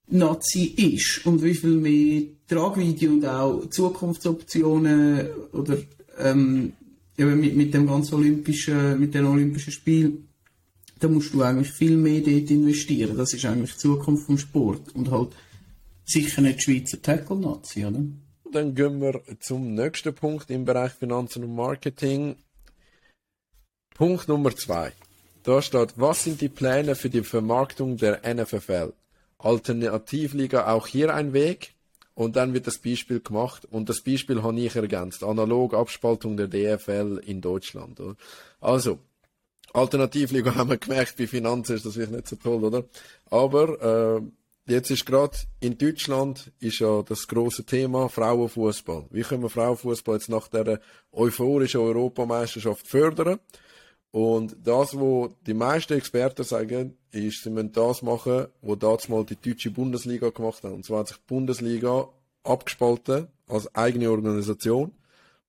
Nazi ist und wie viel mehr Tragvideo und auch Zukunftsoptionen oder ähm, eben mit, mit dem ganzen olympischen, mit den olympischen Spielen, da musst du eigentlich viel mehr dort investieren. Das ist eigentlich die Zukunft vom Sport und halt sicher nicht Schweizer Tackle-Nazi, oder? dann gehen wir zum nächsten Punkt im Bereich Finanzen und Marketing. Punkt Nummer zwei. Da steht, was sind die Pläne für die Vermarktung der NFFL? Alternativliga auch hier ein Weg? Und dann wird das Beispiel gemacht und das Beispiel habe ich ergänzt. Analog Abspaltung der DFL in Deutschland. Oder? Also, Alternativliga haben wir gemerkt, bei Finanzen ist das wirklich nicht so toll, oder? Aber äh, Jetzt ist gerade in Deutschland ist ja das große Thema Frauenfußball. Wie können wir Frauenfußball jetzt nach der euphorischen Europameisterschaft fördern? Und das, was die meisten Experten sagen, ist, sie müssen das machen, was damals mal die deutsche Bundesliga gemacht hat. Und zwar hat sich die Bundesliga abgespalten als eigene Organisation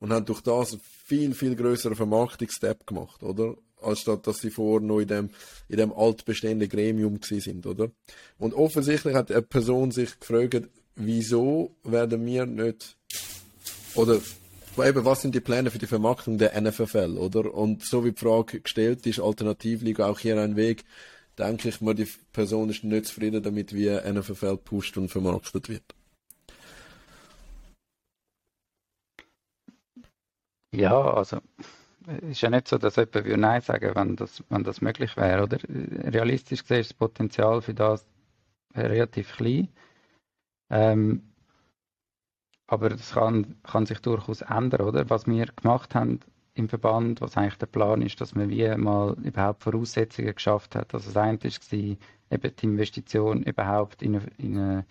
und haben durch das einen viel, viel größeren Vermarktungsstep gemacht, oder? anstatt dass sie vorher noch in dem, in dem altbestehenden Gremium sind, oder? Und offensichtlich hat eine Person sich gefragt, wieso werden wir nicht oder eben, was sind die Pläne für die Vermarktung der NFFL, oder? Und so wie die Frage gestellt ist, Alternativliga auch hier ein Weg, denke ich mal, die Person ist nicht zufrieden damit, wie NFFL pusht und vermarktet wird. Ja, also ist ja nicht so, dass jemand würde Nein sagen wenn das, wenn das möglich wäre. Oder? Realistisch gesehen ist das Potenzial für das relativ klein. Ähm, aber das kann, kann sich durchaus ändern, oder? Was wir gemacht haben im Verband, was eigentlich der Plan ist, dass man wie mal überhaupt Voraussetzungen geschafft hat. Also das eine war eben die Investition überhaupt in eine, in eine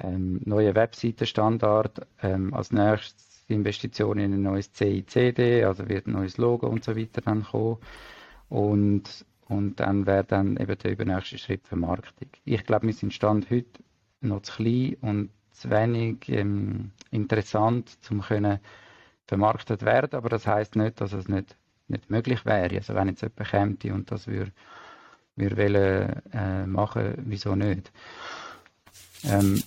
ähm, neue Webseitenstandard, ähm, als nächstes die Investition in ein neues CICD, also wird ein neues Logo und so weiter dann kommen. Und, und dann wäre dann eben der übernächste Schritt Vermarktung. Ich glaube, wir sind Stand heute noch zu klein und zu wenig ähm, interessant, um können vermarktet werden. Aber das heißt nicht, dass es nicht, nicht möglich wäre. Also wenn jetzt jemand käme und das würde wir wollen äh, machen, wieso nicht? Ähm,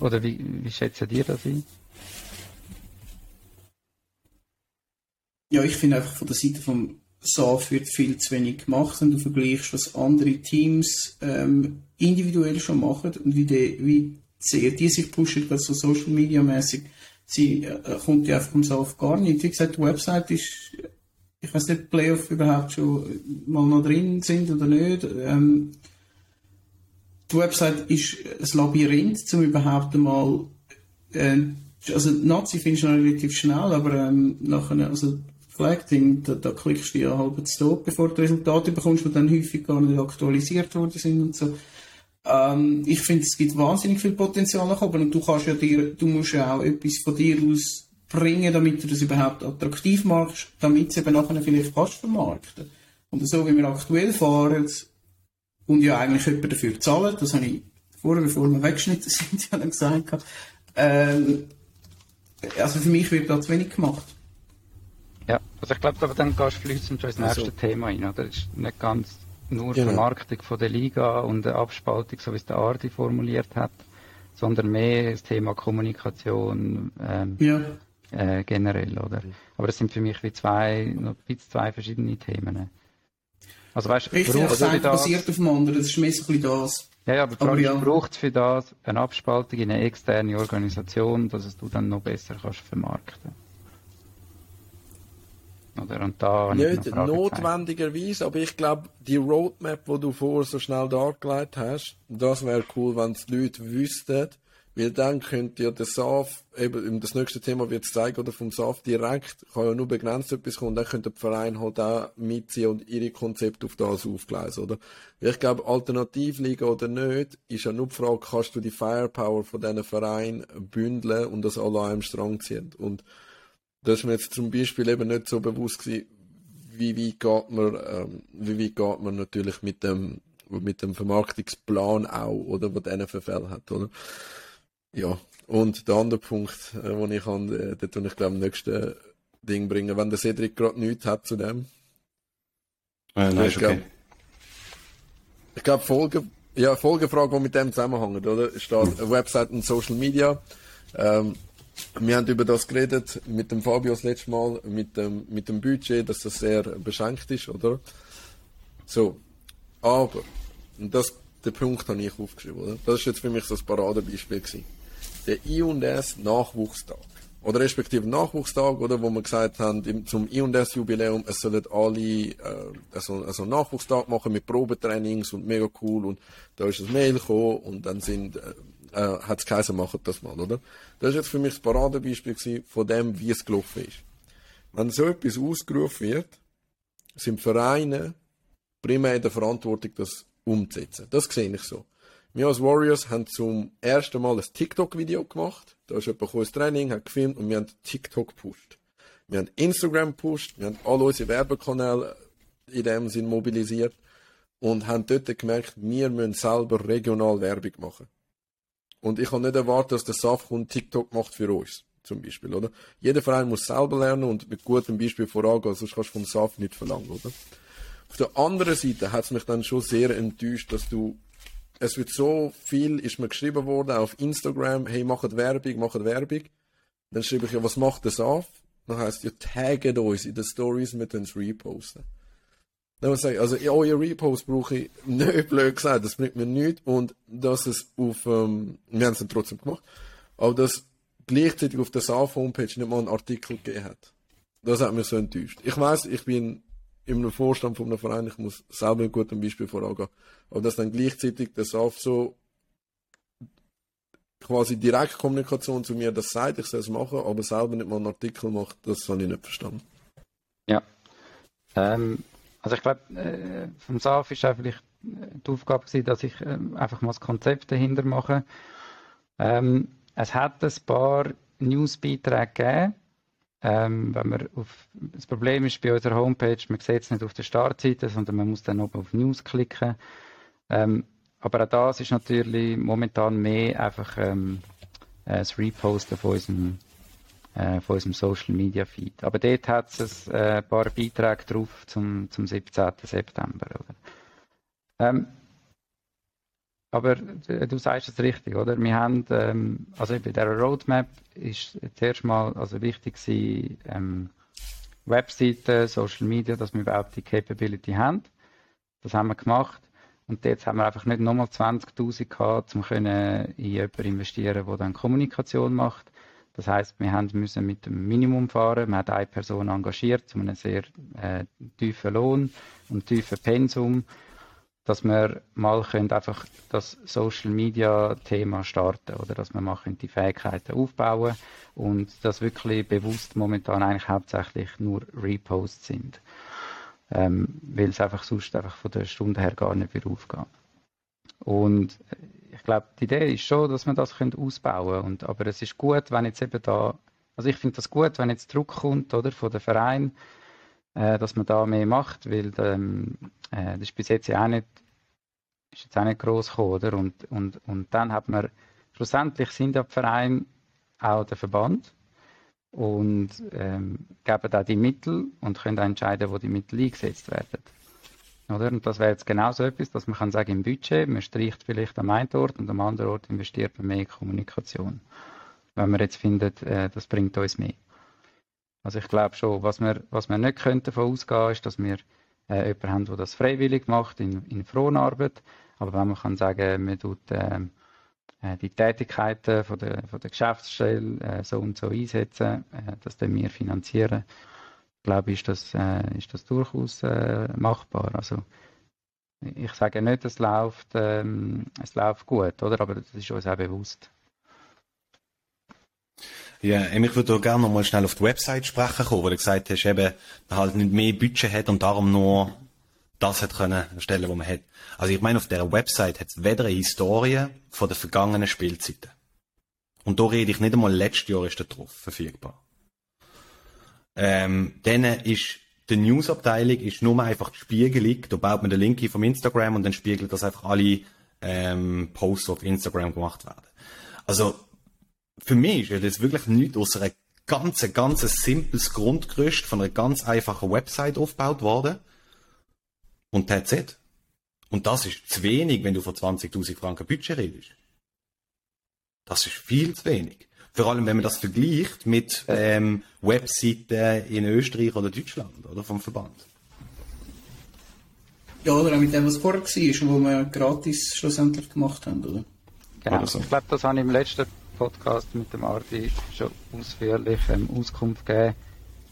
oder wie, wie schätzt ihr das ein? Ja, ich finde einfach von der Seite vom SAF wird viel zu wenig gemacht, wenn du vergleichst, was andere Teams ähm, individuell schon machen und wie, die, wie sehr die sich pushen, gerade so Social Media mäßig. Sie äh, kommt ja vom SAF gar nicht. Wie gesagt, die Website ist, ich weiß nicht, Playoff überhaupt schon mal noch drin sind oder nicht. Ähm, die Website ist ein Labyrinth, um überhaupt einmal, äh, also Nazi findest du noch relativ schnell, aber ähm, nachher, also Flag-Ding, da, da, klickst du ja halb zu tot, bevor du Resultate bekommst, die dann häufig gar nicht aktualisiert worden sind und so. Ähm, ich finde, es gibt wahnsinnig viel Potenzial nach oben und du kannst ja dir, du musst ja auch etwas von dir aus bringen, damit du das überhaupt attraktiv machst, damit es eben nachher vielleicht kannst vermarkten. Und so wie wir aktuell fahren und ja eigentlich jemand dafür zahlen, das habe ich vorher, bevor wir weggeschnitten sind, ja dann gesagt, ähm, also für mich wird da zu wenig gemacht. Ja, also ich glaube, aber dann gehst du schon ins also. nächste Thema ein, oder? Das ist nicht ganz nur genau. Vermarktung von der Liga und eine Abspaltung, so wie es der Ardi formuliert hat, sondern mehr das Thema Kommunikation ähm, ja. äh, generell, oder? Aber das sind für mich wie zwei, noch ein zwei verschiedene Themen. Also weißt, du, braucht es basiert auf dem anderen, das ist mehr so ein bisschen das. Ja, ja, aber, aber ja. braucht es für das eine Abspaltung in eine externe Organisation, dass es du dann noch besser kannst vermarkten oder? Und da Nicht notwendigerweise, aber ich glaube, die Roadmap, die du vorher so schnell dargelegt hast, das wäre cool, wenn es die Leute wüssten, weil dann könnte ja der SAF, eben das nächste Thema wird es zeigen, oder vom SAF direkt, kann ja nur begrenzt etwas kommen, dann könnte der Verein halt auch mitziehen und ihre Konzepte auf das aufgleisen, oder? Weil ich glaube, Alternativliga oder nicht, ist ja nur die Frage, kannst du die Firepower von diesen Vereinen bündeln und das alle an einem Strang ziehen? Und das ist mir jetzt zum Beispiel eben nicht so bewusst gewesen, wie weit geht man, ähm, wie weit geht man natürlich mit dem, mit dem Vermarktungsplan auch, oder, was der NFL hat, oder? Ja. Und der andere Punkt, äh, den ich an, äh, den tue ich glaube, nächste Ding bringen, wenn der Cedric gerade nichts hat zu dem. Äh, nein, ist okay. Ich glaube, Folge, ja, Folgefrage, die mit dem zusammenhängt, oder? Steht hm. Website und Social Media. Ähm, wir haben über das geredet mit dem Fabio das letzte Mal, mit dem, mit dem Budget, dass das sehr beschränkt ist, oder? So. Aber, und das, der Punkt habe ich aufgeschrieben, oder? Das ist jetzt für mich so ein Paradebeispiel gewesen. Der I&S Nachwuchstag. Oder respektive Nachwuchstag, oder? Wo wir gesagt haben, zum I&S Jubiläum, es sollen alle, äh, also, also Nachwuchstag machen mit Probetrainings und mega cool und da ist ein Mail gekommen und dann sind, äh, äh, hat es geheißen, macht das mal, oder? Das ist jetzt für mich das Paradebeispiel von dem, wie es gelaufen ist. Wenn so etwas ausgerufen wird, sind Vereine primär in der Verantwortung, das umzusetzen. Das sehe ich so. Wir als Warriors haben zum ersten Mal ein TikTok-Video gemacht. Da ist jemand ins Training, hat gefilmt und wir haben TikTok gepusht. Wir haben Instagram gepusht, wir haben alle unsere Werbekanäle in dem Sinn mobilisiert und haben dort gemerkt, wir müssen selber regional Werbung machen. Und ich kann nicht erwarten, dass der SAF und TikTok macht für uns. Zum Beispiel, oder? Jeder Verein muss selber lernen und mit gutem Beispiel vorangehen, sonst kannst du vom SAF nicht verlangen, oder? Auf der anderen Seite hat es mich dann schon sehr enttäuscht, dass du, es wird so viel, ist mir geschrieben worden auf Instagram, hey, macht Werbung, macht Werbung. Dann schreibe ich ja, was macht das auf? Dann heißt ja, tagget uns in den Stories, mit es reposten. Dann muss ich sagen, also, euer Repost brauche ich nicht, blöd gesagt, das bringt mir nichts. Und dass es auf, ähm, wir haben es trotzdem gemacht, aber dass gleichzeitig auf der SAF-Homepage nicht mal einen Artikel gegeben hat. Das hat mich so enttäuscht. Ich weiß, ich bin im Vorstand von einem Verein, ich muss selber ein gutes Beispiel vorangehen. Aber dass dann gleichzeitig der SAF so quasi Direktkommunikation zu mir das sagt, ich soll es machen, aber selber nicht mal einen Artikel macht, das habe ich nicht verstanden. Ja. Ähm, also ich glaube, äh, vom SAF ist auch vielleicht die Aufgabe gewesen, dass ich äh, einfach mal das Konzept dahinter mache. Ähm, es hat ein paar Newsbeiträge gegeben. Ähm, wenn man auf, das Problem ist bei unserer Homepage, man sieht es nicht auf der Startseite, sondern man muss dann oben auf News klicken. Ähm, aber auch das ist natürlich momentan mehr einfach ähm, äh, das Reposten von unserem, äh, von unserem Social Media Feed. Aber dort hat es ein äh, paar Beiträge drauf zum, zum 17. September. Oder? Ähm, aber du sagst es richtig, oder? Wir haben, ähm, also bei der Roadmap ist zuerst mal also wichtig gewesen, ähm, Webseiten, Social Media, dass wir überhaupt die Capability haben. Das haben wir gemacht. Und jetzt haben wir einfach nicht nochmal 20.000 gehabt, um in jemanden investieren, der dann Kommunikation macht. Das heißt, wir haben müssen mit dem Minimum fahren. Man hat eine Person engagiert zu einem sehr äh, tiefen Lohn und tiefen Pensum, dass wir mal einfach das Social Media Thema starten oder dass wir mal die Fähigkeiten aufbauen und das wirklich bewusst momentan eigentlich hauptsächlich nur Reposts sind ähm, weil es einfach sonst einfach von der Stunde her gar nicht mehr aufgehen. Und ich glaube, die Idee ist schon, dass man das ausbauen können. Und, aber es ist gut, wenn jetzt eben da, also ich finde das gut, wenn jetzt Druck kommt oder, von der Verein, äh, dass man da mehr macht, weil ähm, äh, das ist bis jetzt ja auch nicht, ist jetzt auch nicht gross gekommen, oder? Und, und, und dann hat man, schlussendlich sind ja die Vereine auch der Verband und ähm, geben da die Mittel und können dann entscheiden, wo die Mittel eingesetzt werden. Oder? Und das wäre jetzt genau so etwas, dass man kann sagen, im Budget, man streicht vielleicht am einen Ort und am anderen Ort investiert man mehr in Kommunikation. Wenn man jetzt findet, äh, das bringt uns mehr. Also ich glaube schon, was wir, was wir nicht können davon ausgehen, ist, dass wir äh, jemanden haben, der das freiwillig macht in, in Fronarbeit. Aber wenn man kann sagen, man tut äh, äh, die Tätigkeiten von der, von der Geschäftsstelle äh, so und so einsetzen, äh, das dann wir finanzieren, glaube ich, ist das, äh, ist das durchaus äh, machbar. Also, ich sage nicht, es läuft, ähm, es läuft gut, oder? aber das ist uns auch bewusst. Ja, ich würde gerne noch mal schnell auf die Website sprechen kommen, wo du gesagt hast, eben, man halt nicht mehr Budget hat und darum nur das hat können erstellen, was man hat. Also ich meine, auf der Website hat es weder eine Historie von den vergangenen Spielzeiten. Und da rede ich nicht einmal, letztes Jahr ist der drauf verfügbar. Ähm, dann ist die Newsabteilung ist nur einfach die Spiegelung. Da baut man den Link vom Instagram und dann spiegelt das einfach alle ähm, Posts, die auf Instagram gemacht werden. Also für mich ist das wirklich nichts außer ein ganz, ganz simples Grundgerüst von einer ganz einfachen Website aufgebaut worden und that's it. Und das ist zu wenig, wenn du von 20.000 Franken Budget redest. Das ist viel zu wenig. Vor allem, wenn man das vergleicht mit ähm, Webseiten in Österreich oder Deutschland, oder vom Verband. Ja, oder auch mit dem, was vorher war, wo wir gratis schlussendlich gemacht haben, oder? Genau. So. Ich glaube, das habe ich im letzten Podcast mit dem Arti schon ausführlich ähm, Auskunft gegeben,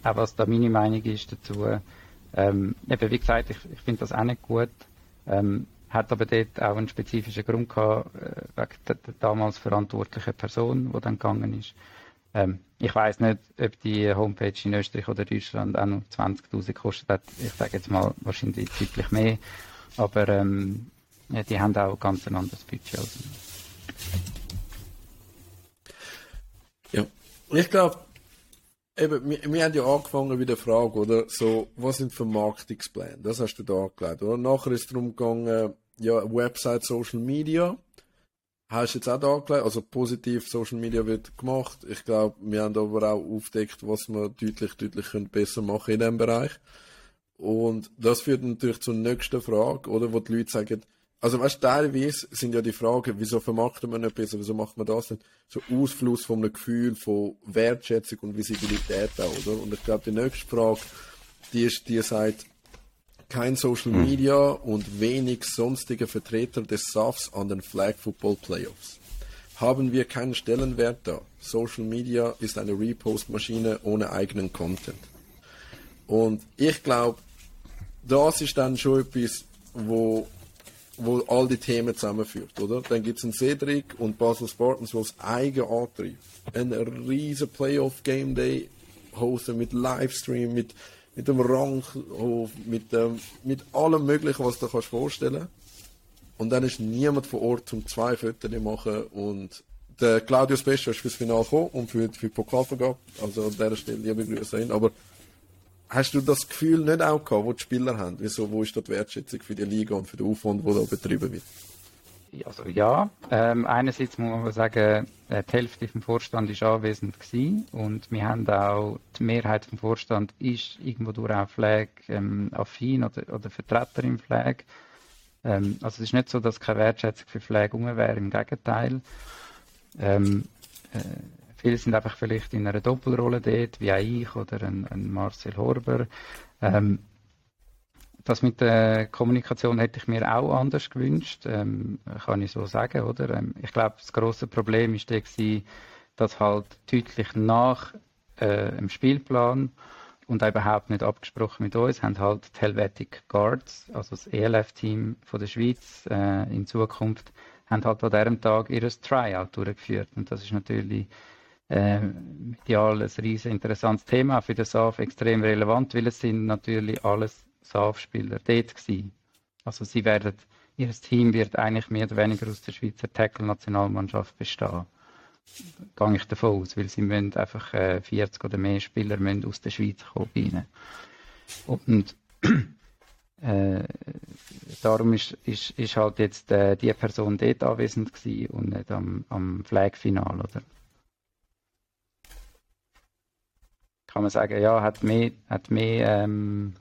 auch was da meine Meinung ist dazu. Ähm, eben, wie gesagt, ich, ich finde das auch nicht gut. Ähm, hat aber dort auch einen spezifischen Grund gehabt, äh, wegen der, damals verantwortlichen Person, die dann gegangen ist. Ähm, ich weiß nicht, ob die Homepage in Österreich oder Deutschland auch noch 20.000 kostet hat. Ich sage jetzt mal wahrscheinlich deutlich mehr. Aber ähm, die haben auch ganz ein anderes Budget als Ja, ich glaube, Eben, wir, wir haben ja angefangen mit der Frage, oder? So, was sind Vermarktungspläne? Das hast du da angelegt, oder? Nachher ist es darum gegangen, ja, Website, Social Media. Hast du jetzt auch da angelegt? Also positiv Social Media wird gemacht. Ich glaube, wir haben aber auch aufdeckt, was wir deutlich, deutlich können besser machen in diesem Bereich. Und das führt natürlich zur nächsten Frage, oder? Wo die Leute sagen, also weißt teilweise sind ja die Fragen, wieso vermarktet man nicht besser, wieso macht man das nicht? So Ausfluss von einem Gefühl von Wertschätzung und Visibilität auch, oder? Und ich glaube, die nächste Frage, die ist, die sagt, kein Social hm. Media und wenig sonstige Vertreter des SAFs an den Flag Football Playoffs. Haben wir keinen Stellenwert da? Social Media ist eine Repost-Maschine ohne eigenen Content. Und ich glaube, das ist dann schon etwas, wo wo all die Themen zusammenführt, oder? Dann gibt es einen Cedric und Basel Spartans, die aus eigenen Antrieb einen riesen Playoff Game Day hosten mit Livestream, mit, mit dem Ranghof, mit, ähm, mit allem möglichen, was du dir vorstellen Und dann ist niemand vor Ort, um zwei Fotos zu machen und der Claudio Specho ist fürs Finale gekommen und für, für die Pokalvergabe. Also an dieser Stelle liebe Grüße hin. Aber Hast du das Gefühl nicht auch gehabt, wo die Spieler haben? Wieso, wo ist da die Wertschätzung für die Liga und für den Aufwand, der da betrieben wird? Also ja, ähm, einerseits muss man sagen, äh, die Hälfte vom Vorstand ist anwesend gewesen und wir haben auch, die Mehrheit vom Vorstand ist irgendwo durch auch Flag ähm, affin oder, oder Vertreter im Flag. Ähm, also es ist nicht so, dass keine Wertschätzung für Flag um wäre, im Gegenteil. Ähm, äh, Viele sind einfach vielleicht in einer Doppelrolle dort, wie auch ich oder ein, ein Marcel Horber. Ähm, das mit der Kommunikation hätte ich mir auch anders gewünscht, ähm, kann ich so sagen, oder? Ähm, ich glaube, das große Problem ist der dass halt deutlich nach äh, dem Spielplan und auch überhaupt nicht abgesprochen mit uns, haben halt die Helvetic Guards, also das ELF-Team von der Schweiz äh, in Zukunft, haben halt an diesem Tag ihr Tryout durchgeführt. Und das ist natürlich äh, medial ein riesen interessantes Thema für den SAF, extrem relevant, weil es sind natürlich alles SAF-Spieler dort gewesen. Also sie werden, ihr Team wird eigentlich mehr oder weniger aus der Schweizer Tackle-Nationalmannschaft bestehen. Gehe ich davon aus, weil sie müssen einfach äh, 40 oder mehr Spieler müssen aus der Schweiz kommen. Und äh, darum ist, ist, ist halt jetzt äh, die Person dort anwesend gewesen und nicht am, am Flag-Final, oder? kann man sagen, ja, hat mehr, hat mehr, ähm,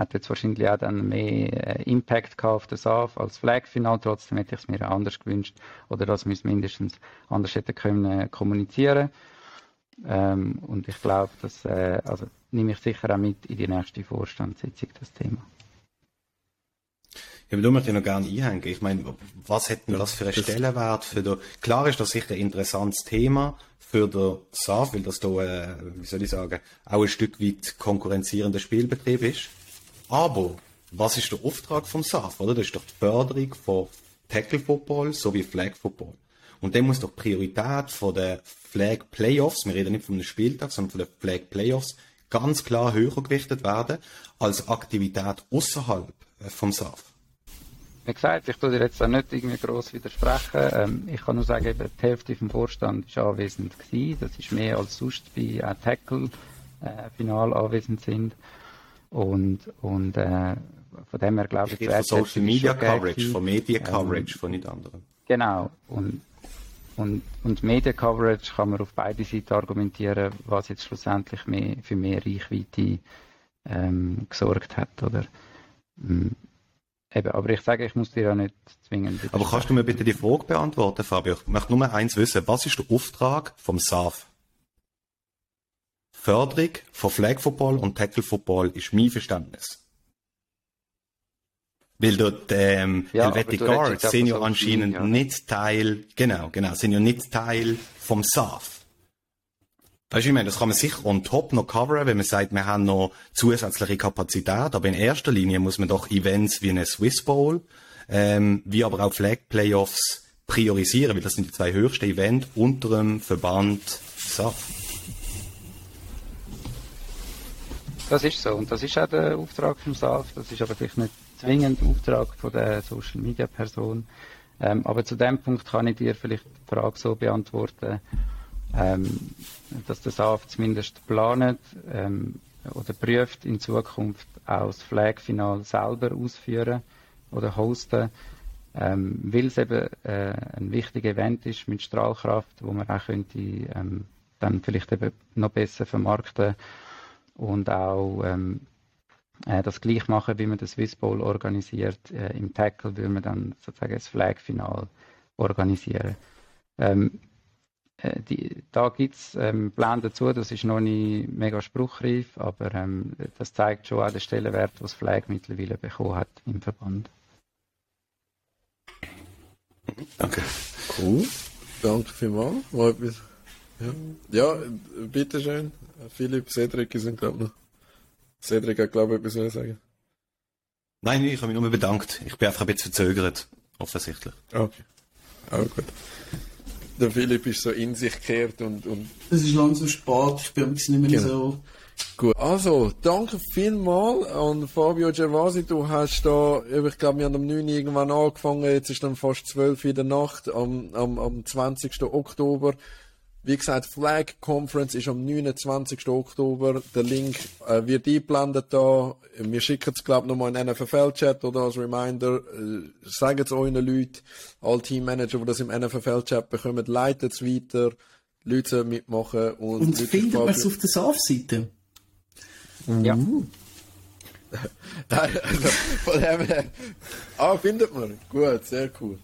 hat jetzt wahrscheinlich auch dann mehr äh, Impact gehabt auf das SAF als Flag-Final. Trotzdem hätte ich es mir anders gewünscht oder dass wir es mindestens anders hätten können kommunizieren. Ähm, und ich glaube, das äh, also nehme ich sicher auch mit in die nächste Vorstandssitzung das Thema. Ja, aber du möchte noch gerne einhängen. Ich meine, was hätten wir das für einen Stellenwert für den, klar ist das sicher ein interessantes Thema, für den SAF, weil das da, äh, wie soll ich sagen, auch ein Stück weit konkurrenzierender Spielbetrieb ist. Aber was ist der Auftrag vom SAF, oder? Das ist doch die Förderung von Tackle Football sowie Flag Football. Und dann muss doch Priorität von der Flag Playoffs, wir reden nicht von einem Spieltag, sondern von den Flag Playoffs, ganz klar höher gewichtet werden als Aktivität außerhalb äh, vom SAF. Wie gesagt, ich tue dir jetzt auch nicht irgendwie gross widersprechen. Ähm, ich kann nur sagen, eben, die Hälfte vom Vorstand war anwesend gewesen. Das ist mehr als sonst bei äh, Tackle äh, anwesend sind. Und, und äh, von dem her glaube ich, ich von Social Media Coverage, von Media ähm, Coverage, ähm, von nicht anderen. Genau. Und, und, und Media Coverage kann man auf beide Seiten argumentieren, was jetzt schlussendlich mehr, für mehr Reichweite ähm, gesorgt hat, oder? Mm, Eben, aber ich sage, ich muss dir ja nicht zwingen. Aber kannst du mir bitte die Frage beantworten, Fabio? Ich möchte nur eins wissen. Was ist der Auftrag vom SAF? Förderung von Flag Football und Tackle Football ist mein Verständnis. Weil dort ähm, ja, Helvetic Guards sind ja anscheinend ja. nicht Teil, genau, genau, sind ja nicht Teil vom SAF. Weißt du, ich meine, das kann man sicher on top noch coveren, wenn man sagt, wir haben noch zusätzliche Kapazität, aber in erster Linie muss man doch Events wie eine Swiss Bowl, ähm, wie aber auch Flag Playoffs priorisieren, weil das sind die zwei höchsten Events unter dem Verband SAF. Das ist so. Und das ist auch der Auftrag vom SAF, das ist aber vielleicht nicht zwingend der Auftrag von der Social Media Person. Ähm, aber zu dem Punkt kann ich dir vielleicht die Frage so beantworten, ähm, dass das AF zumindest planet ähm, oder prüft, in Zukunft auch das Flag-Final selber ausführen oder hosten, ähm, weil es eben äh, ein wichtiges Event ist mit Strahlkraft, wo man auch könnte ähm, dann vielleicht eben noch besser vermarkten und auch ähm, äh, das gleich machen, wie man das Swiss Bowl organisiert. Äh, Im Tackle würde man dann sozusagen das Flag-Final organisieren. Ähm, äh, die, da gibt es ähm, Pläne dazu, das ist noch nicht mega spruchreif, aber ähm, das zeigt schon auch den Stellenwert, was Flag mittlerweile bekommen hat im Verband. Danke. Cool. Danke vielmals. Ja, ja bitteschön. Philipp, Cedric sind, glaube ich, noch. Cedric hat, glaube ich, etwas zu sagen. Nein, ich habe mich nur bedankt. Ich bin einfach ein bisschen verzögert, offensichtlich. Okay. Auch gut. Der Philipp ist so in sich gekehrt und, und... Es ist langsam spät, ich bin nicht mehr genau. so... Gut, also, danke vielmals an Fabio Gervasi. Du hast da, ich glaube, wir haben am 9. irgendwann angefangen, jetzt ist dann fast 12 in der Nacht, am, am, am 20. Oktober. Wie gesagt, Flag Conference ist am 29. Oktober. Der Link äh, wird eingeblendet da. Wir schicken es, glaube ich, nochmal in einen NFFL-Chat oder als Reminder. Äh, Sagt es euren Leuten, alle Teammanager, die das im NFFL-Chat bekommen, leitet es weiter. Leute mitmachen. Und, und findet man es auf der SAF-Seite? Ja. Uh. also, von dem her. Ah, findet man. Gut, sehr cool.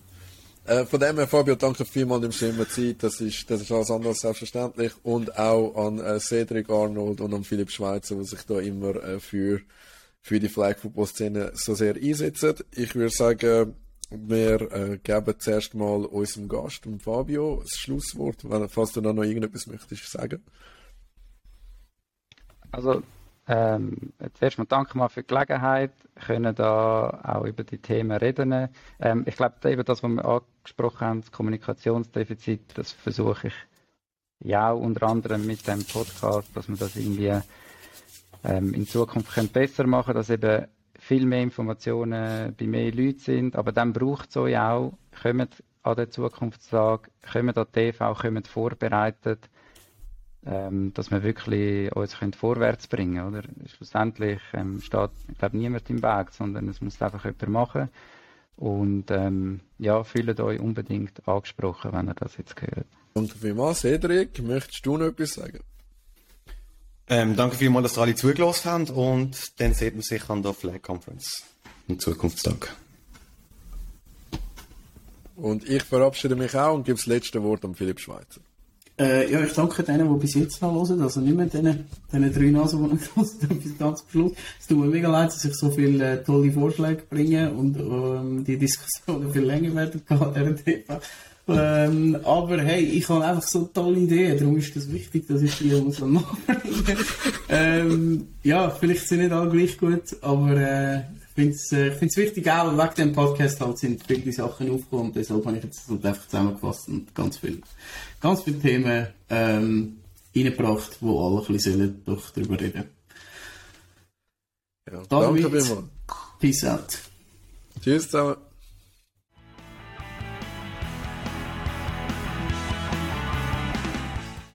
Äh, von dem her, Fabio, danke vielmals, nimmst du immer Zeit. Das ist, das ist alles andere selbstverständlich. Und auch an äh, Cedric Arnold und an Philipp Schweizer, die sich da immer äh, für, für die Flag Football Szene so sehr einsetzen. Ich würde sagen, wir äh, geben zuerst mal unserem Gast, dem Fabio, das Schlusswort, falls du noch irgendetwas möchtest sagen. Also ähm, zuerst mal danke mal für die Gelegenheit, können da auch über die Themen reden. Ähm, ich glaube, eben das, was wir angesprochen haben, das Kommunikationsdefizit, das versuche ich ja auch unter anderem mit dem Podcast, dass wir das irgendwie ähm, in Zukunft können besser machen dass eben viel mehr Informationen bei mehr Leuten sind. Aber dann braucht es euch auch, kommt an den Zukunftstag, kommt an TV, kommt vorbereitet ähm, dass wir wirklich uns können vorwärts bringen oder Schlussendlich ähm, steht, ich glaube, niemand im Weg, sondern es muss einfach jemand machen. Und ähm, ja, fühlt euch unbedingt angesprochen, wenn ihr das jetzt hört. Und vielmals, Cedric, möchtest du noch etwas sagen? Ähm, danke vielmals, dass ihr alle zugelassen habt und dann sieht man sich an der Flag Conference am Zukunftstag. Und ich verabschiede mich auch und gebe das letzte Wort an Philipp Schweizer. Äh, ja, ich danke denen, die bis jetzt noch hören, also nicht mehr denen, denen drei Nasen, die nicht hören, bis ganz zum Schluss. Es tut mir mega leid, dass ich so viele äh, tolle Vorschläge bringe und ähm, die Diskussionen viel länger werden dieser Thema. Ähm, aber hey, ich habe einfach so tolle Ideen, darum ist es wichtig, dass ich die muss machen. ähm, ja, vielleicht sind nicht alle gleich gut, aber äh, finde es äh, wichtig auch, wegen dem Podcast halt sind viele Sachen aufgekommen deshalb habe ich jetzt halt einfach zusammengefasst und ganz viel, ganz viele Themen ähm, reingebracht, wo alle ein bisschen doch darüber reden ja, Danke vielmals. Peace out. Tschüss zusammen.